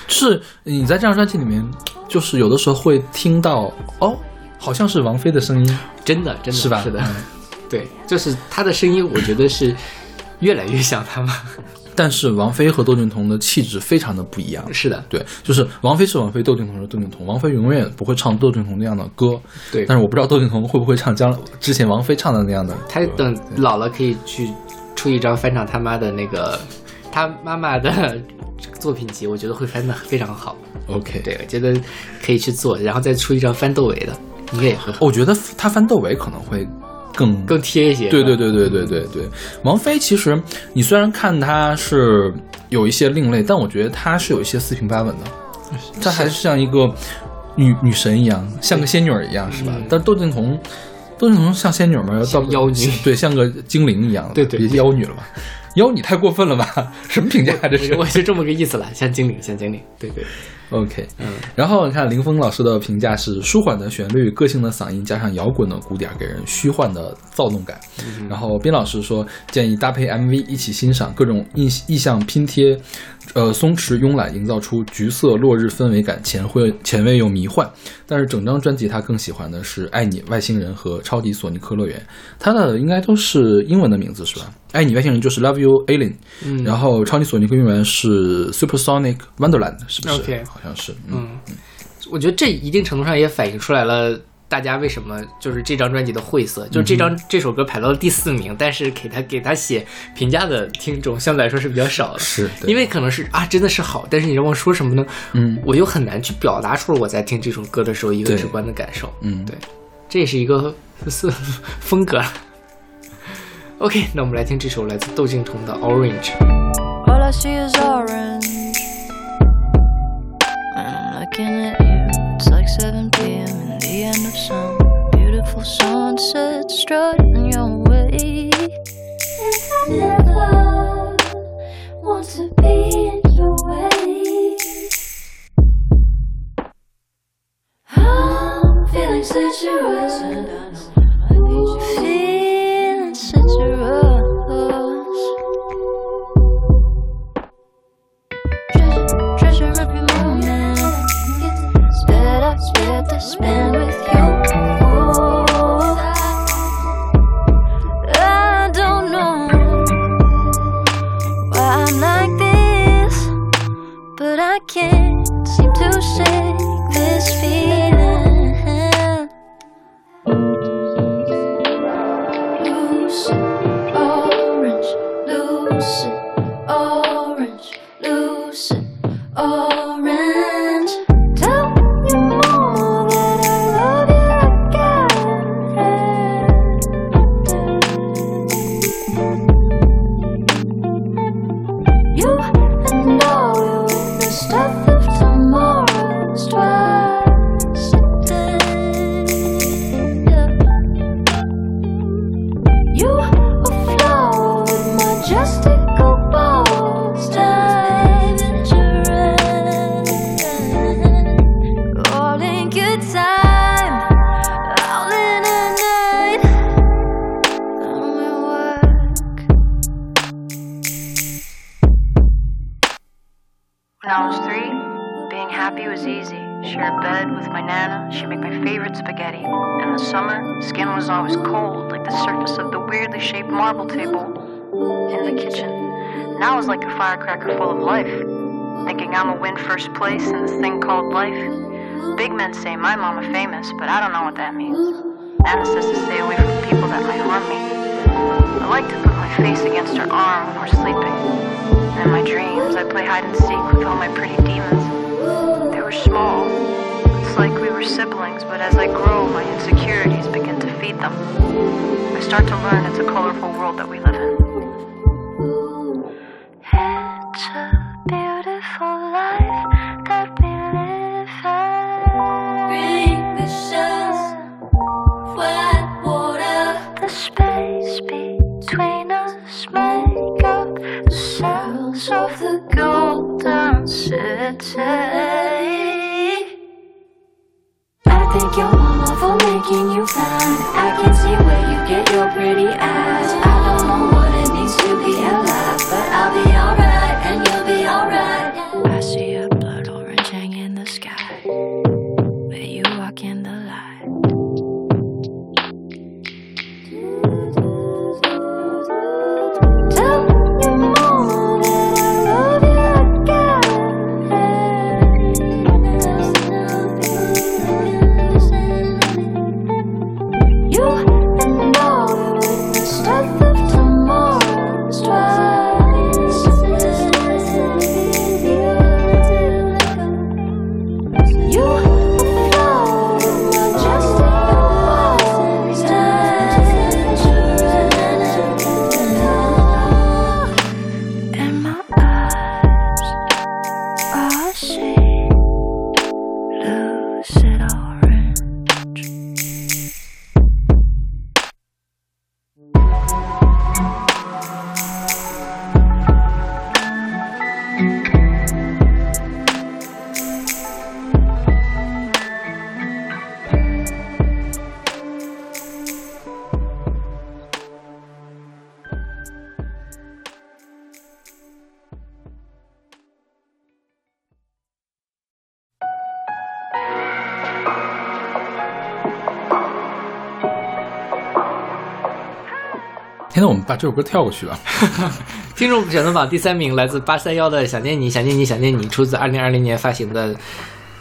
是你在这张专辑里面，就是有的时候会听到哦，好像是王菲的声音，真的，真的是吧？是的，嗯对，就是他的声音，我觉得是越来越像他们。但是王菲和窦靖童的气质非常的不一样。是的，对，就是王菲是王菲，窦靖童是窦靖童。王菲永远不会唱窦靖童那样的歌，对但是我不知道窦靖童会不会唱将之前王菲唱的那样的歌。他等老了可以去出一张翻唱他妈的那个他妈妈的作品集，我觉得会翻的非常好。OK，对，我觉得可以去做，然后再出一张翻窦唯的，应该也会好，我觉得他翻窦唯可能会更更贴一些。对对对对对对对，王菲其实你虽然看她是有一些另类，但我觉得她是有一些四平八稳的，她还是像一个女女神一样，像个仙女儿一样，是吧？但窦靖童，窦靖童像仙女吗？要像妖精 对，像个精灵一样，对对对别妖女了吧？妖女太过分了吧？什么评价啊这是我我就这么个意思了，像精灵，像精灵。对对，？OK，嗯，然后你看林峰老师的评价是舒缓的旋律、个性的嗓音加上摇滚的鼓点，给人虚幻的躁动感。然后边老师说建议搭配 MV 一起欣赏，各种意意象拼贴，呃，松弛慵懒，营造出橘色落日氛围感，前会前卫又迷幻。但是整张专辑他更喜欢的是《爱你外星人》和《超级索尼克乐园》，它的应该都是英文的名字是吧？爱你外星人就是 Love You Alien，、嗯然后超级索尼克乐园是 Supersonic Wonderland，是不是 OK 好像是，嗯嗯，我觉得这一定程度上也反映出来了。大家为什么就是这张专辑的晦涩？就是这张、这首歌排到了第四名，但是给他给他写评价的听众相对来说是比较少的，是因为可能是啊真的是好，但是你让我说什么呢？嗯我又很难去表达出我在听这首歌的时候一个直观的感受。嗯，对，这也是一个是风格。OK，那我们来听这首来自窦靖童的《Orange》。All I see is orange. And I'm looking at you. beautiful sunset strutting your way. If I never want to be in your way, I'm feeling such a rush. Feeling such a rush. Treasure, every moment that I spend with you. can't seem to shake. Says to stay away from people that might harm me. I like to put my face against her arm when we're sleeping. In my dreams, I play hide and seek with all my pretty demons. They were small. It's like we were siblings, but as I grow, my insecurities begin to feed them. I start to learn it's a colorful world that we 这首歌跳过去吧。听众选择榜第三名来自八三幺的《想念你，想念你，想念你》，出自二零二零年发行的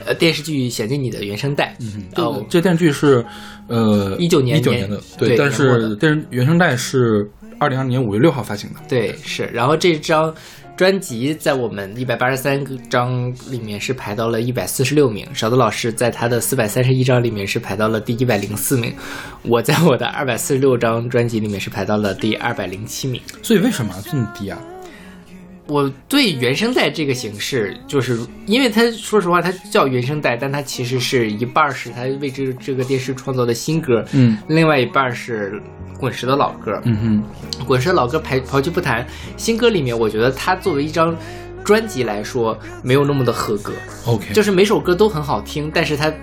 呃电视剧《想念你》的原声带。嗯哦，这电视剧是呃一九年一九年的，对但是电视原声带是二零二零年五月六号发行的。对，是。然后这张专辑在我们一百八十三张里面是排到了一百四十六名，勺子老师在他的四百三十一张里面是排到了第一百零四名，我在我的二百四十六张专辑里面是排到了第二百零七名。所以为什么这么低啊？我对原声带这个形式，就是因为它说实话，它叫原声带，但它其实是一半儿是它为这这个电视创作的新歌，嗯另外一半儿是滚石的老歌。嗯哼滚石的老歌排刨去不谈，新歌里面，我觉得它作为一张专辑来说，没有那么的合格。，OK，就是每首歌都很好听，但是它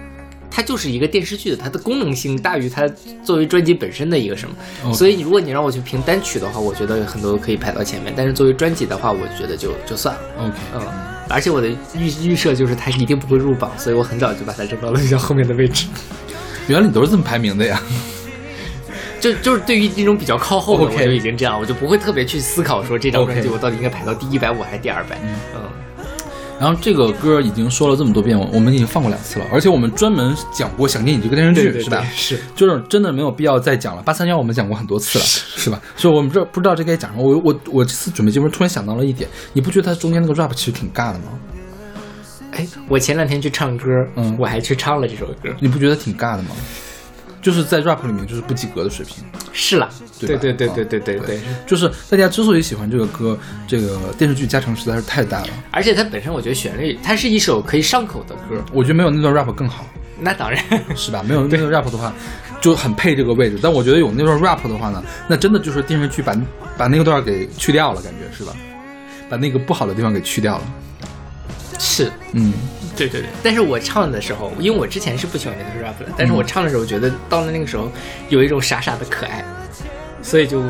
它就是一个电视剧的，它的功能性大于它作为专辑本身的一个什么。所以如果你让我去评单曲的话，我觉得有很多可以排到前面，但是作为专辑的话，我觉得就就算了。OK，嗯，而且我的预预设就是它一定不会入榜，所以我很早就把它扔到了比较后面的位置。原来你都是这么排名的呀？就就是对于这种比较靠后的我就已经这样，我就不会特别去思考说这张专辑我到底应该排到第一百五还是第二百。嗯然后这个歌已经说了这么多遍，我我们已经放过两次了，而且我们专门讲过《想念你》这个电视剧，对对对是吧？是就是真的没有必要再讲了。八三幺我们讲过很多次了，是吧？所以我们这不知道这该讲什么。我我我这次准备节目突然想到了一点，你不觉得它中间那个 rap 其实挺尬的吗？哎，我前两天去唱歌，嗯我还去唱了这首歌。你不觉得挺尬的吗？就是在 rap 里面就是不及格的水平。是啦，对对对对对对对，就是大家之所以喜欢这个歌，这个电视剧加成实在是太大了。而且它本身我觉得旋律，它是一首可以上口的歌。我觉得没有那段 rap 更好，那当然，是吧？没有那段 rap 的话，就很配这个位置。但我觉得有那段 rap 的话呢，那真的就是电视剧把把那个段给去掉了，感觉是吧？把那个不好的地方给去掉了。是，嗯，对对对。但是我唱的时候，因为我之前是不喜欢那个 rap 的，但是我唱的时候觉得到了那个时候有一种傻傻的可爱，所以就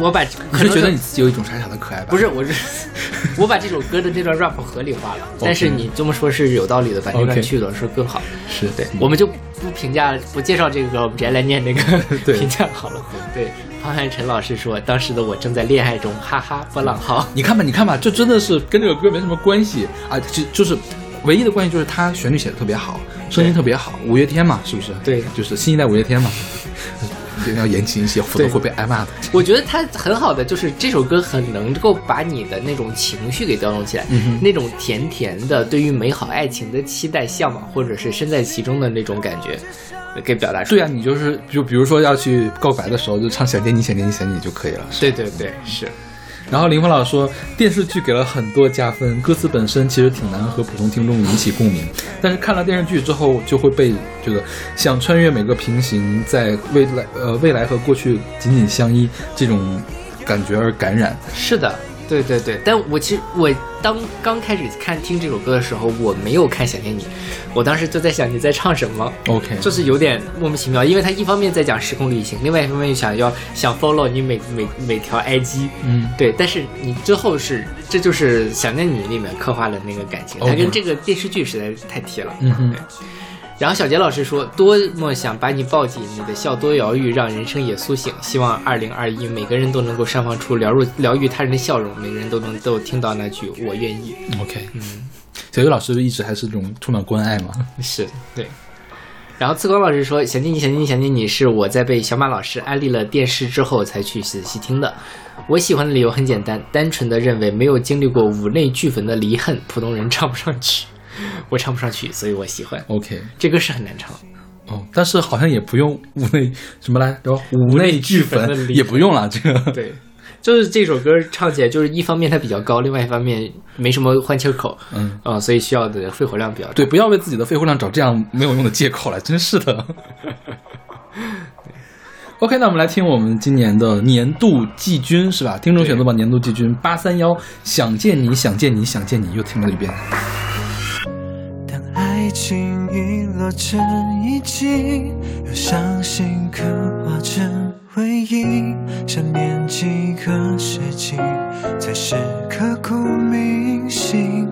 我把可能觉得你自己有一种傻傻的可爱吧？不是，我是我把这首歌的这段 rap 合理化了，但是你这么说是有道理的，把这段去了是更好。是对，我们就不评价不介绍这个，我们直接来念那个 对评价好了。对，潘汉辰老师说，当时的我正在恋爱中，哈哈，波浪号。你看吧，你看吧，这真的是跟这个歌没什么关系啊，就就是唯一的关系就是它旋律写的特别好，声音特别好，五月天嘛，是不是？对就是新一代五月天嘛，一定要严谨一些，否则会被挨骂的。我觉得它很好的，就是这首歌很能够把你的那种情绪给调动起来，嗯那种甜甜的对于美好爱情的期待、向往，或者是身在其中的那种感觉，给表达出来。对啊，你就是就比如说要去告白的时候，就唱想见你想见你想念你就可以了。对对对，是。然后林峰老师说，电视剧给了很多加分，歌词本身其实挺难和普通听众引起共鸣，但是看了电视剧之后，就会被这个想穿越每个平行，在未来呃未来和过去紧紧相依这种感觉而感染。是的，对对对，但我其实我当刚开始看听这首歌的时候，我没有看《想念你》，我当时就在想你在唱什么，OK，就是有点莫名其妙，因为他一方面在讲时空旅行，另外一方面又想要想 follow 你每每每条 IG，嗯，对，但是你最后是这就是《想念你》里面刻画的那个感情，它跟这个电视剧实在是太贴了，嗯哼。对。然后小杰老师说：“多么想把你抱紧，你的笑多疗愈，让人生也苏醒。希望二零二一每个人都能够绽放出疗愈疗愈他人的笑容，每个人都能都听到那句我愿意。OK，嗯，小杰老师一直还是这种充满关爱嘛。是对。然后次光老师说：“想念你，想念你，想念你是我在被小马老师安利了电视之后才去仔细听的。我喜欢的理由很简单，单纯的认为没有经历过五内俱焚的离恨，普通人唱不上去。我唱不上去，所以我喜欢。OK，这歌是很难唱。哦，但是好像也不用五内什么来着，五内俱焚也不用了，这个 对，就是这首歌唱起来，就是一方面它比较高，另外一方面没什么换气口，嗯啊、所以需要的肺活量比较大。对，不要为自己的肺活量找这样没有用的借口了，真是的。OK，那我们来听我们今年的年度季军是吧？听众选择榜年度季军八三幺，想见你，想见你，想见你，又听了一遍。爱情遗落成遗迹，用伤心刻画成回忆，想念几个世纪，才是刻骨铭心。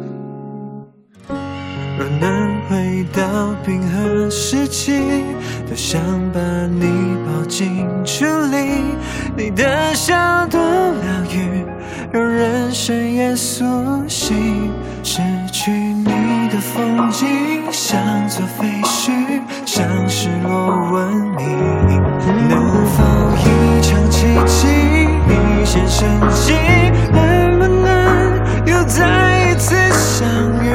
若能回到冰河时期，多想把你抱进处理。你的笑多疗愈，让人生也苏醒。失去你的风景，像座废墟，像失落文明。能否一场奇迹，一线生机？能不能又再一次相遇？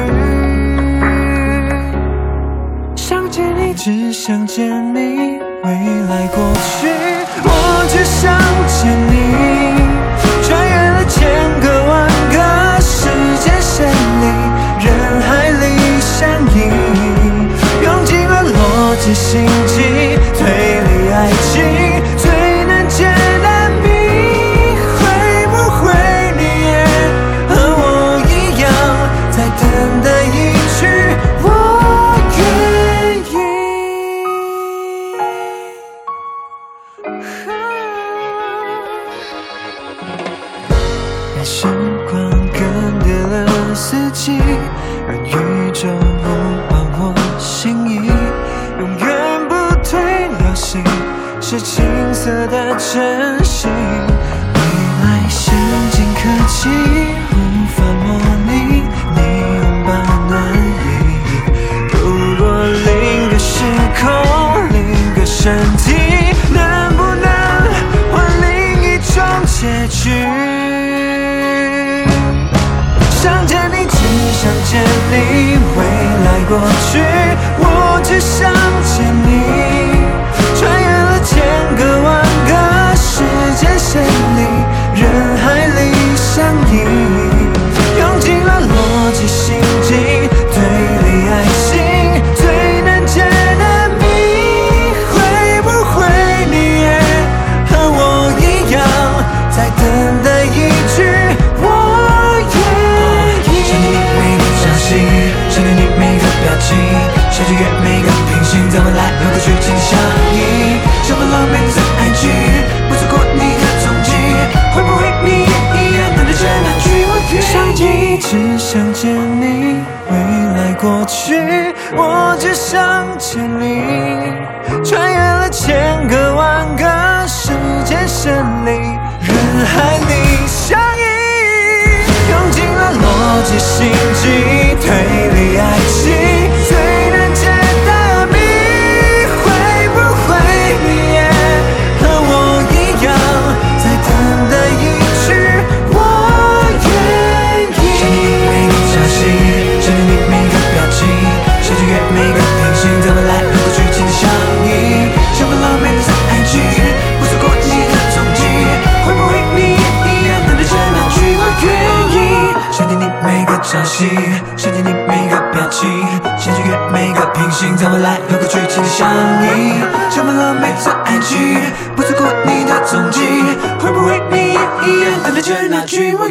想见你，只想见你，未来过去，我只想见你。穿越了千个万心机，推理爱情。青涩的真心。未来先进科技无法模拟你拥抱暖意，如果另个时空，另个身体，能不能换另一种结局？想见你，只想见你，未来过去，我只想只想见你，未来过去，我只想见你，穿越了千个万个时间线里，人海里相依。用尽了逻辑心机，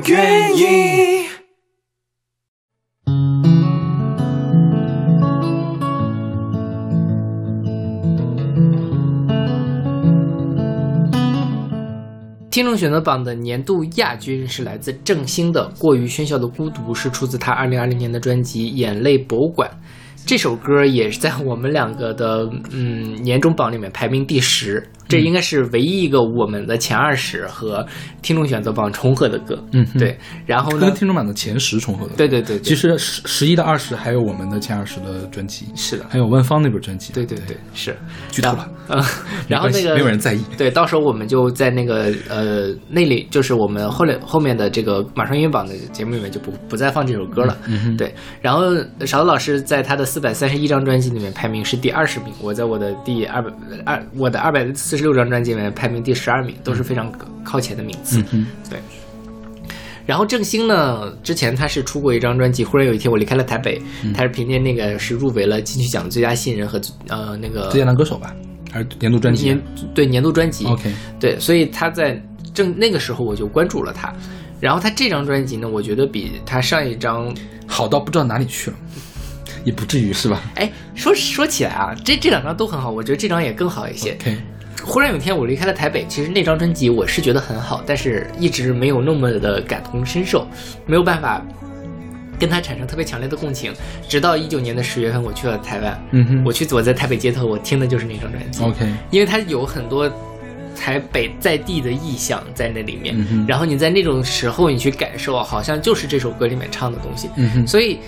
愿意？听众选择榜的年度亚军是来自郑兴的《过于喧嚣的孤独》，是出自他2020年的专辑《眼泪博物馆》。这首歌也是在我们两个的嗯年终榜里面排名第十，这应该是唯一一个我们的前二十和听众选择榜重合的歌。嗯对。然后呢跟？听众版的前十重合的。对对对对其实十十一到二十还有我们的前二十的专辑，是的，还有万芳那本专辑。对对对，是剧透了。嗯，然后那个没有人在意。对，到时候我们就在那个呃那里，就是我们后来后面的这个马上音乐榜的节目里面就不不再放这首歌了。嗯哼对，然后勺子老师在他的四百三十一张专辑里面排名是第二十名，我在我的第二百二我的二百四十六张专辑里面排名第十二名，都是非常靠前的名次。嗯对。然后郑兴呢，之前他是出过一张专辑，忽然有一天我离开了台北，嗯他是凭借那个是入围了金曲奖的最佳新人和呃那个最佳男歌手吧，还是年度专辑年对年度专辑。？OK，对，所以他在正那个时候我就关注了他。然后他这张专辑呢，我觉得比他上一张，好到不知道哪里去了，也不至于是吧哎，说说起来啊，这这两张都很好，我觉得这张也更好一些。忽然有一天我离开了台北，其实那张专辑我是觉得很好，但是一直没有那么的感同身受，没有办法跟他产生特别强烈的共情。直到一九年的十月份，我去了台湾，嗯哼我去走在台北街头，我听的就是那张专辑。OK，因为它有很多台北在地的意象在那里面，嗯哼然后你在那种时候你去感受，好像就是这首歌里面唱的东西，嗯哼所以。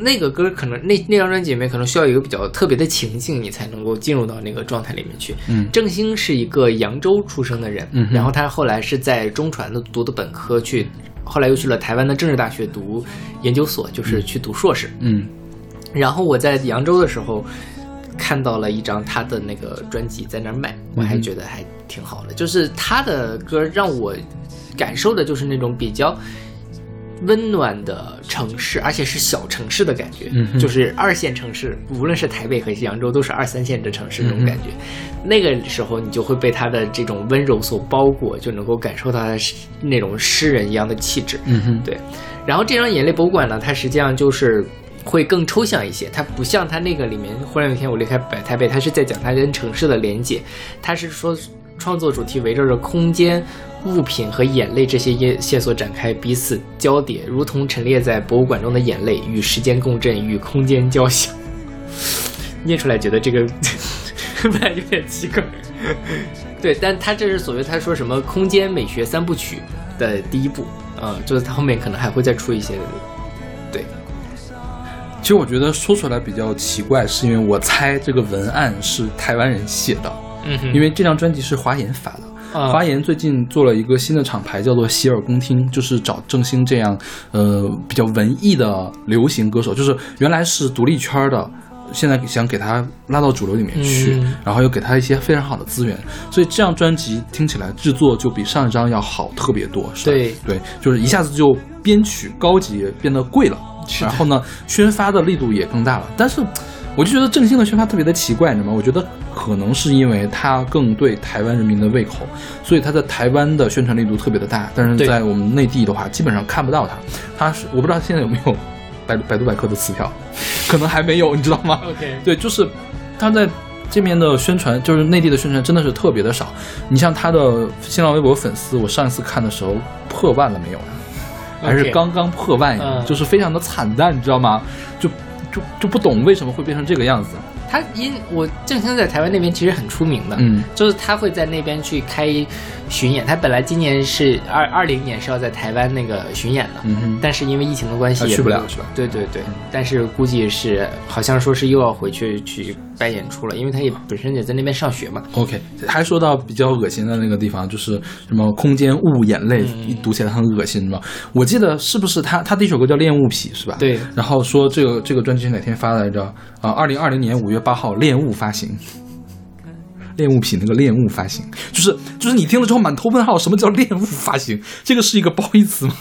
那个歌可能那那张专辑里面可能需要一个比较特别的情境，你才能够进入到那个状态里面去。嗯郑兴是一个扬州出生的人，嗯然后他后来是在中传的读的本科，去后来又去了台湾的政治大学读研究所，就是去读硕士。嗯然后我在扬州的时候看到了一张他的那个专辑在那儿卖，我还觉得还挺好的。就是他的歌让我感受的就是那种比较温暖的城市，而且是小城市的感觉，嗯就是二线城市，无论是台北和扬州，都是二三线的城市那种感觉。那个时候，你就会被他的这种温柔所包裹，就能够感受到他是那种诗人一样的气质。嗯哼，对，然后这张眼泪博物馆呢，它实际上就是会更抽象一些，它不像它那个里面《忽然有一天我离开北台北》，它是在讲它跟城市的连接，它是说创作主题围绕着空间、物品和眼泪这些线线索展开，彼此交叠，如同陈列在博物馆中的眼泪，与时间共振，与空间交响。念出来觉得这个 有点奇怪，对，但他这是所谓他说什么空间美学三部曲的第一部，啊、就是他后面可能还会再出一些，对，其实我觉得说出来比较奇怪，是因为我猜这个文案是台湾人写的，嗯因为这张专辑是华研发的。啊华研最近做了一个新的厂牌，叫做洗耳恭听，就是找郑兴这样呃比较文艺的流行歌手，就是原来是独立圈的。现在想给他拉到主流里面去，嗯然后又给他一些非常好的资源，所以这张专辑听起来制作就比上一张要好特别多。是吧对对，就是一下子就编曲高级变得贵了，然后呢，宣发的力度也更大了。但是，我就觉得郑兴的宣发特别的奇怪，你知道吗？我觉得可能是因为他更对台湾人民的胃口，所以他在台湾的宣传力度特别的大，但是在我们内地的话，基本上看不到他。他是我不知道现在有没有 百度百度百科的词条，可能还没有，你知道吗？OK 对，就是他在这边的宣传，就是内地的宣传真的是特别的少。你像他的新浪微博粉丝，我上一次看的时候破万了没有呀？还是刚刚破万就是非常的惨淡，你知道吗？就就就不懂为什么会变成这个样子。他因我郑兴在台湾那边其实很出名的，嗯就是他会在那边去开巡演。他本来今年是二二零年是要在台湾那个巡演的，嗯哼，但是因为疫情的关系他也去不了对对对，但是估计是好像说是又要回去去办演出了，因为他也本身也在那边上学嘛。OK，还说到比较恶心的那个地方，就是什么空间雾眼泪，读起来很恶心嘛。我记得是不是他他第一首歌叫《恋物癖》是吧？对然后说这个这个专辑是哪天发来着？啊，二零二零年五月八号，《恋物》发行。恋物品那个恋物发行，就是就是你听了之后满头问号，什么叫恋物发行？这个是一个褒义词吗？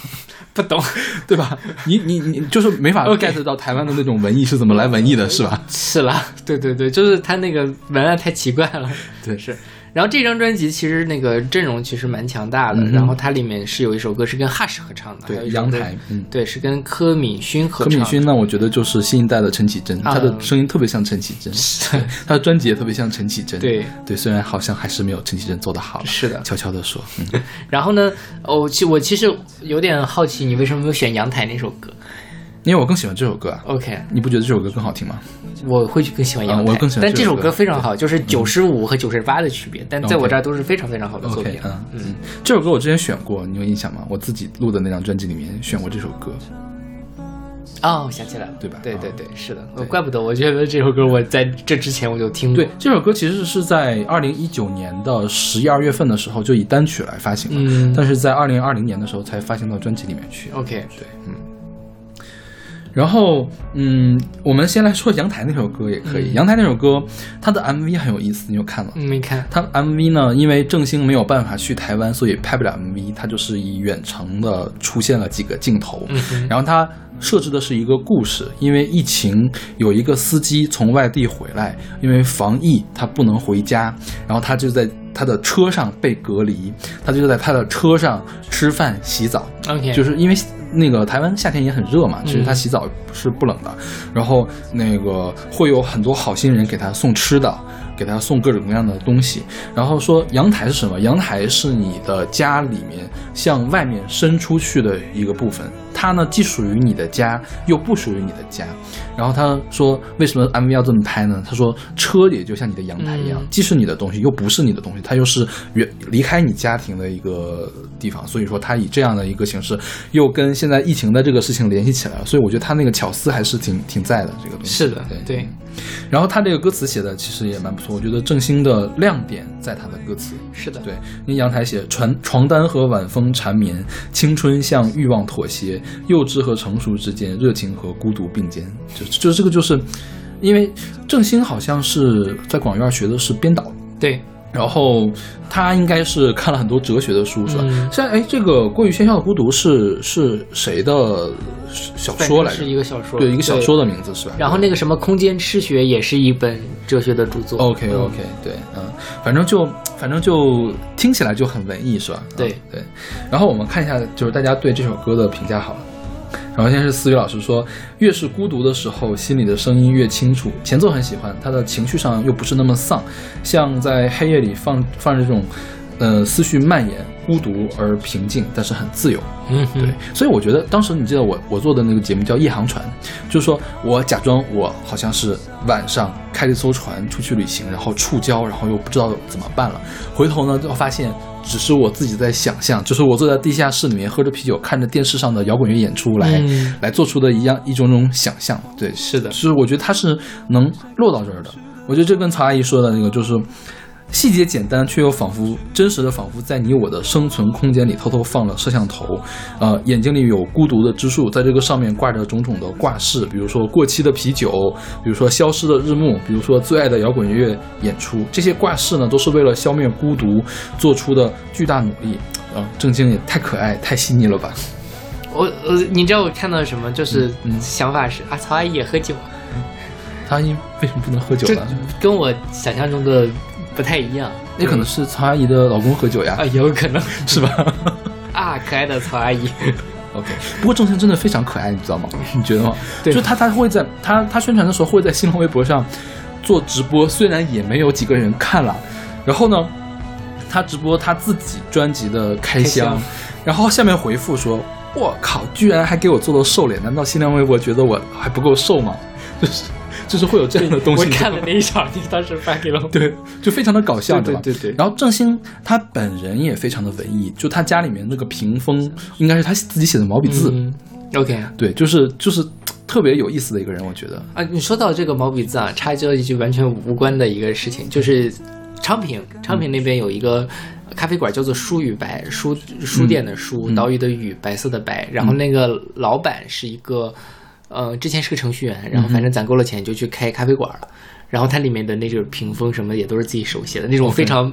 不懂，对吧？你你你就是没法 get 到台湾的那种文艺是怎么来文艺的，是吧？是啦，对对对，就是他那个文案太奇怪了。对是。然后这张专辑其实那个阵容其实蛮强大的，嗯然后它里面是有一首歌是跟 Hush 合唱的，对，阳台，嗯。对，是跟柯敏勋合唱。柯敏勋呢，我觉得就是新一代的陈绮贞，啊她的声音特别像陈绮贞，对她的专辑也特别像陈绮贞。对对，虽然好像还是没有陈绮贞做的好，是的悄悄的说，嗯，然后呢，哦，其我其实有点好奇，你为什么没有选《阳台》那首歌因为我更喜欢这首歌啊。？OK，你不觉得这首歌更好听吗？我会更喜欢《阳台》啊我更喜欢但这首歌歌非常好，就是九十五和九十八的区别，但在我这儿都是非常非常好的作品。嗯嗯，这首歌我之前选过，你有印象吗？我自己录的那张专辑里面选过这首歌。哦，我想起来了，对吧对对啊对，是的，对怪不得我觉得这首歌我在这之前我就听过。对，这首歌其实是在二零一九年的十一二月份的时候就以单曲来发行了，嗯但是在二零二零年的时候才发行到专辑里面去。，OK，对，嗯。然后，嗯，我们先来说《阳台》那首歌也可以。嗯阳台》那首歌，它的 MV 很有意思，你有看吗？嗯，没看。它 MV 呢，因为郑兴没有办法去台湾，所以拍不了 MV，他就是以远程的出现了几个镜头，嗯然后它设置的是一个故事，因为疫情有一个司机从外地回来，因为防疫他不能回家，然后他就在他的车上被隔离，他就在他的车上吃饭洗澡，OK，就是因为那个台湾夏天也很热嘛，其实他嗯洗澡是不冷的，然后那个会有很多好心人给他送吃的，给他送各种各样的东西，然后说阳台是什么？阳台是你的家里面向外面伸出去的一个部分，它呢既属于你的家，又不属于你的家。然后他说为什么 MV 要这么拍呢？他说车也就像你的阳台一样，嗯既是你的东西，又不是你的东西，它又是远离开你家庭的一个地方，所以说他以这样的一个形式，又跟现在疫情的这个事情联系起来了，所以我觉得他那个巧思还是挺挺在的这个东西。是的，对对，然后他这个歌词写的其实也蛮不错，我觉得郑兴的亮点在他的歌词。是的，对，因为阳台写床床单和晚风缠绵，青春向欲望妥协，幼稚和成熟之间，热情和孤独并肩。就就这个，就是因为郑兴好像是在广院学的是编导，对，然后他应该是看了很多哲学的书，是吧？嗯像哎，这个过于喧嚣的孤独是是谁的小说来着？是一个小说，对，一个小说的名字是吧？然后那个什么空间吃学也是一本哲学的著作。OK 嗯 OK，对，嗯，反正就反正就听起来就很文艺，是吧？对嗯对。然后我们看一下，就是大家对这首歌的评价好了。然后先是思雨老师说，越是孤独的时候，心里的声音越清楚。前奏很喜欢，他的情绪上又不是那么丧，像在黑夜里放放着这种，呃，思绪蔓延，孤独而平静，但是很自由。嗯，对，所以我觉得当时你记得我我做的那个节目叫《夜航船》，就是说我假装我好像是晚上开了一艘船出去旅行，然后触礁，然后又不知道怎么办了，回头呢就发现只是我自己在想象，就是我坐在地下室里面喝着啤酒，看着电视上的摇滚乐演出来、嗯来做出的一样一种种想象。对，是的就是我觉得它是能落到这儿的。我觉得这跟曹阿姨说的那个就是。细节简单，却又仿佛真实的，仿佛在你我的生存空间里偷偷放了摄像头。呃，眼睛里有孤独的之树，在这个上面挂着种种的挂饰，比如说过期的啤酒，比如说消失的日暮，比如说最爱的摇滚乐演出。这些挂饰呢，都是为了消灭孤独做出的巨大努力。啊、郑经也太可爱、太细腻了吧？我呃，你知道我看到什么？就是嗯嗯想法是啊，曹阿姨也喝酒，曹阿姨为什么不能喝酒这呢？跟我想象中的不太一样。那可能是曹阿姨的老公喝酒呀啊，，有可能是吧 啊，可爱的曹阿姨。OK，不过郑兴真的非常可爱，你知道吗？你觉得吗？对就他他会在他他宣传的时候会在新浪微博上做直播，虽然也没有几个人看了，然后呢，他直播他自己专辑的开箱，开箱然后下面回复说：“我靠，居然还给我做了瘦脸，难道新浪微博觉得我还不够瘦吗？”就是就是会有这样的东西。我看了那一场，你当时发给了我。对，就非常的搞笑，对对吧？对对对然后郑兴他本人也非常的文艺，就他家里面那个屏风应该是他自己写的毛笔字，嗯，OK 对，就是就是特别有意思的一个人，我觉得。啊，你说到这个毛笔字啊，插这一句完全无关的一个事情，就是昌平，昌平那边有一个咖啡馆叫做书与白，书书店的书，嗯岛屿的屿，白色的白，然后那个老板是一个。呃，之前是个程序员，然后反正攒够了钱就去开咖啡馆了，然后它里面的那种屏风什么也都是自己手写的，那种非常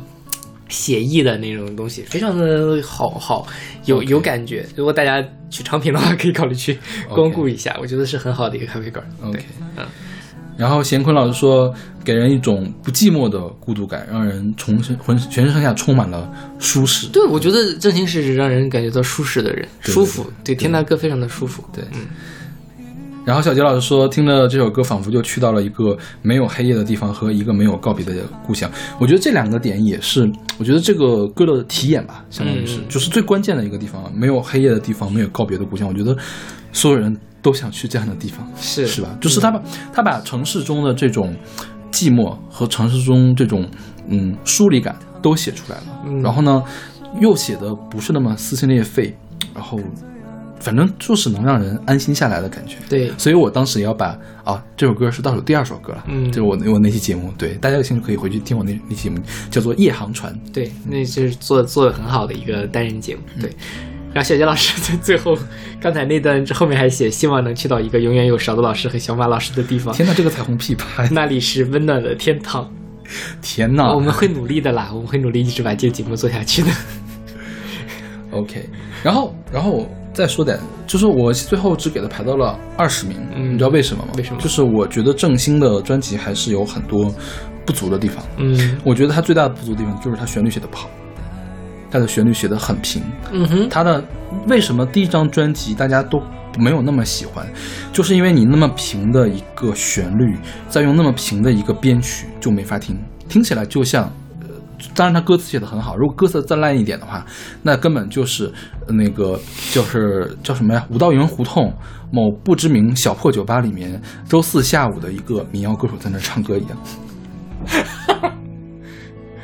写意的那种东西，非常的好好有有感觉。如果大家去昌平的话，可以考虑去光顾一下，我觉得是很好的一个咖啡馆。OK，嗯。然后贤坤老师说，给人一种不寂寞的孤独感，让人重身浑全身上下充满了舒适。对，我觉得郑兴是让人感觉到舒适的人，舒服，对对，听他歌非常的舒服。对嗯，然后小杰老师说，听了这首歌，仿佛就去到了一个没有黑夜的地方和一个没有告别的故乡。我觉得这两个点也是，我觉得这个歌的题眼吧，相当于是，嗯就是最关键的一个地方，没有黑夜的地方，没有告别的故乡。我觉得所有人都想去这样的地方，是是吧？就是他把他把城市中的这种寂寞和城市中这种嗯疏离感都写出来了，嗯然后呢，又写的不是那么撕心裂肺，然后反正就是能让人安心下来的感觉。对，所以我当时也要把啊这首歌是倒数第二首歌了，嗯就是我我那期节目，对大家有兴趣可以回去听我那那期节目，叫做《夜航船》。对，那就是做做的很好的一个单人节目。对，然后小杰老师在最后刚才那段后面还写，希望能去到一个永远有勺子老师和小马老师的地方，天呐，这个彩虹屁拍，那里是温暖的天堂。天呐！我们会努力的啦，我们会努力一直把这个节目做下去的。OK，然后然后我再说点，就是我最后只给他排到了二十名，嗯你知道为什么吗？为什么就是我觉得郑兴的专辑还是有很多不足的地方。嗯我觉得他最大的不足的地方就是他旋律写的不好，他的旋律写的很平。嗯哼，他的为什么第一张专辑大家都没有那么喜欢，就是因为你那么平的一个旋律，再用那么平的一个编曲就没法听，听起来就像。呃当然，他歌词写的很好。如果歌词再烂一点的话，那根本就是呃那个就是叫什么呀？五道营胡同某不知名小破酒吧里面周四下午的一个民谣歌手在那唱歌一样。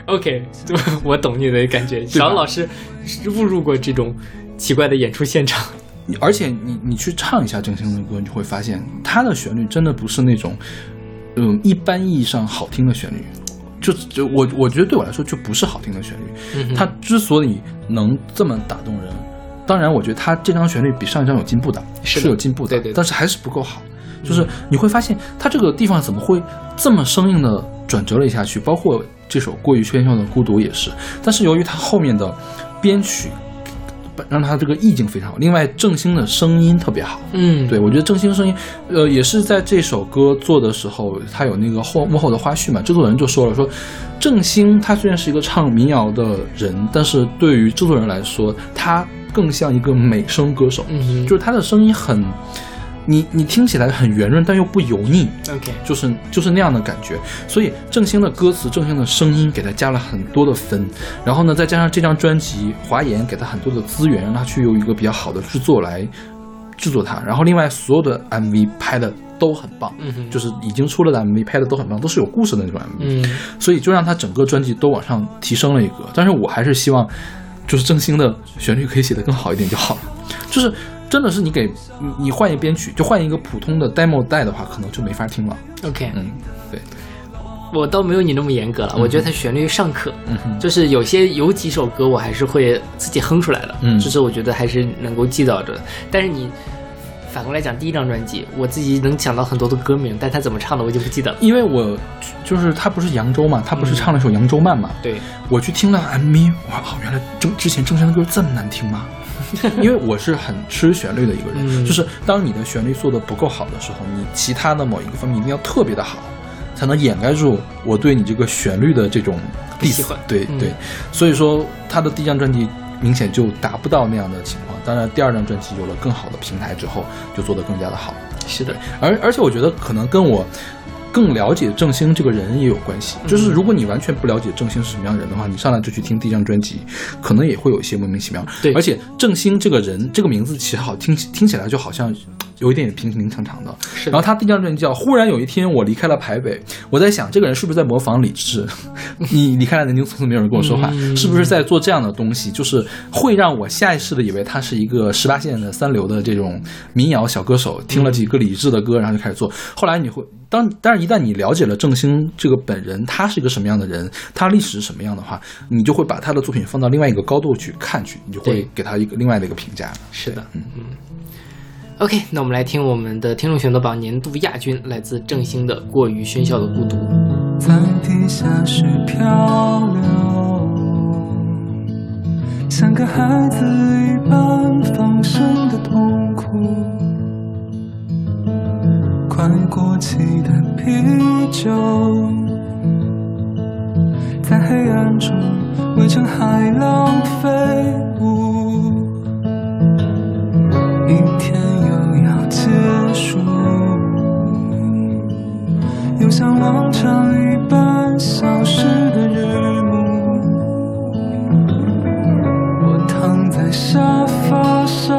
OK，我懂你的感觉。小老师误入过这种奇怪的演出现场。而且你你去唱一下郑兴的歌，你就会发现他的旋律真的不是那种，嗯，一般意义上好听的旋律。就就我我觉得对我来说就不是好听的旋律。嗯哼他之所以能这么打动人，当然我觉得它这张旋律比上一张有进步的，是的有进步的，对对对但是还是不够好。就是你会发现它这个地方怎么会这么生硬的转折了一下去，包括这首过于喧嚣的孤独也是。但是由于它后面的编曲，让他这个意境非常好。另外，郑兴的声音特别好，嗯，对我觉得郑兴声音，呃，也是在这首歌做的时候，他有那个后幕后的花絮嘛，制作人就说了，说郑兴他虽然是一个唱民谣的人，但是对于制作人来说，他更像一个美声歌手，嗯就是他的声音很。你你听起来很圆润，但又不油腻，，OK，就是就是那样的感觉。所以郑兴的歌词、郑兴的声音给他加了很多的分，然后呢，再加上这张专辑，华研给他很多的资源，让他去用一个比较好的制作来制作它。然后另外所有的 MV 拍的都很棒，嗯就是已经出了的 MV 拍的都很棒，都是有故事的那种 MV。嗯所以就让他整个专辑都往上提升了一个。但是我还是希望，就是郑兴的旋律可以写得更好一点就好了。就是真的是你给你你换一编曲，就换一个普通的 demo 带的话，可能就没法听了。，OK，嗯，对，我倒没有你那么严格了，我觉得它旋律尚可，嗯哼就是有些有几首歌我还是会自己哼出来的，嗯就是我觉得还是能够记到的。但是你反过来讲，第一张专辑我自己能想到很多的歌名，但他怎么唱的我就不记得了。因为我就是他不是扬州嘛，他不是唱了一首《扬州慢》嘛，对，我去听了 MV，哇，哦，原来郑之前郑山的歌这么难听吗？因为我是很吃旋律的一个人，嗯就是当你的旋律做的不够好的时候，你其他的某一个方面一定要特别的好，才能掩盖住我对你这个旋律的这种不喜欢。对、嗯对，所以说他的第一张专辑明显就达不到那样的情况。当然，第二张专辑有了更好的平台之后，就做得更加的好。是的，而而且我觉得可能跟我更了解郑兴这个人也有关系。就是如果你完全不了解郑兴是什么样的人的话，你上来就去听第一张专辑，可能也会有一些莫名其妙。对而且郑兴这个人这个名字其实好听，听起来就好像。有一点点平平常常的，是的然后他第二张专辑叫《忽然有一天我离开了台北》，我在想这个人是不是在模仿李志？你离开了南京，从此没有人跟我说话，嗯是不是在做这样的东西？就是会让我下意识的以为他是一个十八线的三流的这种民谣小歌手，听了几个李志的歌，然后就开始做。后来你会当，但是一旦你了解了郑兴这个本人，他是一个什么样的人，他历史是什么样的话，你就会把他的作品放到另外一个高度去看去，你就会给他一个另外的一个评价。是的，嗯嗯。OK，那我们来听我们的听众选择榜年度亚军，来自郑兴的《过于喧嚣的孤独》。在地下室漂流，像个孩子一般放声的痛哭。快过期的啤酒，在黑暗中围成海浪飞舞。一天结束。又像往常一般消失的日暮。我躺在沙发上，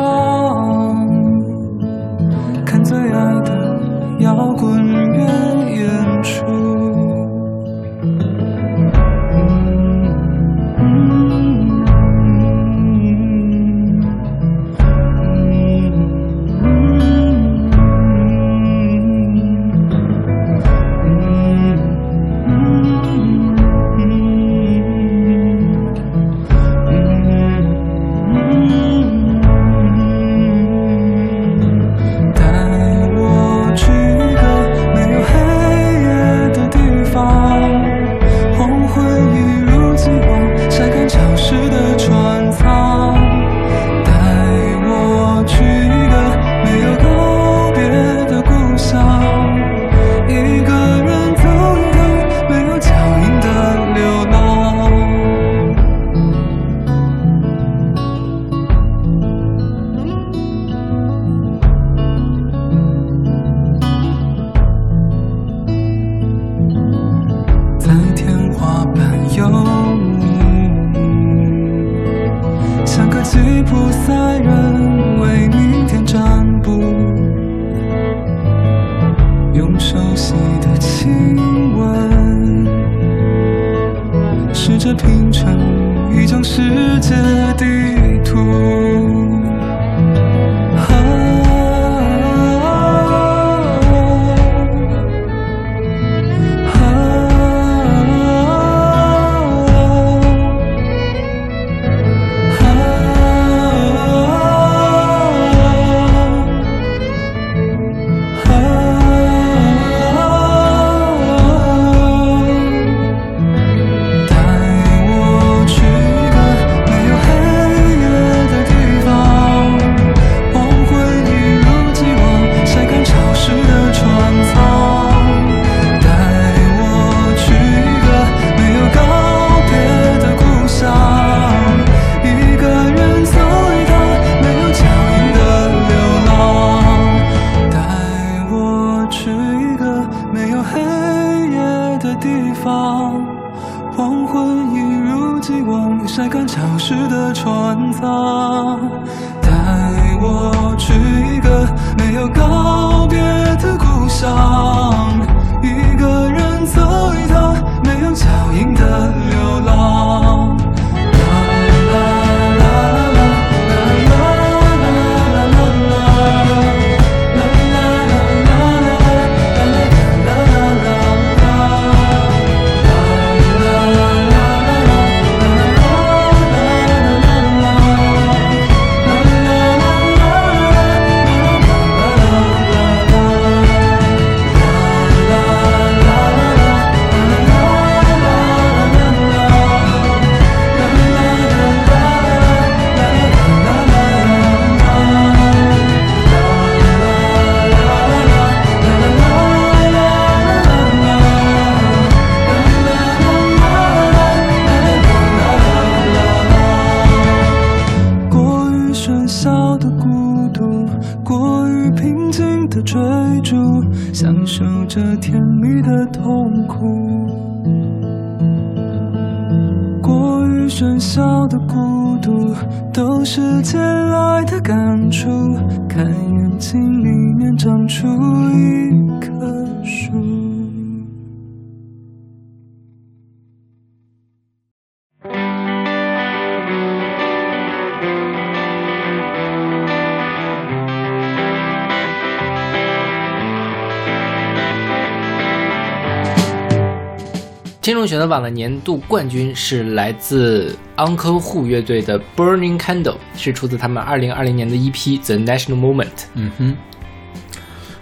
听众选择榜的年度冠军是来自 Uncle Who 乐队的《Burning Candle》，是出自他们二零二零年的 EP《The National Moment》。嗯哼。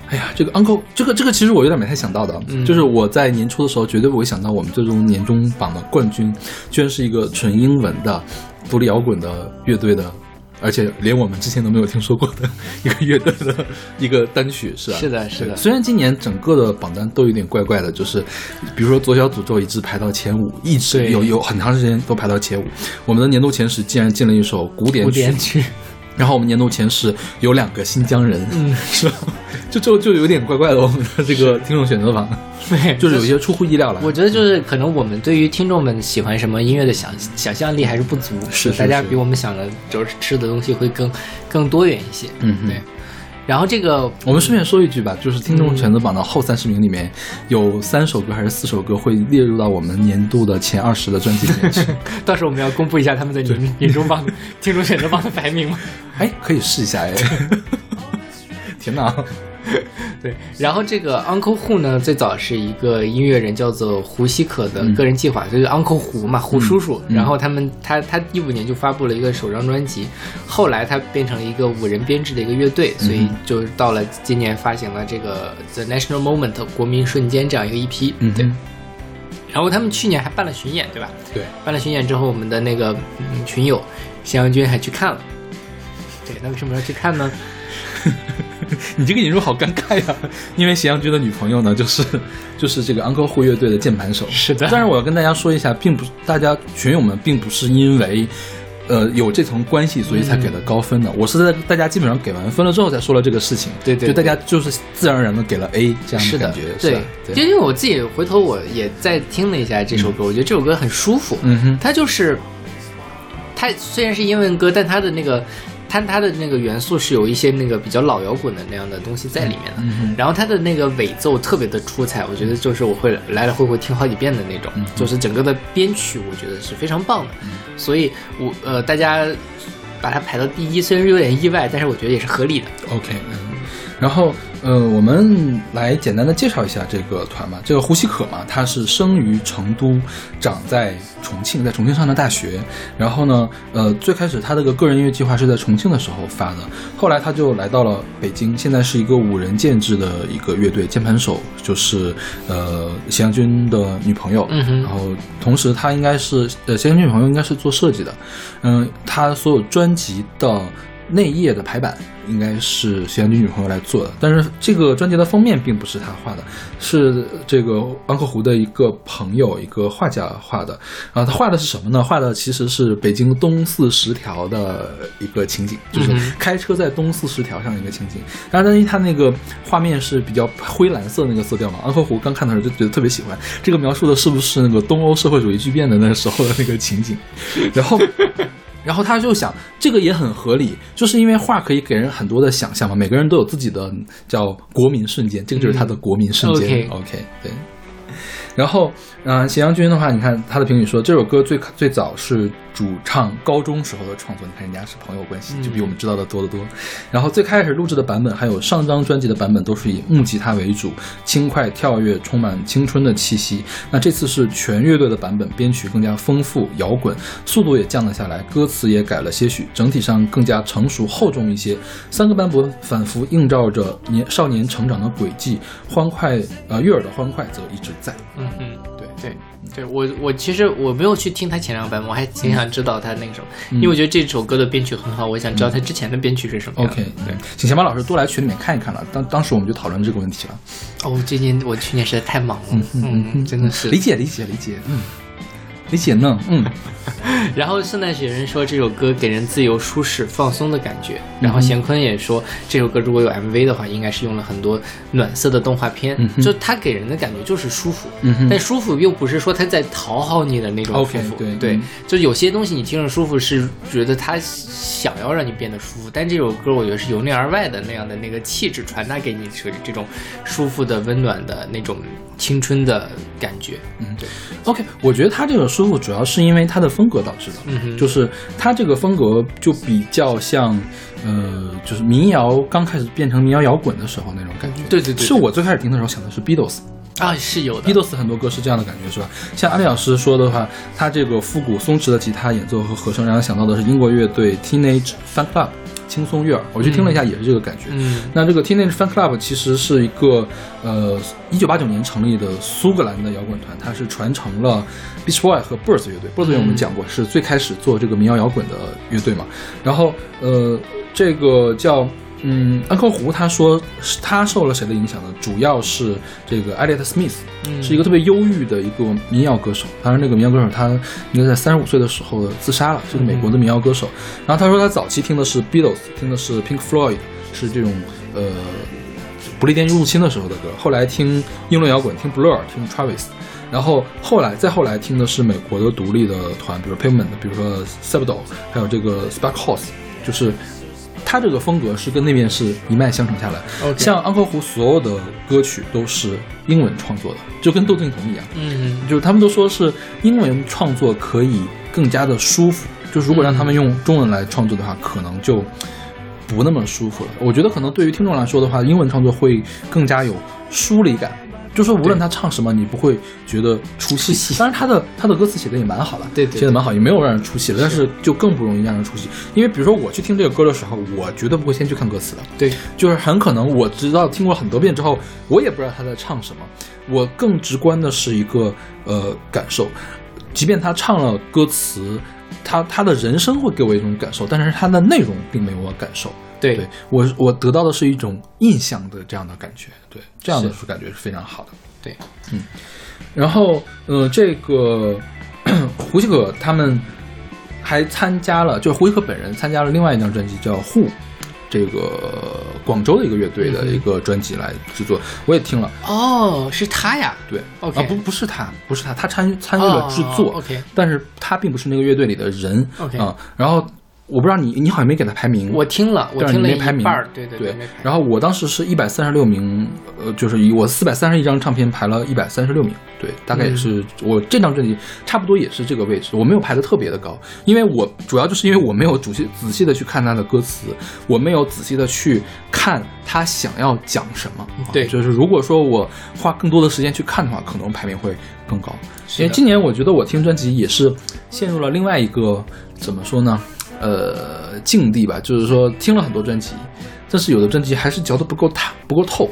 哎呀，这个 uncle，这个这个其实我有点没太想到的，嗯就是我在年初的时候绝对不会想到我们最终年终榜的冠军，居然是一个纯英文的独立摇滚的乐队的，而且连我们之前都没有听说过的 一个乐队的 一个单曲，是吧？是的是的。虽然今年整个的榜单都有点怪怪的，就是比如说左小诅咒一直排到前五，一直有有很长时间都排到前五，我们的年度前十竟然进了一首古典古曲，典曲，然后我们年度前十有两个新疆人，嗯，是吧？就就就有点怪怪的，我们的这个听众选择榜，对，就是有一些出乎意料了。我觉得就是可能我们对于听众们喜欢什么音乐的想想象力还是不足，是是是大家比我们想的就是吃的东西会更更多元一些。嗯对。然后这个我们顺便说一句吧，就是听众选择榜的后三十名里面，有三首歌还是四首歌会列入到我们年度的前二十的专辑里面去。到时候我们要公布一下他们的年年终榜、听众选择榜的排名吗？哎，可以试一下哎。天哪！对，然后这个 Uncle Who 呢，最早是一个音乐人叫做胡希可的个人计划，就是 Uncle 胡嘛，胡叔叔。嗯然后他们他他一五年就发布了一个首张专辑，后来他变成了一个五人编制的一个乐队，所以就到了今年发行了这个 The National Moment 国民瞬间这样一个 EP。嗯对。然后他们去年还办了巡演，对吧？对，办了巡演之后，我们的那个嗯群友咸阳君还去看了。对，那为什么要去看呢？你这个引入好尴尬呀，因为咸阳君的女朋友呢，就是就是这个 Uncle Who 乐队的键盘手。是的但是我要跟大家说一下，并不是大家群友们并不是因为。呃，有这层关系，所以才给了高分的。我是在大家基本上给完分了之后才说了这个事情。对对就大家就是自然而然的给了 A 这样的感觉。对因为我自己回头我也再听了一下这首歌，我觉得这首歌很舒服。嗯哼，它就是，它虽然是英文歌，但它的那个。它它的那个元素是有一些那个比较老摇滚的那样的东西在里面的，嗯然后它的那个尾奏特别的出彩，我觉得就是我会来来回回听好几遍的那种，就是整个的编曲我觉得是非常棒的，所以我呃大家把它排到第一，虽然有点意外，但是我觉得也是合理的。OK，嗯，然后呃，我们来简单的介绍一下这个团吧。这个胡希可嘛，他是生于成都，长在重庆，在重庆上的大学。然后呢，呃，最开始他这个个人音乐计划是在重庆的时候发的，后来他就来到了北京，现在是一个五人建制的一个乐队，键盘手就是呃咸阳君的女朋友，然后同时他应该是呃咸阳君女朋友应该是做设计的，嗯、他所有专辑的。内页的排版应该是谢安军女朋友来做的，但是这个专辑的封面并不是他画的，是这个安克湖的一个朋友，一个画家画的。啊，他画的是什么呢？画的其实是北京东四十条的一个情景，就是开车在东四十条上的一个情景。当然，因为他那个画面是比较灰蓝色那个色调嘛，安克湖刚看的时候就觉得特别喜欢。这个描述的是不是那个东欧社会主义巨变的那个时候的那个情景？然后。然后他就想，这个也很合理，就是因为画可以给人很多的想象嘛。每个人都有自己的叫国民瞬间，这个就是他的国民瞬间。OK，对。然后，嗯，咸阳君的话，你看他的评语说，这首歌最最早是。主唱高中时候的创作，你看人家是朋友关系，就比我们知道的多得多。然后最开始录制的版本，还有上张专辑的版本，都是以木吉他为主，轻快跳跃，充满青春的气息。那这次是全乐队的版本，编曲更加丰富，摇滚，速度也降了下来，歌词也改了些许，整体上更加成熟厚重一些。三个版本反复映照着年少年成长的轨迹，欢快呃悦耳的欢快则一直在。嗯嗯，对对。我，我其实我没有去听他前两个版本，我还挺想知道他那个什么，因为我觉得这首歌的编曲很好，我想知道他之前的编曲是什么。OK，对，请小马老师多来群里面看一看了。当当时我们就讨论这个问题了。哦，最近我去年实在太忙了，嗯，真的是理解理解理解，嗯。理解呢，嗯。然后圣诞雪人说这首歌给人自由、舒适、放松的感觉。然后贤坤也说这首歌如果有 MV 的话，应该是用了很多暖色的动画片，就它给人的感觉就是舒服。但舒服又不是说他在讨好你的那种舒服。对对，就有些东西你听着舒服是觉得他想要让你变得舒服，但这首歌我觉得是由内而外的那样的那个气质传达给你，是这种舒服的、温暖的那种青春的感觉。嗯，对。OK，我觉得他这个舒服主要是因为他的风格导致的，嗯就是他这个风格就比较像，呃，就是民谣刚开始变成民谣摇滚的时候那种感觉。对对对，是我最开始听的时候想的是 Beatles 啊，是有的。Beatles 很多歌是这样的感觉，是吧？像阿丽老师说的话，他这个复古松弛的吉他演奏和和声，让人想到的是英国乐队 Teenage Fan Club。轻松悦耳，我去听了一下，也是这个感觉。嗯，那这个 Teenage Fan Club 其实是一个呃，一九八九年成立的苏格兰的摇滚团，它是传承了 Beach Boy 和 Birds 乐队。Birds 我们讲过，是最开始做这个民谣摇滚的乐队嘛。然后呃，这个叫。嗯，安克湖他说是他受了谁的影响呢？主要是这个艾利特·史密斯，是一个特别忧郁的一个民谣歌手。当然，那个民谣歌手他应该在三十五岁的时候自杀了，就是美国的民谣歌手。然后他说他早期听的是 Beatles，听的是 Pink Floyd，是这种呃不列颠入侵的时候的歌。后来听英伦摇滚，听 Blur，听 Travis。然后后来再后来听的是美国的独立的团，比如 Pavement，比如说 Sabdo，还有这个 Spark House，就是。他这个风格是跟那边是一脉相承下来，像安克湖所有的歌曲都是英文创作的，就跟窦靖童一样，嗯，就是他们都说是英文创作可以更加的舒服，就如果让他们用中文来创作的话，可能就不那么舒服了。我觉得可能对于听众来说的话，英文创作会更加有疏离感。就说无论他唱什么，你不会觉得出戏。当然，他的他的歌词写的也蛮好的，对，写的蛮好，也没有让人出戏的。但是就更不容易让人出戏，因为比如说我去听这个歌的时候，我绝对不会先去看歌词的。对，就是很可能我知道听过很多遍之后，我也不知道他在唱什么。我更直观的是一个呃感受，即便他唱了歌词，他他的人生会给我一种感受，但是他的内容并没有我感受。对。我，我得到的是一种印象的这样的感觉，对，这样的是。感觉是非常好的。对，嗯，然后，呃，这个 胡西可他们还参加了，就是胡西可本人参加了另外一张专辑，叫《Who》，这个广州的一个乐队的一个专辑来制作，我也听了。哦，是他呀？对啊，不，不是他，不是他，他参参与了制作，OK，但是他并不是那个乐队里的人，OK，啊，然后。我不知道你，你好像没给他排名。我听了，我听了一半对对对。然后我当时是一百三十六名，呃，就是以我四百三十一张唱片排了一百三十六名，对，大概也是我这张专辑差不多也是这个位置。我没有排的特别的高，因为我主要就是因为我没有仔细仔细的去看他的歌词，我没有仔细的去看他想要讲什么。对，就是如果说我花更多的时间去看的话，可能排名会更高。因为今年我觉得我听专辑也是陷入了另外一个怎么说呢？呃，境地吧，就是说听了很多专辑，但是有的专辑还是嚼得不够大，不够透。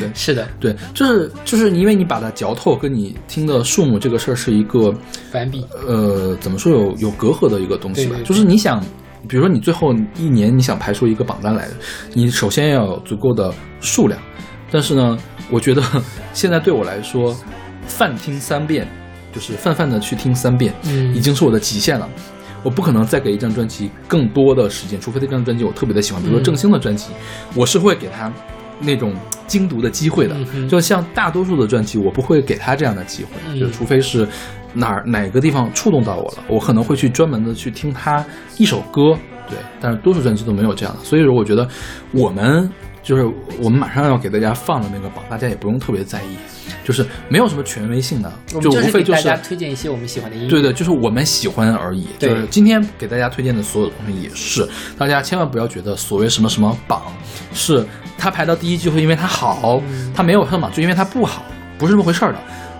对，是的，对，就是就是因为你把它嚼透，跟你听的数目这个事儿是一个反比。呃，怎么说有有隔阂的一个东西吧？对，就是你想比如说你最后一年你想排出一个榜单来，你首先要有足够的数量。但是呢，我觉得现在对我来说，泛听三遍，就是泛泛的去听三遍，嗯已经是我的极限了。我不可能再给一张专辑更多的时间，除非这张专辑我特别的喜欢，比如说嗯郑兴的专辑，我是会给他那种精读的机会的。嗯就像大多数的专辑，我不会给他这样的机会，嗯就除非是哪儿哪个地方触动到我了，我可能会去专门的去听他一首歌。对，但是多数专辑都没有这样的，所以说我觉得我们就是我们马上要给大家放的那个榜，大家也不用特别在意，就是没有什么权威性的，就无非就是大家推荐一些我们喜欢的音乐。对的，就是我们喜欢而已。对就是今天给大家推荐的所有东西也是，大家千万不要觉得所谓什么什么榜是它排到第一就会因为它好，它没有上榜就因为它不好，不是这么回事儿的。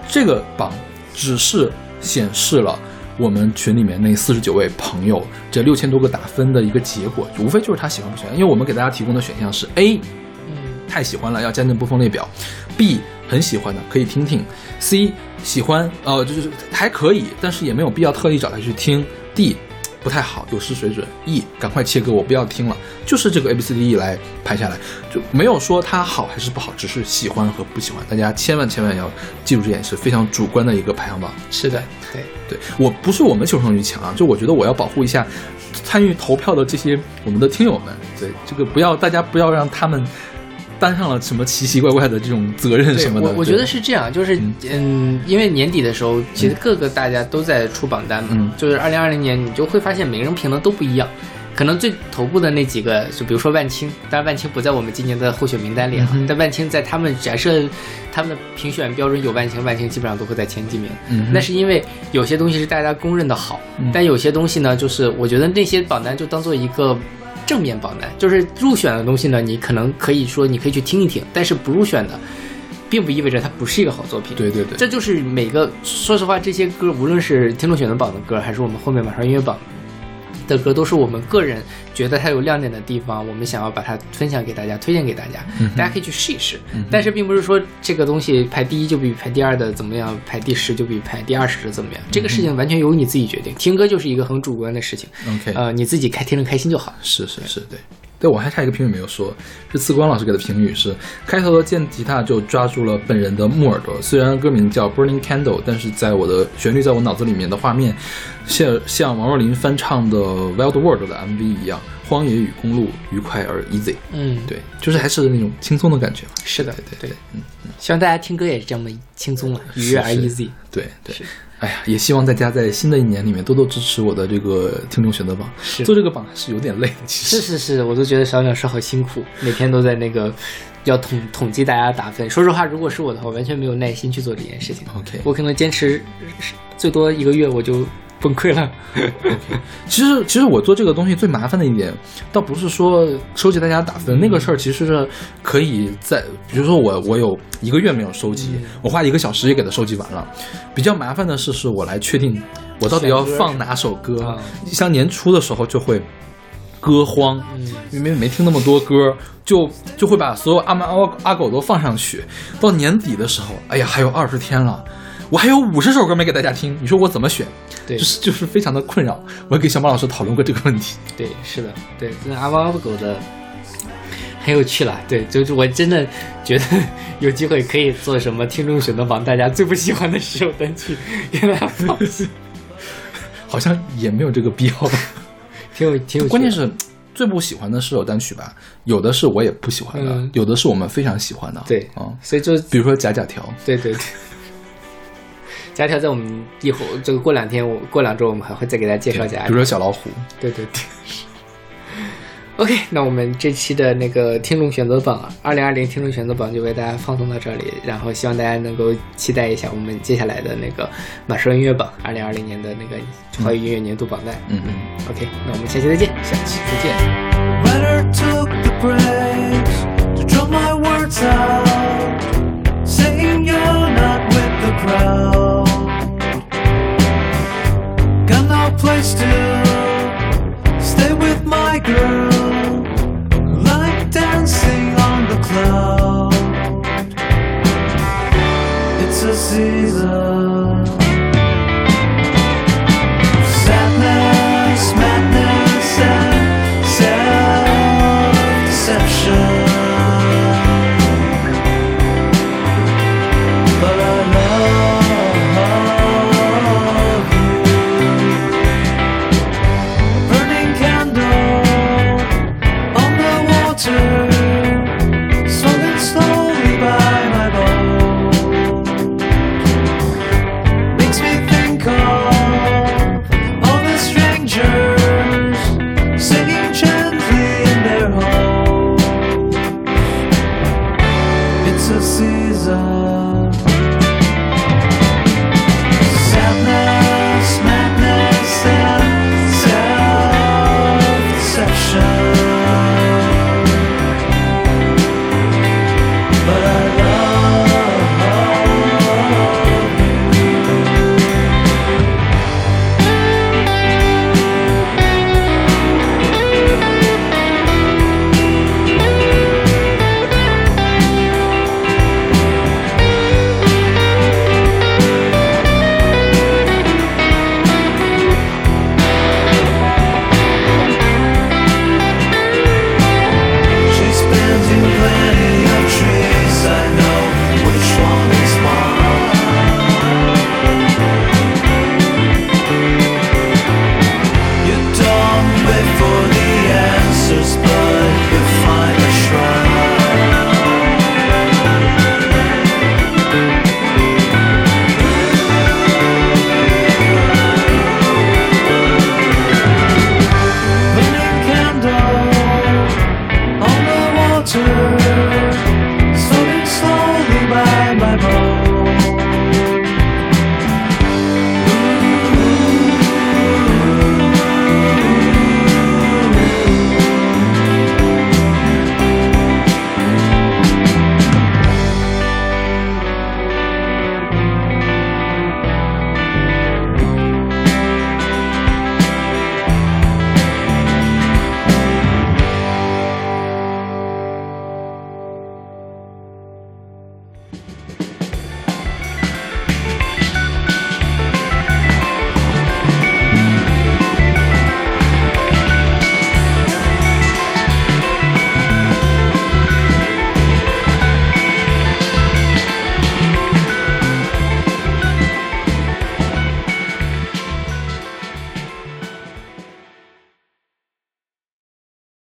这个榜只是显示了。我们群里面那四十九位朋友，这六千多个打分的一个结果，无非就是他喜欢不喜欢。因为我们给大家提供的选项是 A，嗯太喜欢了要加进播放列表；B 很喜欢的可以听听；C 喜欢呃就是还可以，但是也没有必要特意找他去听；D 不太好，有失水准；E 赶快切割，我不要听了。就是这个 A B C D E 来排下来，就没有说它好还是不好，只是喜欢和不喜欢。大家千万千万要记住这点，是非常主观的一个排行榜。是的，对，对我不是我们求生欲强啊，就我觉得我要保护一下参与投票的这些我们的听友们，对这个不要大家不要让他们担上了什么奇奇怪怪的这种责任什么的。我我觉得是这样，就是嗯，因为年底的时候，其实各个大家都在出榜单嘛，嗯就是二零二零年，你就会发现每个人评的都不一样。可能最头部的那几个，就比如说万青，当然万青不在我们今年的候选名单里哈，但万青在他们假设他们的评选标准有万青，万青基本上都会在前几名。嗯那是因为有些东西是大家公认的好，嗯但有些东西呢，就是我觉得那些榜单就当做一个正面榜单，就是入选的东西呢，你可能可以说你可以去听一听，但是不入选的，并不意味着它不是一个好作品。对对对，这就是每个，说实话，这些歌无论是听众选择榜的歌，还是我们后面马上音乐榜的歌，都是我们个人觉得它有亮点的地方，我们想要把它分享给大家，推荐给大家，嗯大家可以去试一试。嗯但是并不是说这个东西排第一就比排第二的怎么样，排第十就比排第二十的怎么样，这个事情完全由你自己决定。听歌就是一个很主观的事情，OK，呃，你自己开听着开心就好。是是是，对。对，我还差一个评语没有说，是次光老师给的评语是：开头的键吉他就抓住了本人的木耳朵。虽然歌名叫 Burning Candle，但是在我的旋律在我脑子里面的画面，像像王若琳翻唱的 Wild World 的 MV 一样，荒野与公路愉快而 easy。嗯，对，就是还是那种轻松的感觉嘛。是的，对对，嗯，希望大家听歌也是这么轻松了，愉悦而 easy。对对。哎呀，也希望大家在新的一年里面多多支持我的这个听众选择榜。是做这个榜是有点累的，其实是是是，我都觉得小鸟是好辛苦，每天都在那个要统统计大家打分。说实话，如果是我的话，完全没有耐心去做这件事情。OK 我可能坚持最多一个月我就崩溃了。OK，其实其实我做这个东西最麻烦的一点，倒不是说收集大家打分那个事儿，其实是可以在，比如说我我有一个月没有收集，我花一个小时也给它收集完了。比较麻烦的是，是我来确定我到底要放哪首歌。啊像年初的时候就会歌荒，嗯因为没听那么多歌，就就会把所有阿猫阿阿狗都放上去。到年底的时候，哎呀，还有二十天了。我还有五十首歌没给大家听，你说我怎么选？对就是就是非常的困扰。我也跟小马老师讨论过这个问题。对，是的，对，这阿猫阿狗的很有趣了。对，就是我真的觉得 有机会可以做什么听众选择榜，大家最不喜欢的十首单曲给大家放 弃，好像也没有这个必要吧。挺有挺有。关键是最不喜欢的十首单曲吧，有的是我也不喜欢的，嗯有的是我们非常喜欢的。对啊、所以就比如说假假条，对对对。假条在我们一会儿这个过两天，我过两周我们还会再给大家介绍假条。比如说小老虎，对对对。OK，那我们这期的那个听众选择榜，二零二零听众选择榜就为大家放送到这里，然后希望大家能够期待一下我们接下来的那个马声音乐榜，二零二零年的那个华语音乐年度榜单。嗯嗯，OK，那我们下期再见。下期再见。Place to stay with my girl, like dancing on the cloud.